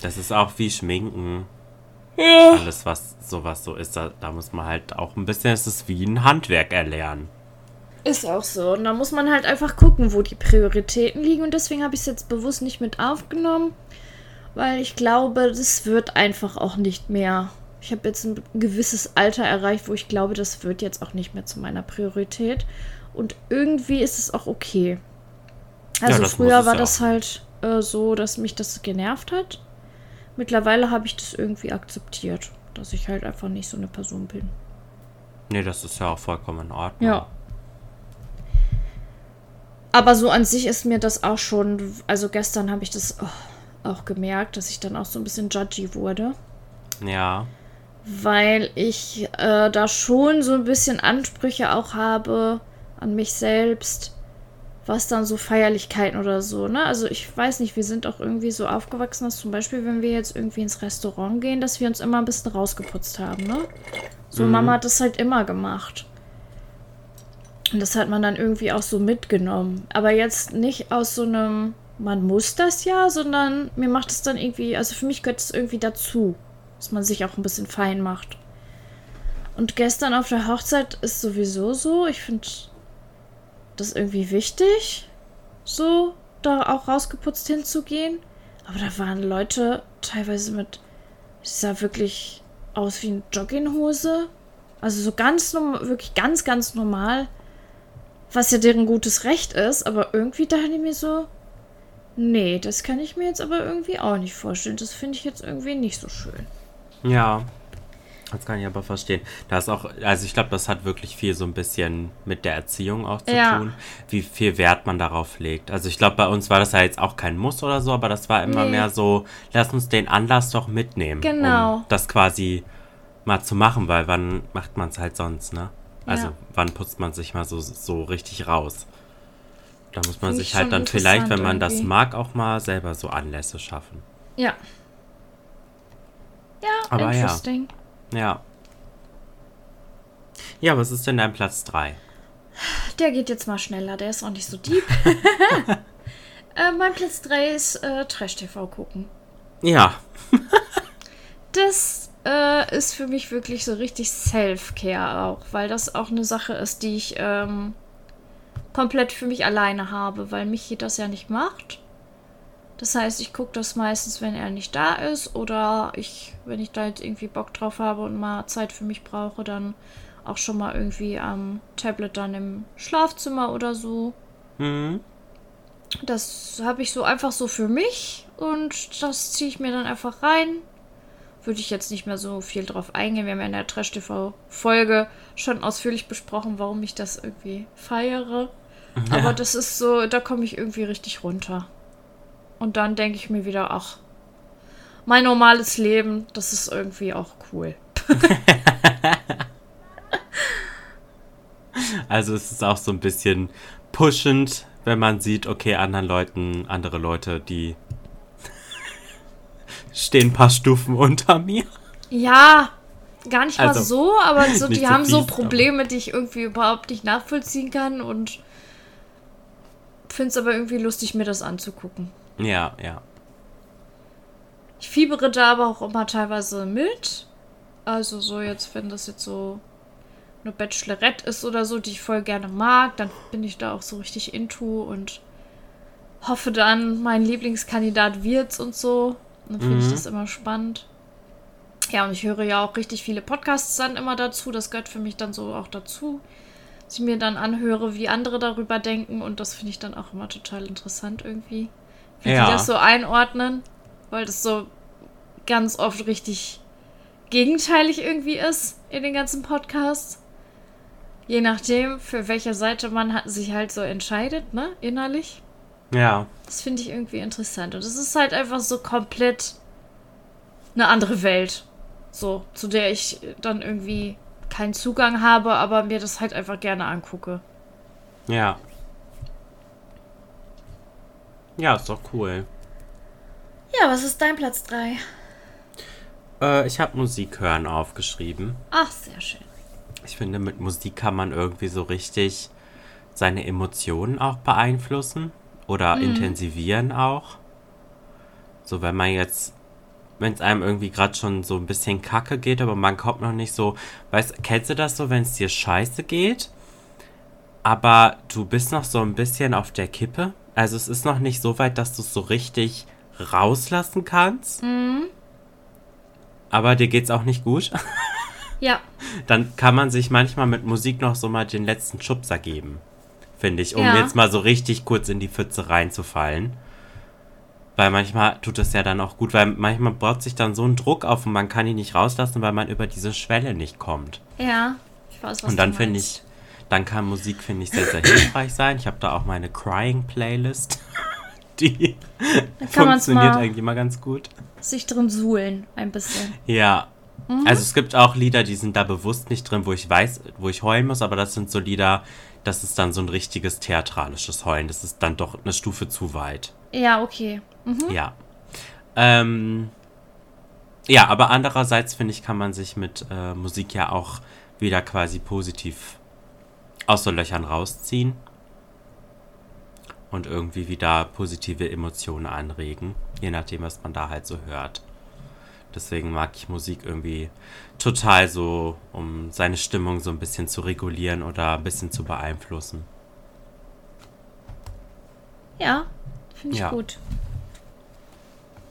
Speaker 1: Das ist auch wie Schminken. Ja. Alles, was sowas so ist, da, da muss man halt auch ein bisschen, es ist wie ein Handwerk erlernen.
Speaker 2: Ist auch so. Und da muss man halt einfach gucken, wo die Prioritäten liegen. Und deswegen habe ich es jetzt bewusst nicht mit aufgenommen, weil ich glaube, das wird einfach auch nicht mehr. Ich habe jetzt ein gewisses Alter erreicht, wo ich glaube, das wird jetzt auch nicht mehr zu meiner Priorität. Und irgendwie ist es auch okay. Also ja, früher war das halt äh, so, dass mich das genervt hat. Mittlerweile habe ich das irgendwie akzeptiert, dass ich halt einfach nicht so eine Person bin.
Speaker 1: Nee, das ist ja auch vollkommen in Ordnung.
Speaker 2: Ja. Aber so an sich ist mir das auch schon, also gestern habe ich das oh, auch gemerkt, dass ich dann auch so ein bisschen judgy wurde.
Speaker 1: Ja.
Speaker 2: Weil ich äh, da schon so ein bisschen Ansprüche auch habe an mich selbst, was dann so Feierlichkeiten oder so, ne? Also ich weiß nicht, wir sind auch irgendwie so aufgewachsen, dass zum Beispiel, wenn wir jetzt irgendwie ins Restaurant gehen, dass wir uns immer ein bisschen rausgeputzt haben, ne? So mhm. Mama hat das halt immer gemacht. Und das hat man dann irgendwie auch so mitgenommen. Aber jetzt nicht aus so einem, man muss das ja, sondern mir macht es dann irgendwie, also für mich gehört es irgendwie dazu, dass man sich auch ein bisschen fein macht. Und gestern auf der Hochzeit ist sowieso so, ich finde das irgendwie wichtig, so da auch rausgeputzt hinzugehen. Aber da waren Leute teilweise mit, es sah wirklich aus wie eine Jogginghose. Also so ganz, wirklich ganz, ganz normal. Was ja deren gutes Recht ist, aber irgendwie dachte ich mir so, nee, das kann ich mir jetzt aber irgendwie auch nicht vorstellen. Das finde ich jetzt irgendwie nicht so schön.
Speaker 1: Ja, das kann ich aber verstehen. Da ist auch, also ich glaube, das hat wirklich viel so ein bisschen mit der Erziehung auch zu ja. tun, wie viel Wert man darauf legt. Also ich glaube, bei uns war das ja jetzt auch kein Muss oder so, aber das war immer nee. mehr so, lass uns den Anlass doch mitnehmen.
Speaker 2: Genau.
Speaker 1: Um das quasi mal zu machen, weil wann macht man es halt sonst, ne? Also, ja. wann putzt man sich mal so, so richtig raus? Da muss man Find sich halt dann vielleicht, wenn man irgendwie. das mag, auch mal selber so Anlässe schaffen.
Speaker 2: Ja. Ja,
Speaker 1: aber interesting. Ja. Ja. Ja, was ist denn dein Platz 3?
Speaker 2: Der geht jetzt mal schneller, der ist auch nicht so deep. äh, mein Platz 3 ist äh, Trash-TV gucken.
Speaker 1: Ja.
Speaker 2: das äh, ist für mich wirklich so richtig Self-Care auch, weil das auch eine Sache ist, die ich ähm, komplett für mich alleine habe, weil Michi das ja nicht macht. Das heißt, ich gucke das meistens, wenn er nicht da ist oder ich, wenn ich da jetzt irgendwie Bock drauf habe und mal Zeit für mich brauche, dann auch schon mal irgendwie am Tablet dann im Schlafzimmer oder so. Mhm. Das habe ich so einfach so für mich und das ziehe ich mir dann einfach rein würde ich jetzt nicht mehr so viel drauf eingehen. Wir haben ja in der Trash-TV-Folge schon ausführlich besprochen, warum ich das irgendwie feiere. Ja. Aber das ist so, da komme ich irgendwie richtig runter. Und dann denke ich mir wieder, ach, mein normales Leben, das ist irgendwie auch cool.
Speaker 1: also es ist auch so ein bisschen pushend, wenn man sieht, okay, anderen Leuten, andere Leute, die stehen ein paar Stufen unter mir.
Speaker 2: Ja, gar nicht also, mal so, aber so, die haben so Probleme, die ich irgendwie überhaupt nicht nachvollziehen kann und finde es aber irgendwie lustig, mir das anzugucken.
Speaker 1: Ja, ja.
Speaker 2: Ich fiebere da aber auch immer teilweise mit. Also so jetzt, wenn das jetzt so eine Bachelorette ist oder so, die ich voll gerne mag, dann bin ich da auch so richtig into und hoffe dann, mein Lieblingskandidat wird's und so. Dann finde mhm. ich das immer spannend. Ja, und ich höre ja auch richtig viele Podcasts dann immer dazu. Das gehört für mich dann so auch dazu. Ich mir dann anhöre, wie andere darüber denken. Und das finde ich dann auch immer total interessant irgendwie. Wie ja. die das so einordnen. Weil das so ganz oft richtig gegenteilig irgendwie ist in den ganzen Podcasts. Je nachdem, für welche Seite man sich halt so entscheidet, ne, innerlich.
Speaker 1: Ja.
Speaker 2: Das finde ich irgendwie interessant. Und es ist halt einfach so komplett eine andere Welt. So, zu der ich dann irgendwie keinen Zugang habe, aber mir das halt einfach gerne angucke.
Speaker 1: Ja. Ja, ist doch cool.
Speaker 2: Ja, was ist dein Platz 3?
Speaker 1: Äh, ich habe Musik hören aufgeschrieben.
Speaker 2: Ach, sehr schön.
Speaker 1: Ich finde, mit Musik kann man irgendwie so richtig seine Emotionen auch beeinflussen oder mhm. intensivieren auch. So, wenn man jetzt, wenn es einem irgendwie gerade schon so ein bisschen kacke geht, aber man kommt noch nicht so, weißt, kennst du das so, wenn es dir scheiße geht, aber du bist noch so ein bisschen auf der Kippe? Also es ist noch nicht so weit, dass du es so richtig rauslassen kannst. Mhm. Aber dir geht's auch nicht gut.
Speaker 2: Ja.
Speaker 1: Dann kann man sich manchmal mit Musik noch so mal den letzten Schubser geben. Finde ich, um ja. jetzt mal so richtig kurz in die Pfütze reinzufallen. Weil manchmal tut es ja dann auch gut, weil manchmal baut sich dann so ein Druck auf und man kann ihn nicht rauslassen, weil man über diese Schwelle nicht kommt.
Speaker 2: Ja, ich weiß, was
Speaker 1: Und dann finde ich, dann kann Musik, finde ich, sehr, sehr hilfreich sein. Ich habe da auch meine Crying-Playlist. Die funktioniert eigentlich immer ganz gut.
Speaker 2: Sich drin suhlen, ein bisschen.
Speaker 1: Ja, Mhm. Also es gibt auch Lieder, die sind da bewusst nicht drin, wo ich weiß, wo ich heulen muss, aber das sind so Lieder, das ist dann so ein richtiges theatralisches Heulen. Das ist dann doch eine Stufe zu weit.
Speaker 2: Ja, okay. Mhm.
Speaker 1: Ja. Ähm, ja, aber andererseits finde ich, kann man sich mit äh, Musik ja auch wieder quasi positiv aus so Löchern rausziehen und irgendwie wieder positive Emotionen anregen, je nachdem, was man da halt so hört. Deswegen mag ich Musik irgendwie total so, um seine Stimmung so ein bisschen zu regulieren oder ein bisschen zu beeinflussen.
Speaker 2: Ja, finde ich ja. gut.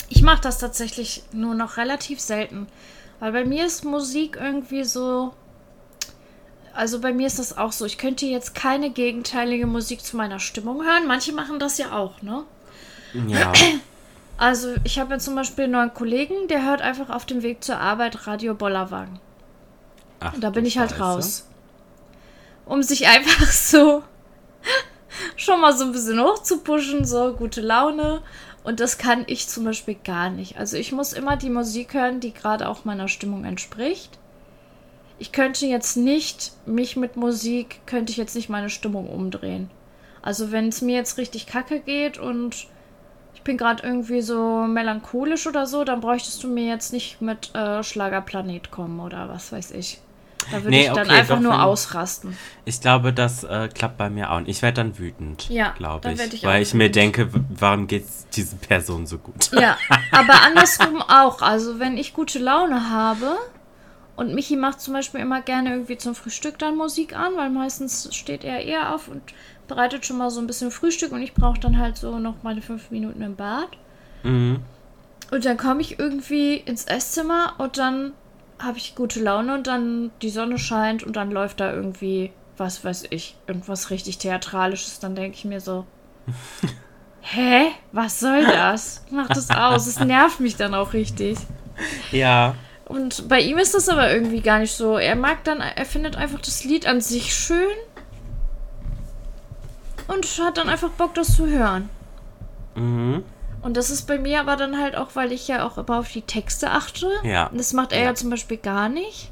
Speaker 2: Ich mache das tatsächlich nur noch relativ selten. Weil bei mir ist Musik irgendwie so. Also bei mir ist das auch so. Ich könnte jetzt keine gegenteilige Musik zu meiner Stimmung hören. Manche machen das ja auch, ne?
Speaker 1: Ja.
Speaker 2: Also ich habe jetzt zum Beispiel einen neuen Kollegen, der hört einfach auf dem Weg zur Arbeit Radio Bollerwagen. Ach, Und da bin ich halt Scheiße. raus. Um sich einfach so schon mal so ein bisschen hochzupuschen, so gute Laune. Und das kann ich zum Beispiel gar nicht. Also ich muss immer die Musik hören, die gerade auch meiner Stimmung entspricht. Ich könnte jetzt nicht, mich mit Musik, könnte ich jetzt nicht meine Stimmung umdrehen. Also wenn es mir jetzt richtig kacke geht und bin gerade irgendwie so melancholisch oder so, dann bräuchtest du mir jetzt nicht mit äh, Schlagerplanet kommen oder was weiß ich. Da würde nee, ich dann okay, einfach nur ausrasten.
Speaker 1: Ich glaube, das äh, klappt bei mir auch. Ich werde dann wütend,
Speaker 2: ja,
Speaker 1: glaube ich. ich weil ich mir denke, warum geht es dieser Person so gut?
Speaker 2: Ja, aber andersrum auch. Also wenn ich gute Laune habe und Michi macht zum Beispiel immer gerne irgendwie zum Frühstück dann Musik an, weil meistens steht er eher auf und bereitet schon mal so ein bisschen Frühstück und ich brauche dann halt so noch meine fünf Minuten im Bad.
Speaker 1: Mhm.
Speaker 2: Und dann komme ich irgendwie ins Esszimmer und dann habe ich gute Laune und dann die Sonne scheint und dann läuft da irgendwie, was weiß ich, irgendwas richtig Theatralisches. Dann denke ich mir so, hä? Was soll das? Mach das aus. Es nervt mich dann auch richtig.
Speaker 1: Ja.
Speaker 2: Und bei ihm ist das aber irgendwie gar nicht so. Er mag dann, er findet einfach das Lied an sich schön und hat dann einfach Bock, das zu hören.
Speaker 1: Mhm.
Speaker 2: Und das ist bei mir aber dann halt auch, weil ich ja auch immer auf die Texte achte.
Speaker 1: Ja.
Speaker 2: Und das macht er ja,
Speaker 1: Ja.
Speaker 2: zum Beispiel gar nicht.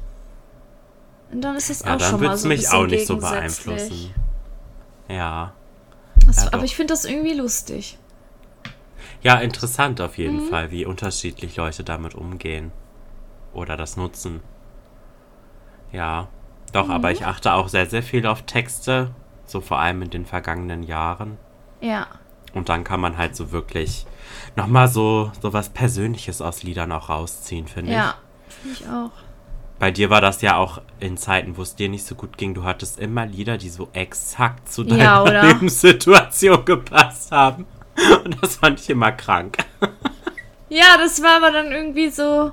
Speaker 2: Und dann ist das
Speaker 1: Ja,
Speaker 2: auch
Speaker 1: dann
Speaker 2: schon mal so ein
Speaker 1: mich auch nicht so beeinflussen. Ja.
Speaker 2: Das,
Speaker 1: Ja,
Speaker 2: aber
Speaker 1: doch.
Speaker 2: ich finde das irgendwie lustig.
Speaker 1: Ja, interessant auf jeden
Speaker 2: Mhm.
Speaker 1: Fall, wie unterschiedlich Leute damit umgehen. Oder das nutzen. Ja. Doch, aber
Speaker 2: Mhm.
Speaker 1: ich achte auch sehr, sehr viel auf Texte. So vor allem in den vergangenen Jahren.
Speaker 2: Ja.
Speaker 1: Und dann kann man halt so wirklich nochmal so, so was Persönliches aus Liedern auch rausziehen, finde ich.
Speaker 2: Ja. Finde ich auch.
Speaker 1: Bei dir war das ja auch in Zeiten, wo es dir nicht so gut ging. Du hattest immer Lieder, die so exakt zu deiner
Speaker 2: Ja?
Speaker 1: Lebenssituation gepasst haben. Und das fand ich immer krank.
Speaker 2: Ja, das war aber dann irgendwie so.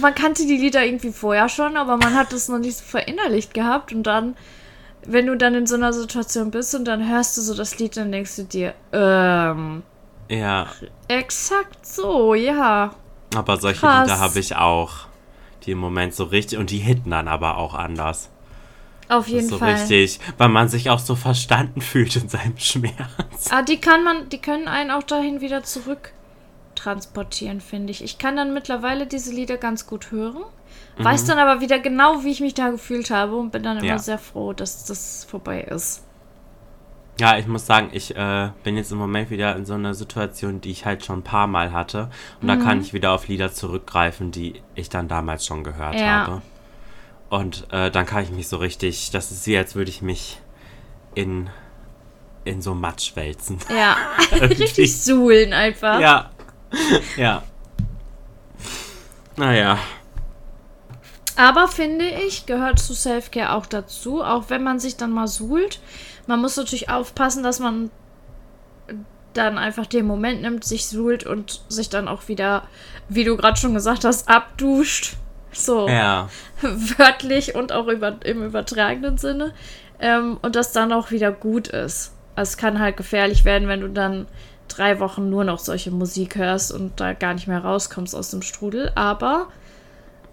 Speaker 2: Man kannte die Lieder irgendwie vorher schon, aber man hat es noch nicht so verinnerlicht gehabt. Und dann, wenn du dann in so einer Situation bist und dann hörst du so das Lied, dann denkst du dir, ähm,
Speaker 1: Ja,
Speaker 2: exakt so, ja.
Speaker 1: aber solche
Speaker 2: Krass.
Speaker 1: Lieder habe ich auch. Die im Moment so richtig. Und die hitten dann aber auch anders.
Speaker 2: Auf jeden
Speaker 1: so
Speaker 2: Fall.
Speaker 1: richtig, weil man sich auch so verstanden fühlt in seinem Schmerz.
Speaker 2: Ah, die kann man, die können einen auch dahin wieder zurück transportieren, finde ich. Ich kann dann mittlerweile diese Lieder ganz gut hören, weiß dann aber wieder genau, wie ich mich da gefühlt habe und bin dann immer
Speaker 1: Ja.
Speaker 2: sehr froh, dass das vorbei ist.
Speaker 1: Ja, ich muss sagen, ich äh, bin jetzt im Moment wieder in so einer Situation, die ich halt schon ein paar Mal hatte. Und da
Speaker 2: Mhm.
Speaker 1: kann ich wieder auf Lieder zurückgreifen, die ich dann damals schon gehört
Speaker 2: Ja.
Speaker 1: habe. Und äh, dann kann ich mich so richtig, das ist wie, als würde ich mich in, in so Matsch wälzen.
Speaker 2: Ja, richtig suhlen einfach.
Speaker 1: Ja. Ja. Naja.
Speaker 2: Aber finde ich, gehört zu Selfcare auch dazu, auch wenn man sich dann mal suhlt. Man muss natürlich aufpassen, dass man dann einfach den Moment nimmt, sich suhlt und sich dann auch wieder, wie du gerade schon gesagt hast, abduscht. So
Speaker 1: Ja.
Speaker 2: wörtlich und auch über, im übertragenen Sinne. Ähm, und das dann auch wieder gut ist. Also es kann halt gefährlich werden, wenn du dann drei Wochen nur noch solche Musik hörst und da gar nicht mehr rauskommst aus dem Strudel. Aber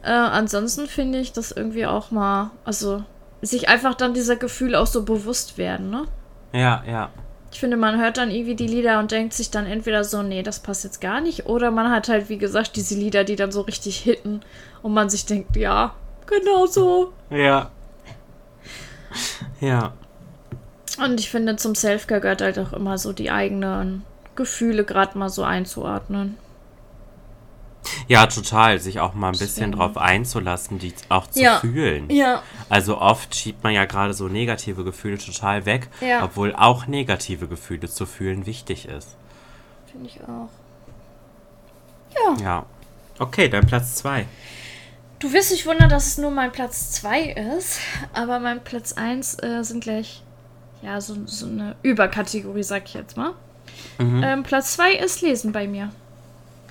Speaker 2: äh, ansonsten finde ich das irgendwie auch mal, also sich einfach dann dieser Gefühle auch so bewusst werden, ne?
Speaker 1: Ja, ja.
Speaker 2: Ich finde, man hört dann irgendwie die Lieder und denkt sich dann entweder so, nee, das passt jetzt gar nicht. Oder man hat halt, wie gesagt, diese Lieder, die dann so richtig hitten und man sich denkt, ja, genau so.
Speaker 1: Ja. Ja.
Speaker 2: Und ich finde, zum Selfcare gehört halt auch immer so die eigenen Gefühle gerade mal so einzuordnen.
Speaker 1: Ja, total. Sich auch mal ein bisschen drauf einzulassen, die auch zu
Speaker 2: Ja.
Speaker 1: fühlen.
Speaker 2: Ja.
Speaker 1: Also oft schiebt man ja gerade so negative Gefühle total weg,
Speaker 2: Ja.
Speaker 1: obwohl auch negative Gefühle zu fühlen wichtig ist.
Speaker 2: Finde ich auch.
Speaker 1: Ja. Okay, dann Platz zwei.
Speaker 2: Du wirst dich wundern, dass es nur mein Platz 2 ist, aber mein Platz 1 äh, sind gleich, ja, so, so eine Überkategorie, sag ich jetzt mal.
Speaker 1: Mhm.
Speaker 2: Ähm, Platz 2 ist Lesen bei mir.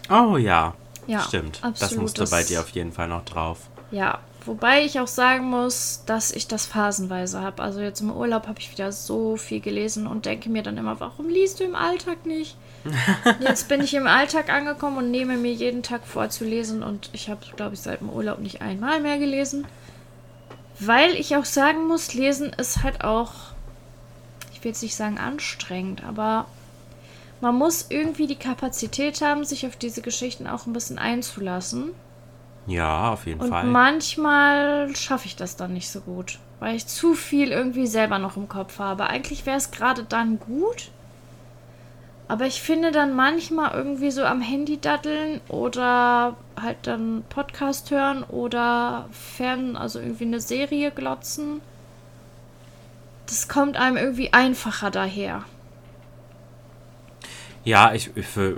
Speaker 1: Oh ja.
Speaker 2: Ja,
Speaker 1: Stimmt. Das
Speaker 2: absolut,
Speaker 1: musste
Speaker 2: das-
Speaker 1: bei dir auf jeden Fall noch drauf.
Speaker 2: Ja, wobei ich auch sagen muss, dass ich das phasenweise habe. Also jetzt im Urlaub habe ich wieder so viel gelesen und denke mir dann immer, warum liest du im Alltag nicht? Jetzt bin ich im Alltag angekommen und nehme mir jeden Tag vor zu lesen und ich habe, glaube ich, seit dem Urlaub nicht einmal mehr gelesen. Weil ich auch sagen muss, lesen ist halt auch, ich will jetzt nicht sagen anstrengend, aber man muss irgendwie die Kapazität haben, sich auf diese Geschichten auch ein bisschen einzulassen.
Speaker 1: Ja, auf jeden
Speaker 2: Und
Speaker 1: Fall.
Speaker 2: manchmal schaffe ich das dann nicht so gut, weil ich zu viel irgendwie selber noch im Kopf habe. Eigentlich wäre es gerade dann gut, aber ich finde dann manchmal irgendwie so am Handy daddeln oder halt dann Podcast hören oder fern, also irgendwie eine Serie glotzen. Das kommt einem irgendwie einfacher daher.
Speaker 1: Ja, ich,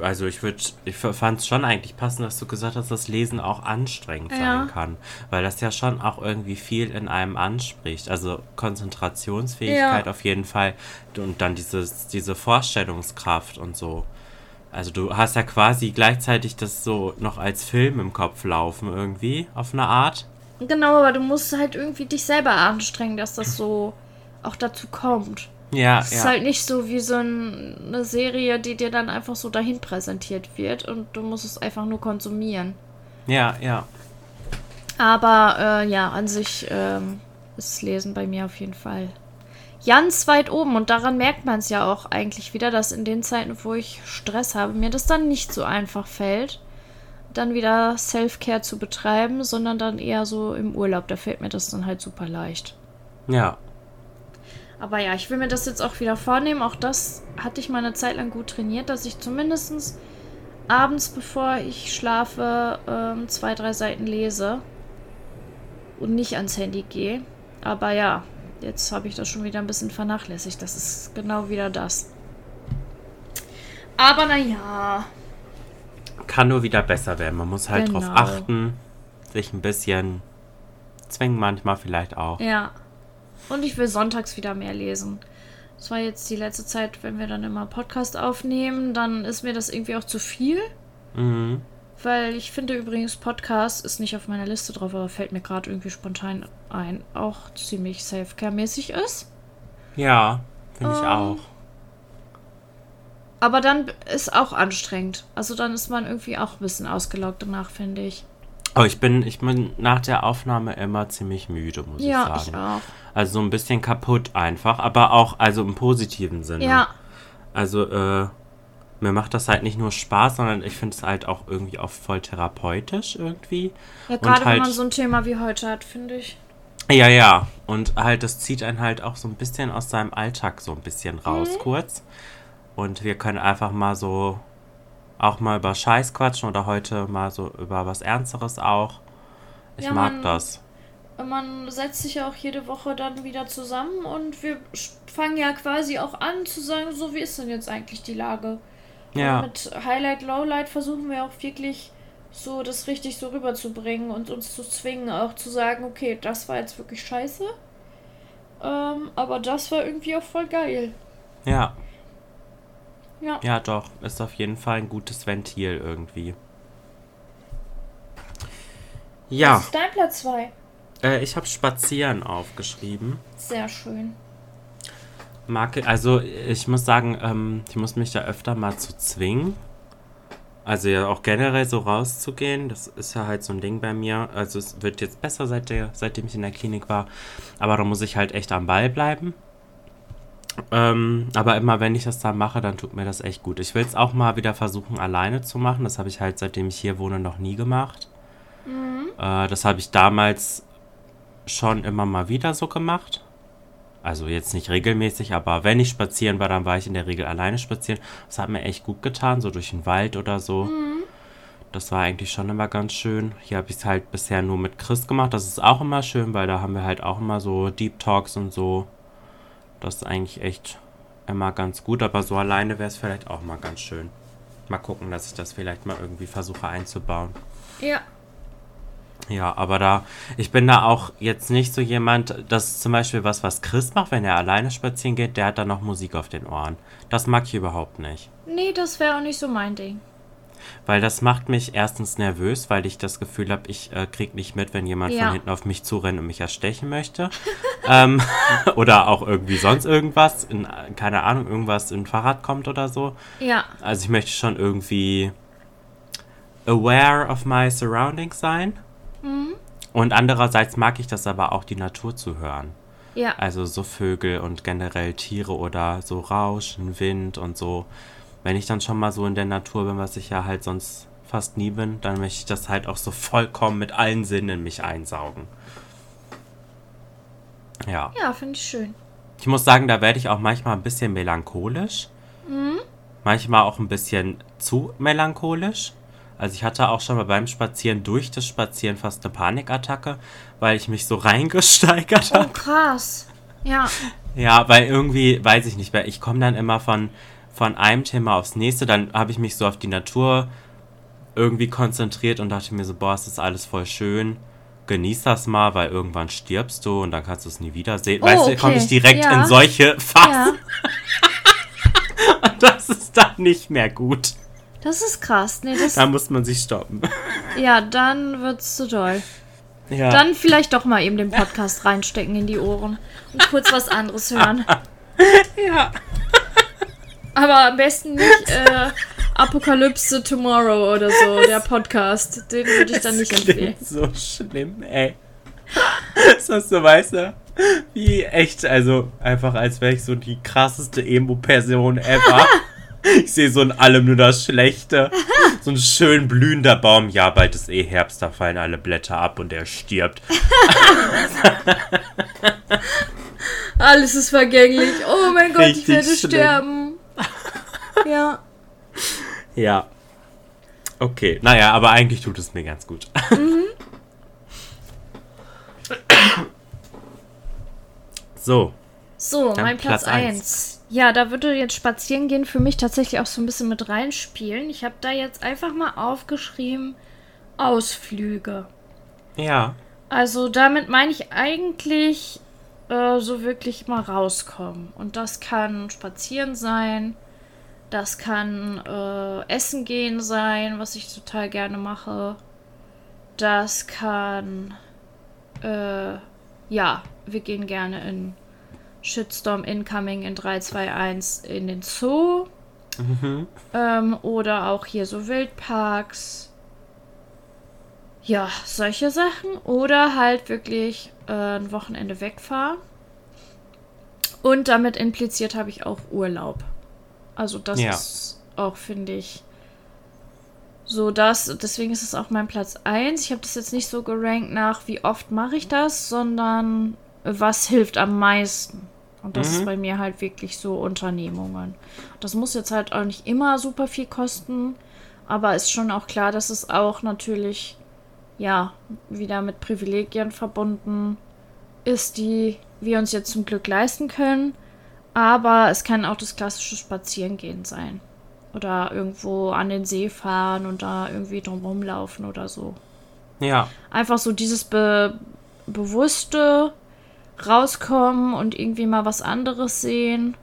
Speaker 1: also ich würde, ich fand es schon eigentlich passend, dass du gesagt hast, dass Lesen auch anstrengend
Speaker 2: Ja.
Speaker 1: sein kann, weil das ja schon auch irgendwie viel in einem anspricht. Also Konzentrationsfähigkeit
Speaker 2: Ja.
Speaker 1: auf jeden Fall und dann dieses, diese Vorstellungskraft und so. Also du hast ja quasi gleichzeitig das so noch als Film im Kopf laufen irgendwie auf eine Art.
Speaker 2: Genau, aber du musst halt irgendwie dich selber anstrengen, dass das so auch dazu kommt.
Speaker 1: Ja,
Speaker 2: Es ist
Speaker 1: ja.
Speaker 2: halt nicht so wie so ein, eine Serie, die dir dann einfach so dahin präsentiert wird und du musst es einfach nur konsumieren.
Speaker 1: Ja, ja.
Speaker 2: Aber äh, ja, an sich ähm, ist Lesen bei mir auf jeden Fall ganz weit oben. Und daran merkt man es ja auch eigentlich wieder, dass in den Zeiten, wo ich Stress habe, mir das dann nicht so einfach fällt, dann wieder Self-Care zu betreiben, sondern dann eher so im Urlaub. Da fällt mir das dann halt super leicht.
Speaker 1: Ja.
Speaker 2: Aber ja, ich will mir das jetzt auch wieder vornehmen. Auch das hatte ich mal eine Zeit lang gut trainiert, dass ich zumindest abends, bevor ich schlafe, ähm, zwei, drei Seiten lese und nicht ans Handy gehe. Aber ja, jetzt habe ich das schon wieder ein bisschen vernachlässigt. Das ist genau wieder das. Aber naja.
Speaker 1: Kann nur wieder besser werden. Man muss halt genau. drauf achten, sich ein bisschen zwingen manchmal vielleicht auch.
Speaker 2: Ja. Und ich will sonntags wieder mehr lesen. Das war jetzt die letzte Zeit, wenn wir dann immer Podcast aufnehmen, dann ist mir das irgendwie auch zu viel. Mhm. Weil ich finde übrigens, Podcast ist nicht auf meiner Liste drauf, aber fällt mir gerade irgendwie spontan ein, auch ziemlich Selfcare-mäßig ist.
Speaker 1: Ja, finde ich ähm, auch.
Speaker 2: Aber dann ist auch anstrengend. Also dann ist man irgendwie auch ein bisschen ausgelaugt danach, finde ich.
Speaker 1: Aber ich bin, ich bin nach der Aufnahme immer ziemlich müde, muss ja, ich sagen. Ja, ich auch. Also so ein bisschen kaputt einfach, aber auch, also im positiven Sinne. Ja. Also, äh, mir macht das halt nicht nur Spaß, sondern ich finde es halt auch irgendwie auch voll therapeutisch irgendwie.
Speaker 2: Ja, gerade halt, wenn man so ein Thema wie heute hat, finde ich.
Speaker 1: Ja, ja. Und halt, das zieht einen halt auch so ein bisschen aus seinem Alltag so ein bisschen raus, mhm. kurz. Und wir können einfach mal so auch mal über Scheiß quatschen oder heute mal so über was Ernsteres auch. Ich ja, mag man, das.
Speaker 2: Man setzt sich ja auch jede Woche dann wieder zusammen und wir fangen ja quasi auch an zu sagen, so wie ist denn jetzt eigentlich die Lage? Ja. Und mit Highlight, Lowlight versuchen wir auch wirklich so das richtig so rüberzubringen und uns zu zwingen, auch zu sagen, okay, das war jetzt wirklich scheiße. Ähm, aber das war irgendwie auch voll geil.
Speaker 1: Ja. Ja. Ja, doch. Ist auf jeden Fall ein gutes Ventil irgendwie. Ja. Was
Speaker 2: ist dein Platz 2?
Speaker 1: Äh, ich habe Spazieren aufgeschrieben.
Speaker 2: Sehr schön.
Speaker 1: Marke, also ich muss sagen, ähm, ich muss mich da öfter mal zu zwingen. Also ja auch generell so rauszugehen, das ist ja halt so ein Ding bei mir. Also es wird jetzt besser, seit der, seitdem ich in der Klinik war. Aber da muss ich halt echt am Ball bleiben. Ähm, aber immer wenn ich das dann mache, dann tut mir das echt gut. Ich will es auch mal wieder versuchen, alleine zu machen. Das habe ich halt, seitdem ich hier wohne, noch nie gemacht. Mhm. Äh, das habe ich damals schon immer mal wieder so gemacht. Also jetzt nicht regelmäßig, aber wenn ich spazieren war, dann war ich in der Regel alleine spazieren. Das hat mir echt gut getan, so durch den Wald oder so. Mhm. Das war eigentlich schon immer ganz schön. Hier habe ich es halt bisher nur mit Chris gemacht. Das ist auch immer schön, weil da haben wir halt auch immer so Deep Talks und so. Das ist eigentlich echt immer ganz gut, aber so alleine wäre es vielleicht auch mal ganz schön. Mal gucken, dass ich das vielleicht mal irgendwie versuche einzubauen.
Speaker 2: Ja,
Speaker 1: ja, aber da, ich bin da auch jetzt nicht so jemand, das ist zum Beispiel was, was Chris macht, wenn er alleine spazieren geht, der hat dann noch Musik auf den Ohren. Das mag ich überhaupt nicht.
Speaker 2: Nee, das wäre auch nicht so mein Ding.
Speaker 1: Weil das macht mich erstens nervös, weil ich das Gefühl habe, ich äh, krieg nicht mit, wenn jemand ja. von hinten auf mich zurennt und mich erstechen möchte. ähm, oder auch irgendwie sonst irgendwas, in, keine Ahnung, irgendwas in Fahrrad kommt oder so.
Speaker 2: Ja.
Speaker 1: Also ich möchte schon irgendwie aware of my surroundings sein. Mhm. Und andererseits mag ich das aber auch, die Natur zu hören.
Speaker 2: Ja.
Speaker 1: Also so Vögel und generell Tiere oder so Rauschen, Wind und so. Wenn ich dann schon mal so in der Natur bin, was ich ja halt sonst fast nie bin, dann möchte ich das halt auch so vollkommen mit allen Sinnen in mich einsaugen. Ja.
Speaker 2: Ja, finde ich schön.
Speaker 1: Ich muss sagen, da werde ich auch manchmal ein bisschen melancholisch. Mhm. Manchmal auch ein bisschen zu melancholisch. Also ich hatte auch schon mal beim Spazieren durch das Spazieren fast eine Panikattacke, weil ich mich so reingesteigert habe.
Speaker 2: Oh, krass. Ja.
Speaker 1: Ja, weil irgendwie, weiß ich nicht, weil ich komme dann immer von, von einem Thema aufs nächste, dann habe ich mich so auf die Natur irgendwie konzentriert und dachte mir so, boah, es ist alles voll schön. Genieß das mal, weil irgendwann stirbst du und dann kannst du es nie wiedersehen. Oh, weißt okay. du, komme ich direkt ja. in solche Phasen. Ja. und das ist dann nicht mehr gut.
Speaker 2: Das ist krass. Nee, das
Speaker 1: da muss man sich stoppen.
Speaker 2: Ja, dann wird's zu doll. Ja. Dann vielleicht doch mal eben den Podcast reinstecken in die Ohren und kurz was anderes hören.
Speaker 1: ja.
Speaker 2: Aber am besten nicht äh, Apokalypse Tomorrow oder so, der Podcast. Den würde ich dann nicht empfehlen.
Speaker 1: So schlimm, ey. das ist so, weißt du, wie echt, also einfach als wäre ich so die krasseste Emo-Person ever. Ich sehe so in allem nur das Schlechte. So ein schön blühender Baum. Ja, bald ist eh Herbst, da fallen alle Blätter ab und er stirbt.
Speaker 2: Alles ist vergänglich. Oh mein Gott, Richtig ich werde schlimm. sterben. Ja.
Speaker 1: Ja. Okay, naja, aber eigentlich tut es mir ganz gut. Mhm. So.
Speaker 2: So, mein Platz 1. Ja, da würde jetzt spazieren gehen für mich tatsächlich auch so ein bisschen mit reinspielen. Ich habe da jetzt einfach mal aufgeschrieben Ausflüge.
Speaker 1: Ja.
Speaker 2: Also damit meine ich eigentlich äh, so wirklich mal rauskommen. Und das kann spazieren sein, das kann äh, essen gehen sein, was ich total gerne mache. Das kann, äh, ja, wir gehen gerne in Shitstorm Incoming in 321 in den Zoo. Mhm. Ähm, oder auch hier so Wildparks. Ja, solche Sachen. Oder halt wirklich äh, ein Wochenende wegfahren. Und damit impliziert habe ich auch Urlaub. Also das ja. ist auch, finde ich, so das. Deswegen ist es auch mein Platz 1. Ich habe das jetzt nicht so gerankt nach, wie oft mache ich das, sondern was hilft am meisten. Und das mhm. ist bei mir halt wirklich so Unternehmungen. Das muss jetzt halt auch nicht immer super viel kosten, aber ist schon auch klar, dass es auch natürlich, ja, wieder mit Privilegien verbunden ist, die wir uns jetzt zum Glück leisten können. Aber es kann auch das klassische Spazierengehen sein. Oder irgendwo an den See fahren und da irgendwie drumherum laufen oder so.
Speaker 1: Ja.
Speaker 2: Einfach so dieses be bewusste rauskommen und irgendwie mal was anderes sehen.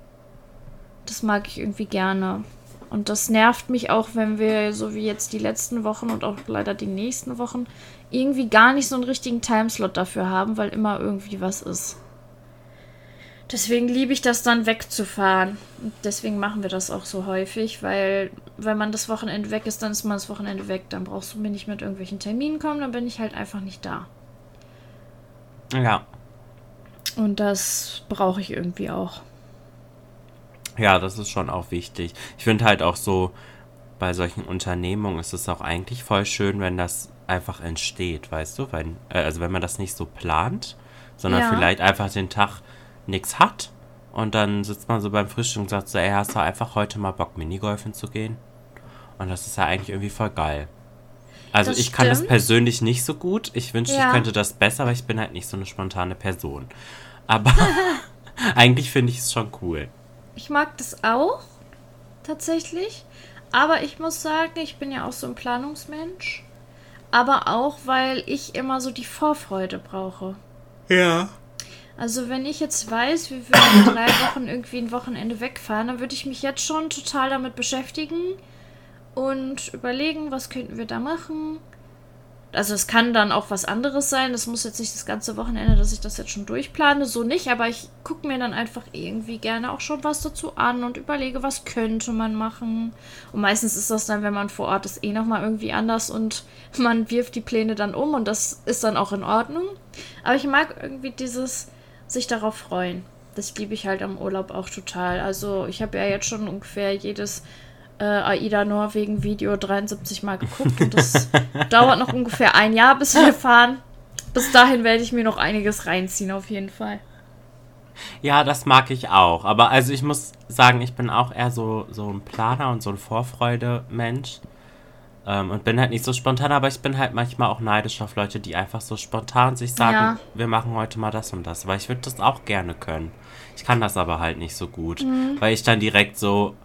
Speaker 2: Das mag ich irgendwie gerne. Und das nervt mich auch, wenn wir, so wie jetzt die letzten Wochen und auch leider die nächsten Wochen, irgendwie gar nicht so einen richtigen Timeslot dafür haben, weil immer irgendwie was ist. Deswegen liebe ich das dann wegzufahren. Und deswegen machen wir das auch so häufig, weil wenn man das Wochenende weg ist, dann ist man das Wochenende weg. Dann brauchst du mir nicht mit irgendwelchen Terminen kommen, dann bin ich halt einfach nicht da.
Speaker 1: Ja.
Speaker 2: Und das brauche ich irgendwie auch.
Speaker 1: Ja, das ist schon auch wichtig. Ich finde halt auch so, bei solchen Unternehmungen ist es auch eigentlich voll schön, wenn das einfach entsteht, weißt du? Wenn, äh, also wenn man das nicht so plant, sondern ja. vielleicht einfach den Tag nichts hat und dann sitzt man so beim Frühstück und sagt so, ey, hast du einfach heute mal Bock, Minigolfen zu gehen? Und das ist ja eigentlich irgendwie voll geil. Also das ich stimmt. kann das persönlich nicht so gut. Ich wünschte, ja. ich könnte das besser, aber ich bin halt nicht so eine spontane Person. Aber eigentlich finde ich es schon cool.
Speaker 2: Ich mag das auch, tatsächlich. Aber ich muss sagen, ich bin ja auch so ein Planungsmensch. Aber auch, weil ich immer so die Vorfreude brauche.
Speaker 1: Ja.
Speaker 2: Also wenn ich jetzt weiß, wir würden in drei Wochen irgendwie ein Wochenende wegfahren, dann würde ich mich jetzt schon total damit beschäftigen und überlegen, was könnten wir da machen also es kann dann auch was anderes sein. Das muss jetzt nicht das ganze Wochenende, dass ich das jetzt schon durchplane, so nicht. Aber ich gucke mir dann einfach irgendwie gerne auch schon was dazu an und überlege, was könnte man machen. Und meistens ist das dann, wenn man vor Ort ist, eh nochmal irgendwie anders und man wirft die Pläne dann um und das ist dann auch in Ordnung. Aber ich mag irgendwie dieses sich darauf freuen. Das liebe ich halt am Urlaub auch total. Also ich habe ja jetzt schon ungefähr jedes äh, AIDA Norwegen Video 73 Mal geguckt und das dauert noch ungefähr ein Jahr, bis wir fahren. Bis dahin werde ich mir noch einiges reinziehen, auf jeden Fall.
Speaker 1: Ja, das mag ich auch. Aber also ich muss sagen, ich bin auch eher so, so ein Planer und so ein Vorfreude-Mensch. Ähm, und bin halt nicht so spontan, aber ich bin halt manchmal auch neidisch auf Leute, die einfach so spontan sich sagen, ja. wir machen heute mal das und das. Weil ich würde das auch gerne können. Ich kann das aber halt nicht so gut. Mhm. Weil ich dann direkt so,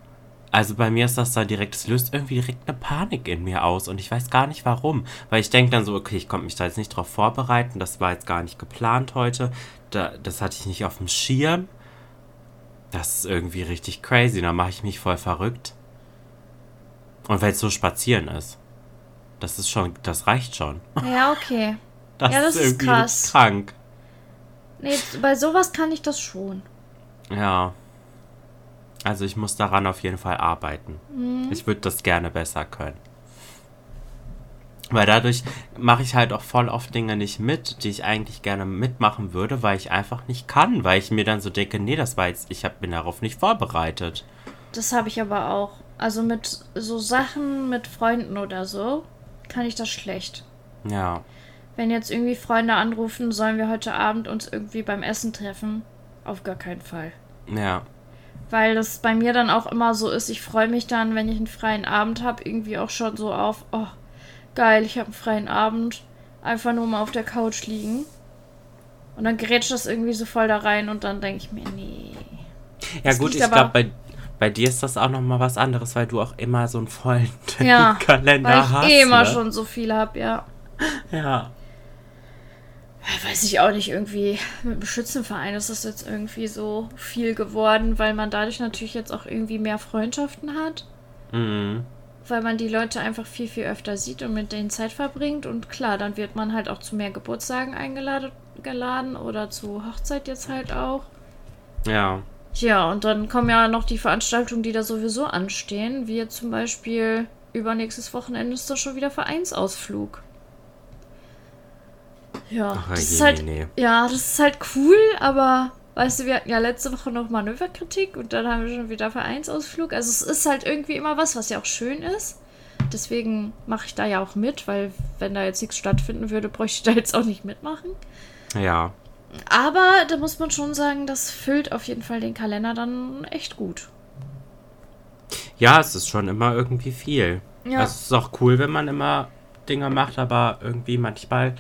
Speaker 1: also bei mir ist das dann direkt, es löst irgendwie direkt eine Panik in mir aus und ich weiß gar nicht warum. Weil ich denke dann so, okay, ich konnte mich da jetzt nicht drauf vorbereiten, das war jetzt gar nicht geplant heute, da, das hatte ich nicht auf dem Schirm. Das ist irgendwie richtig crazy, da mache ich mich voll verrückt. Und weil es so spazieren ist. Das ist schon, das reicht schon.
Speaker 2: Ja, okay.
Speaker 1: Das,
Speaker 2: ja,
Speaker 1: das ist, irgendwie krass. krank.
Speaker 2: Nee, bei sowas kann ich das schon.
Speaker 1: Ja. Also ich muss daran auf jeden Fall arbeiten. Mhm. Ich würde das gerne besser können. Weil dadurch mache ich halt auch voll oft Dinge nicht mit, die ich eigentlich gerne mitmachen würde, weil ich einfach nicht kann, weil ich mir dann so denke, nee, das war jetzt, ich hab, bin darauf nicht vorbereitet.
Speaker 2: Das habe ich aber auch. Also mit so Sachen mit Freunden oder so kann ich das schlecht.
Speaker 1: Ja.
Speaker 2: Wenn jetzt irgendwie Freunde anrufen, sollen wir heute Abend uns irgendwie beim Essen treffen? Auf gar keinen Fall.
Speaker 1: Ja.
Speaker 2: Weil das bei mir dann auch immer so ist, ich freue mich dann, wenn ich einen freien Abend habe, irgendwie auch schon so auf, oh, geil, ich habe einen freien Abend, einfach nur mal auf der Couch liegen. Und dann grätscht das irgendwie so voll da rein und dann denke ich mir, nee.
Speaker 1: Ja
Speaker 2: Das
Speaker 1: gut, ich glaube, bei, bei dir ist das auch nochmal was anderes, weil du auch immer so einen vollen
Speaker 2: Ja,
Speaker 1: Kalender
Speaker 2: Weil ich
Speaker 1: hast.
Speaker 2: eh immer
Speaker 1: ne?
Speaker 2: schon so viel habe, ja.
Speaker 1: Ja.
Speaker 2: Weiß ich auch nicht, irgendwie mit dem Schützenverein ist das jetzt irgendwie so viel geworden, weil man dadurch natürlich jetzt auch irgendwie mehr Freundschaften hat.
Speaker 1: Mhm.
Speaker 2: Weil man die Leute einfach viel, viel öfter sieht und mit denen Zeit verbringt. Und klar, dann wird man halt auch zu mehr Geburtstagen eingeladen geladen oder zu Hochzeit jetzt halt auch.
Speaker 1: Ja.
Speaker 2: Ja, und dann kommen ja noch die Veranstaltungen, die da sowieso anstehen. Wie zum Beispiel übernächstes Wochenende ist doch schon wieder Vereinsausflug. Ja,
Speaker 1: Ach,
Speaker 2: das
Speaker 1: je,
Speaker 2: ist halt,
Speaker 1: nee.
Speaker 2: ja, das ist halt cool, aber weißt du, wir hatten ja letzte Woche noch Manöverkritik und dann haben wir schon wieder Vereinsausflug. Also es ist halt irgendwie immer was, was ja auch schön ist. Deswegen mache ich da ja auch mit, weil wenn da jetzt nichts stattfinden würde, bräuchte ich da jetzt auch nicht mitmachen.
Speaker 1: Ja.
Speaker 2: Aber da muss man schon sagen, das füllt auf jeden Fall den Kalender dann echt gut.
Speaker 1: Ja, es ist schon immer irgendwie viel.
Speaker 2: Ja.
Speaker 1: Es ist auch cool, wenn man immer Dinge macht, aber irgendwie manchmal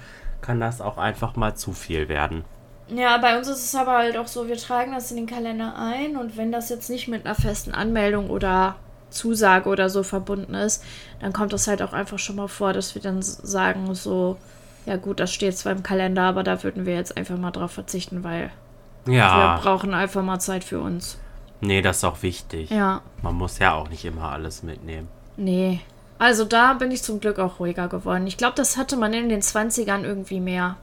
Speaker 1: kann das auch einfach mal zu viel werden.
Speaker 2: Ja, bei uns ist es aber halt auch so, wir tragen das in den Kalender ein und wenn das jetzt nicht mit einer festen Anmeldung oder Zusage oder so verbunden ist, dann kommt das halt auch einfach schon mal vor, dass wir dann sagen so, ja gut, das steht zwar im Kalender, aber da würden wir jetzt einfach mal drauf verzichten, weil
Speaker 1: Ja.
Speaker 2: wir brauchen einfach mal Zeit für uns.
Speaker 1: Nee, das ist auch wichtig.
Speaker 2: Ja,
Speaker 1: Man muss ja auch nicht immer alles mitnehmen.
Speaker 2: nee. Also da bin ich zum Glück auch ruhiger geworden. Ich glaube, das hatte man in den 20ern irgendwie mehr.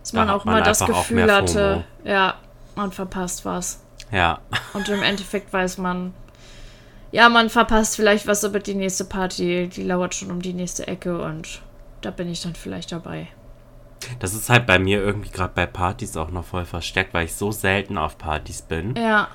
Speaker 2: Dass
Speaker 1: Da
Speaker 2: man auch
Speaker 1: man
Speaker 2: mal das Gefühl hatte, ja, man verpasst was.
Speaker 1: Ja.
Speaker 2: Und im Endeffekt weiß man, ja, man verpasst vielleicht was, aber die nächste Party, die lauert schon um die nächste Ecke und da bin ich dann vielleicht dabei.
Speaker 1: Das ist halt bei mir irgendwie gerade bei Partys auch noch voll versteckt, weil ich so selten auf Partys bin,
Speaker 2: Ja,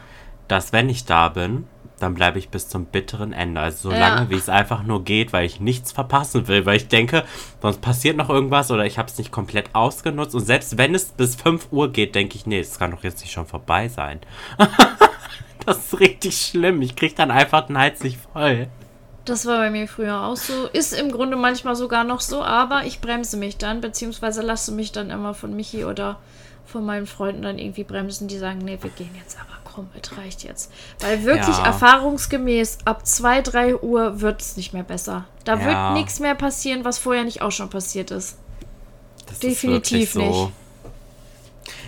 Speaker 1: dass wenn ich da bin, dann bleibe ich bis zum bitteren Ende. Also so lange,
Speaker 2: Ja.
Speaker 1: wie es einfach nur geht, weil ich nichts verpassen will. Weil ich denke, sonst passiert noch irgendwas oder ich habe es nicht komplett ausgenutzt. Und selbst wenn es bis 5 Uhr geht, denke ich, nee, es kann doch jetzt nicht schon vorbei sein. das ist richtig schlimm. Ich kriege dann einfach den Hals nicht voll.
Speaker 2: das war bei mir früher auch so. Ist im Grunde manchmal sogar noch so, aber ich bremse mich dann, beziehungsweise lasse mich dann immer von Michi oder von meinen Freunden dann irgendwie bremsen, die sagen, nee, wir gehen jetzt aber komm, es reicht jetzt. Weil wirklich
Speaker 1: Ja.
Speaker 2: erfahrungsgemäß ab 2, 3 Uhr wird es nicht mehr besser. Da
Speaker 1: Ja.
Speaker 2: wird nichts mehr passieren, was vorher nicht auch schon passiert ist.
Speaker 1: Das
Speaker 2: Definitiv
Speaker 1: ist wirklich so.
Speaker 2: nicht.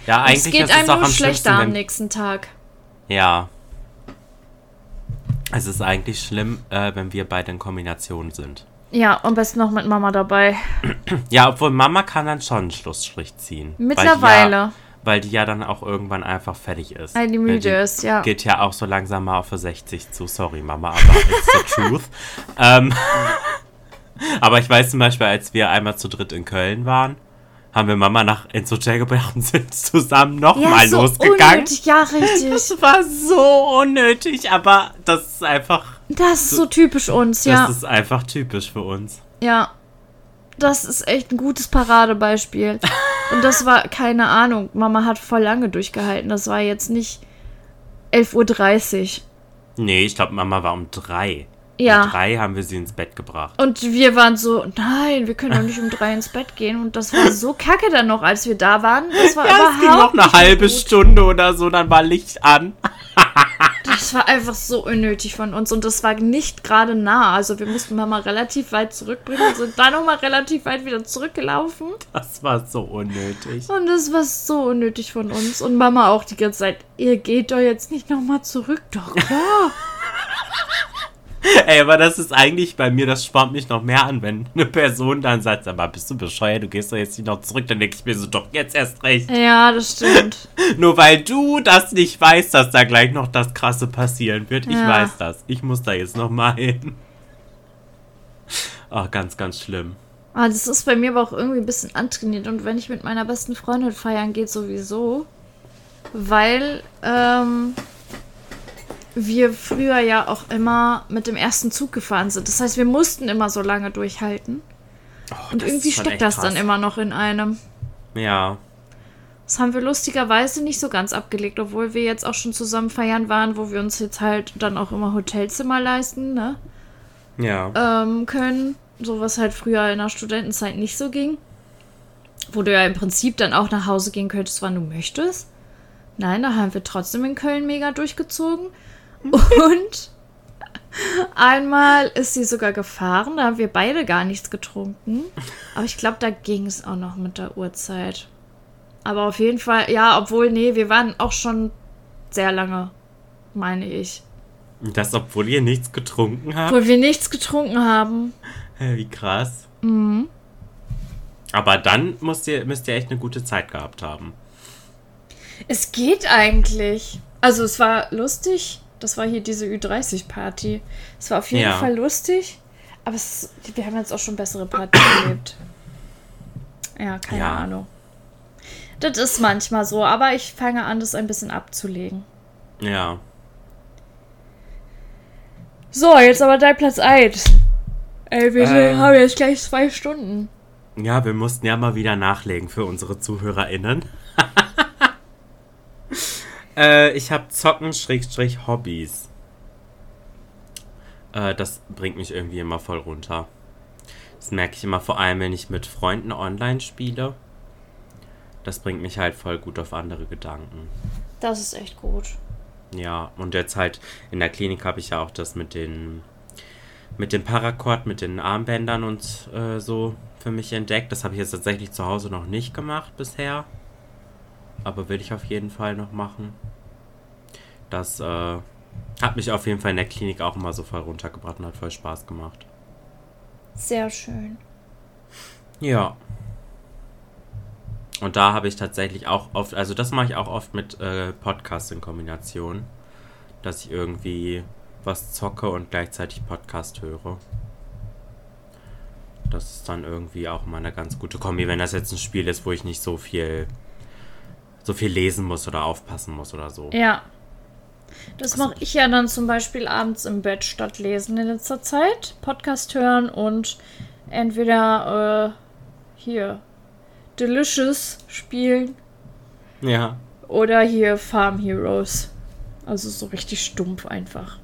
Speaker 1: Ja, eigentlich
Speaker 2: es geht
Speaker 1: ist es
Speaker 2: einem
Speaker 1: auch
Speaker 2: nur
Speaker 1: am
Speaker 2: schlechter am nächsten Tag.
Speaker 1: Ja. Es ist eigentlich schlimm, äh, wenn wir beide in Kombination sind.
Speaker 2: Ja, am besten noch mit Mama dabei.
Speaker 1: Ja, obwohl Mama kann dann schon einen Schlussstrich ziehen.
Speaker 2: Mittlerweile.
Speaker 1: Ja, weil die ja dann auch irgendwann einfach fertig ist.
Speaker 2: Weil die müde ist, ja.
Speaker 1: Geht ja auch so langsam mal auf für 60 zu. Sorry, Mama, aber it's the truth. ähm, aber ich weiß zum Beispiel, als wir einmal zu dritt in Köln waren, haben wir Mama nach ins Hotel gebracht und sind zusammen nochmal
Speaker 2: so
Speaker 1: losgegangen.
Speaker 2: unnötig, ja, richtig.
Speaker 1: Das war so unnötig, aber das ist einfach,
Speaker 2: Das ist so typisch uns,
Speaker 1: das
Speaker 2: ja.
Speaker 1: ist einfach typisch für uns.
Speaker 2: Ja. Das ist echt ein gutes Paradebeispiel. Und das war, keine Ahnung, Mama hat voll lange durchgehalten. Das war jetzt nicht 11.30 Uhr.
Speaker 1: Nee, ich glaube, Mama war um drei.
Speaker 2: Ja.
Speaker 1: Um drei haben wir sie ins Bett gebracht.
Speaker 2: Und wir waren so, nein, wir können doch nicht um drei ins Bett gehen. Und das war so kacke dann noch, als wir da waren. Das war
Speaker 1: Ja,
Speaker 2: überhaupt
Speaker 1: es ging noch eine halbe
Speaker 2: gut.
Speaker 1: Stunde oder so, dann war Licht an.
Speaker 2: Das war einfach so unnötig von uns. Und das war nicht gerade nah. Also wir mussten Mama relativ weit zurückbringen und sind dann nochmal relativ weit wieder zurückgelaufen.
Speaker 1: Das war so unnötig.
Speaker 2: Und das war so unnötig von uns. Und Mama auch die ganze Zeit, ihr geht doch jetzt nicht nochmal zurück. Doch, klar.
Speaker 1: Ey, aber das ist eigentlich bei mir, das spornt mich noch mehr an, wenn eine Person dann sagt, aber bist du bescheuert, du gehst doch jetzt nicht noch zurück, dann denke ich mir so, doch jetzt erst recht.
Speaker 2: ja, das stimmt.
Speaker 1: Nur weil du das nicht weißt, dass da gleich noch das Krasse passieren wird. Ich
Speaker 2: Ja.
Speaker 1: weiß das. Ich muss da jetzt noch mal hin. Oh, ganz, ganz schlimm.
Speaker 2: Ah, das ist bei mir aber auch irgendwie ein bisschen antrainiert. Und wenn ich mit meiner besten Freundin feiern geht, sowieso. Weil ähm, wir früher ja auch immer mit dem ersten Zug gefahren sind. Das heißt, wir mussten immer so lange durchhalten. Oh, und irgendwie steckt das krass. dann immer noch in einem.
Speaker 1: Ja.
Speaker 2: Das haben wir lustigerweise nicht so ganz abgelegt, obwohl wir jetzt auch schon zusammen feiern waren, wo wir uns jetzt halt dann auch immer Hotelzimmer leisten, ne?
Speaker 1: Ja.
Speaker 2: Ähm, können. So was halt früher in der Studentenzeit nicht so ging. Wo du ja im Prinzip dann auch nach Hause gehen könntest, wann du möchtest. Nein, da haben wir trotzdem in Köln mega durchgezogen. Und einmal ist sie sogar gefahren, da haben wir beide gar nichts getrunken. Aber ich glaube, da ging es auch noch mit der Uhrzeit. Aber auf jeden Fall, ja, obwohl, nee, wir waren auch schon sehr lange, meine ich.
Speaker 1: Das, obwohl ihr nichts getrunken habt?
Speaker 2: Obwohl wir nichts getrunken haben.
Speaker 1: Wie krass.
Speaker 2: Mhm.
Speaker 1: Aber dann müsst ihr, müsst ihr echt eine gute Zeit gehabt haben.
Speaker 2: Es geht eigentlich. Also es war lustig. Das war hier diese Ü30-Party. Es war auf jeden ja. Fall lustig. Aber es, wir haben jetzt auch schon bessere Partys erlebt. Ja, keine ja. Ahnung. Das ist manchmal so, aber ich fange an, das ein bisschen abzulegen.
Speaker 1: Ja.
Speaker 2: So, jetzt aber dein Platz 1. Ey, wir ähm, haben jetzt gleich zwei Stunden.
Speaker 1: Ja, wir mussten ja mal wieder nachlegen für unsere ZuhörerInnen. äh, ich habe Zocken Schrägstrich Hobbys. Äh, das bringt mich irgendwie immer voll runter. Das merke ich immer vor allem, wenn ich mit Freunden online spiele das bringt mich halt voll gut auf andere Gedanken.
Speaker 2: Das ist echt gut.
Speaker 1: Ja, und jetzt halt in der Klinik habe ich ja auch das mit den mit dem Paracord, mit den Armbändern und äh, so für mich entdeckt. Das habe ich jetzt tatsächlich zu Hause noch nicht gemacht bisher. Aber will ich auf jeden Fall noch machen. Das äh, hat mich auf jeden Fall in der Klinik auch immer so voll runtergebracht und hat voll Spaß gemacht.
Speaker 2: Sehr schön.
Speaker 1: Ja. Und da habe ich tatsächlich auch oft, also das mache ich auch oft mit äh, Podcasts in Kombination, dass ich irgendwie was zocke und gleichzeitig Podcast höre. Das ist dann irgendwie auch mal eine ganz gute Kombi, wenn das jetzt ein Spiel ist, wo ich nicht so viel so viel lesen muss oder aufpassen muss oder so.
Speaker 2: Ja. Das mache ich ja dann zum Beispiel abends im Bett statt lesen in letzter Zeit. Podcast hören und entweder äh, hier Delicious spielen.
Speaker 1: Ja.
Speaker 2: Oder hier Farm Heroes. Also so richtig stumpf einfach.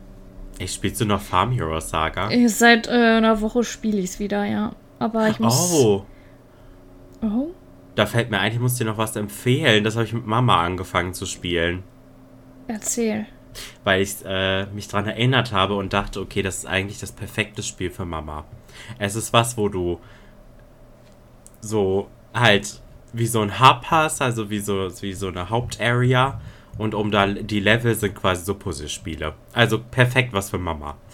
Speaker 1: Ich spielst du noch Farm Heroes Saga?
Speaker 2: Seit äh, einer Woche spiele ich es wieder, ja. Aber ich muss.
Speaker 1: Oh. Oh. Da fällt mir ein, ich muss dir noch was empfehlen. Das habe ich mit Mama angefangen zu spielen.
Speaker 2: Erzähl.
Speaker 1: Weil ich äh, mich daran erinnert habe und dachte, okay, das ist eigentlich das perfekte Spiel für Mama. Es ist was, wo du so halt wie so ein Hub hast, also wie so, wie so eine Hauptarea. Und um da die Level sind quasi so Puzzlespiele. Also perfekt was für Mama.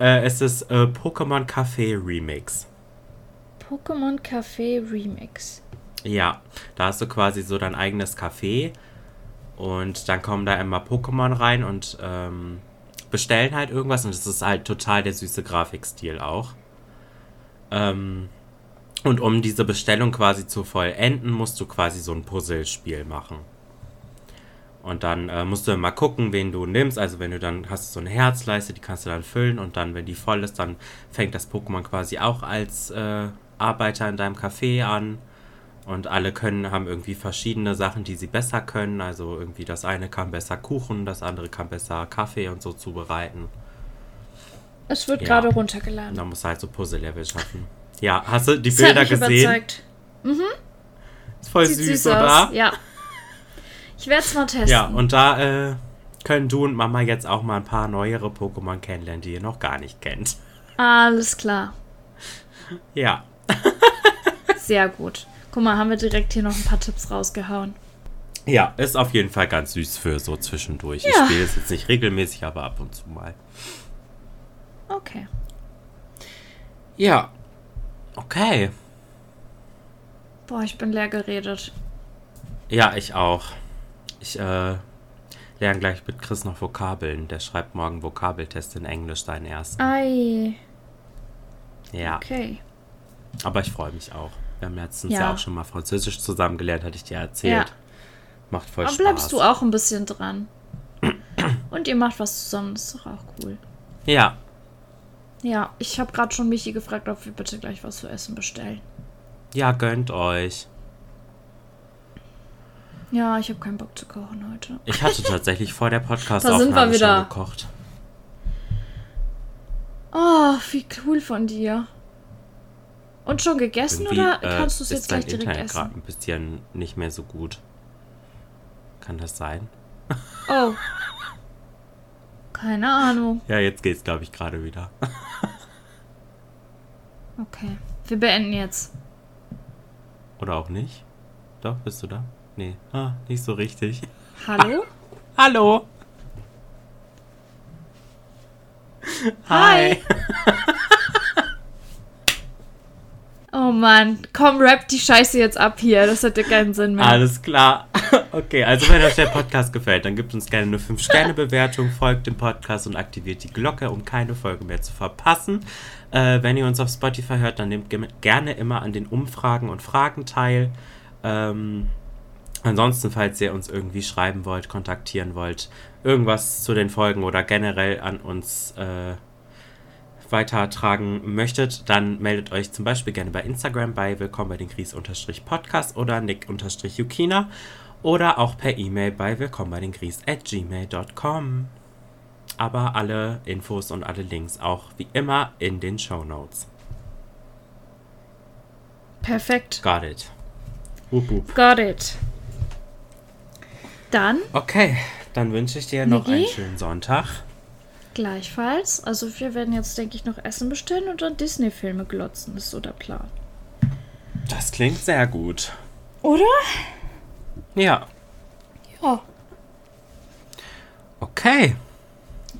Speaker 1: Äh, es ist äh, Pokémon Café Remix.
Speaker 2: Pokémon Café Remix.
Speaker 1: Ja, da hast du quasi so dein eigenes Café und dann kommen da immer Pokémon rein und ähm, bestellen halt irgendwas und es ist halt total der süße Grafikstil auch. Ähm, und um diese Bestellung quasi zu vollenden, musst du quasi so ein Puzzlespiel machen. Und dann äh, musst du mal gucken, wen du nimmst. Also wenn du dann hast so eine Herzleiste, die kannst du dann füllen und dann, wenn die voll ist, dann fängt das Pokémon quasi auch als äh, Arbeiter in deinem Café an. Und alle können, haben irgendwie verschiedene Sachen, die sie besser können. Also irgendwie das eine kann besser Kuchen, das andere kann besser Kaffee und so zubereiten.
Speaker 2: Es wird ja. gerade runtergeladen.
Speaker 1: Da musst du halt so Puzzle-Level schaffen. Ja, hast du die das Bilder gesehen? Überzeugt.
Speaker 2: Mhm.
Speaker 1: Ist voll Sieht süß, süß oder?
Speaker 2: Ja. Ich werde es mal testen.
Speaker 1: Ja, und da äh, können du und Mama jetzt auch mal ein paar neuere Pokémon kennenlernen, die ihr noch gar nicht kennt.
Speaker 2: Alles klar.
Speaker 1: Ja.
Speaker 2: Sehr gut. Guck mal, haben wir direkt hier noch ein paar Tipps rausgehauen.
Speaker 1: Ja, ist auf jeden Fall ganz süß für so zwischendurch. Ja. Ich spiele es jetzt nicht regelmäßig, aber ab und zu mal.
Speaker 2: Okay.
Speaker 1: Ja, Okay.
Speaker 2: Boah, ich bin leer geredet.
Speaker 1: Ja, ich auch. Ich äh, lerne gleich mit Chris noch Vokabeln. Der schreibt morgen Vokabeltest in Englisch, seinen ersten.
Speaker 2: Ei.
Speaker 1: Ja.
Speaker 2: Okay.
Speaker 1: Aber ich freue mich auch. Wir haben letztens ja.
Speaker 2: Ja.
Speaker 1: auch schon mal Französisch zusammen gelernt, hatte ich dir erzählt.
Speaker 2: Ja.
Speaker 1: Macht voll
Speaker 2: Aber
Speaker 1: Spaß.
Speaker 2: bleibst du auch ein bisschen dran. Und ihr macht was zusammen, das ist doch auch cool.
Speaker 1: Ja.
Speaker 2: Ja, ich habe gerade schon Michi gefragt, ob wir bitte gleich was zu essen bestellen.
Speaker 1: Ja, gönnt euch.
Speaker 2: Ja, ich habe keinen Bock zu kochen heute.
Speaker 1: Ich hatte tatsächlich vor der Podcast-Aufnahme
Speaker 2: sind wir wieder.
Speaker 1: schon gekocht.
Speaker 2: Oh, wie cool von dir. Und schon gegessen
Speaker 1: Irgendwie,
Speaker 2: oder
Speaker 1: äh,
Speaker 2: kannst du es jetzt gleich direkt
Speaker 1: Internet gerade
Speaker 2: essen?
Speaker 1: ein bisschen nicht mehr so gut. Kann das sein?
Speaker 2: Oh. Keine Ahnung.
Speaker 1: Ja, jetzt geht's, glaube ich, gerade wieder.
Speaker 2: Okay. Wir beenden jetzt.
Speaker 1: Oder auch nicht? Doch, bist du da? Nee, ah, nicht so richtig.
Speaker 2: Hallo?
Speaker 1: Hallo!
Speaker 2: Hi. Oh Mann, komm, rap die Scheiße jetzt ab hier. Das hat ja keinen Sinn mehr.
Speaker 1: Alles klar. Okay, also wenn euch der Podcast gefällt, dann gebt uns gerne eine 5-Sterne-Bewertung, folgt dem Podcast und aktiviert die Glocke, um keine Folge mehr zu verpassen. Äh, wenn ihr uns auf Spotify hört, dann nehmt ge- gerne immer an den Umfragen und Fragen teil. Ähm, ansonsten, falls ihr uns irgendwie schreiben wollt, kontaktieren wollt, irgendwas zu den Folgen oder generell an uns äh, weitertragen möchtet, dann meldet euch zum Beispiel gerne bei Instagram bei willkommen bei den Gries-Podcast oder Nick-Yukina oder auch per E-Mail bei willkommen bei den Gries at gmail.com. Aber alle Infos und alle Links auch wie immer in den Show Notes.
Speaker 2: Perfekt.
Speaker 1: Got it. Wup, wup.
Speaker 2: Got it. Dann
Speaker 1: Okay, dann wünsche ich dir noch einen
Speaker 2: Niki?
Speaker 1: schönen Sonntag.
Speaker 2: Gleichfalls. Also wir werden jetzt, denke ich, noch Essen bestellen und dann Disney-Filme glotzen. Das ist so der Plan.
Speaker 1: Das klingt sehr gut.
Speaker 2: Oder?
Speaker 1: Ja,
Speaker 2: Ja.
Speaker 1: okay.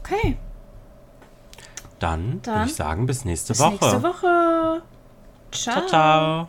Speaker 2: Okay.
Speaker 1: Dann, würde
Speaker 2: Dann
Speaker 1: ich sagen, bis nächste
Speaker 2: Bis
Speaker 1: Woche.
Speaker 2: nächste Woche. Ciao.
Speaker 1: Ciao, ciao.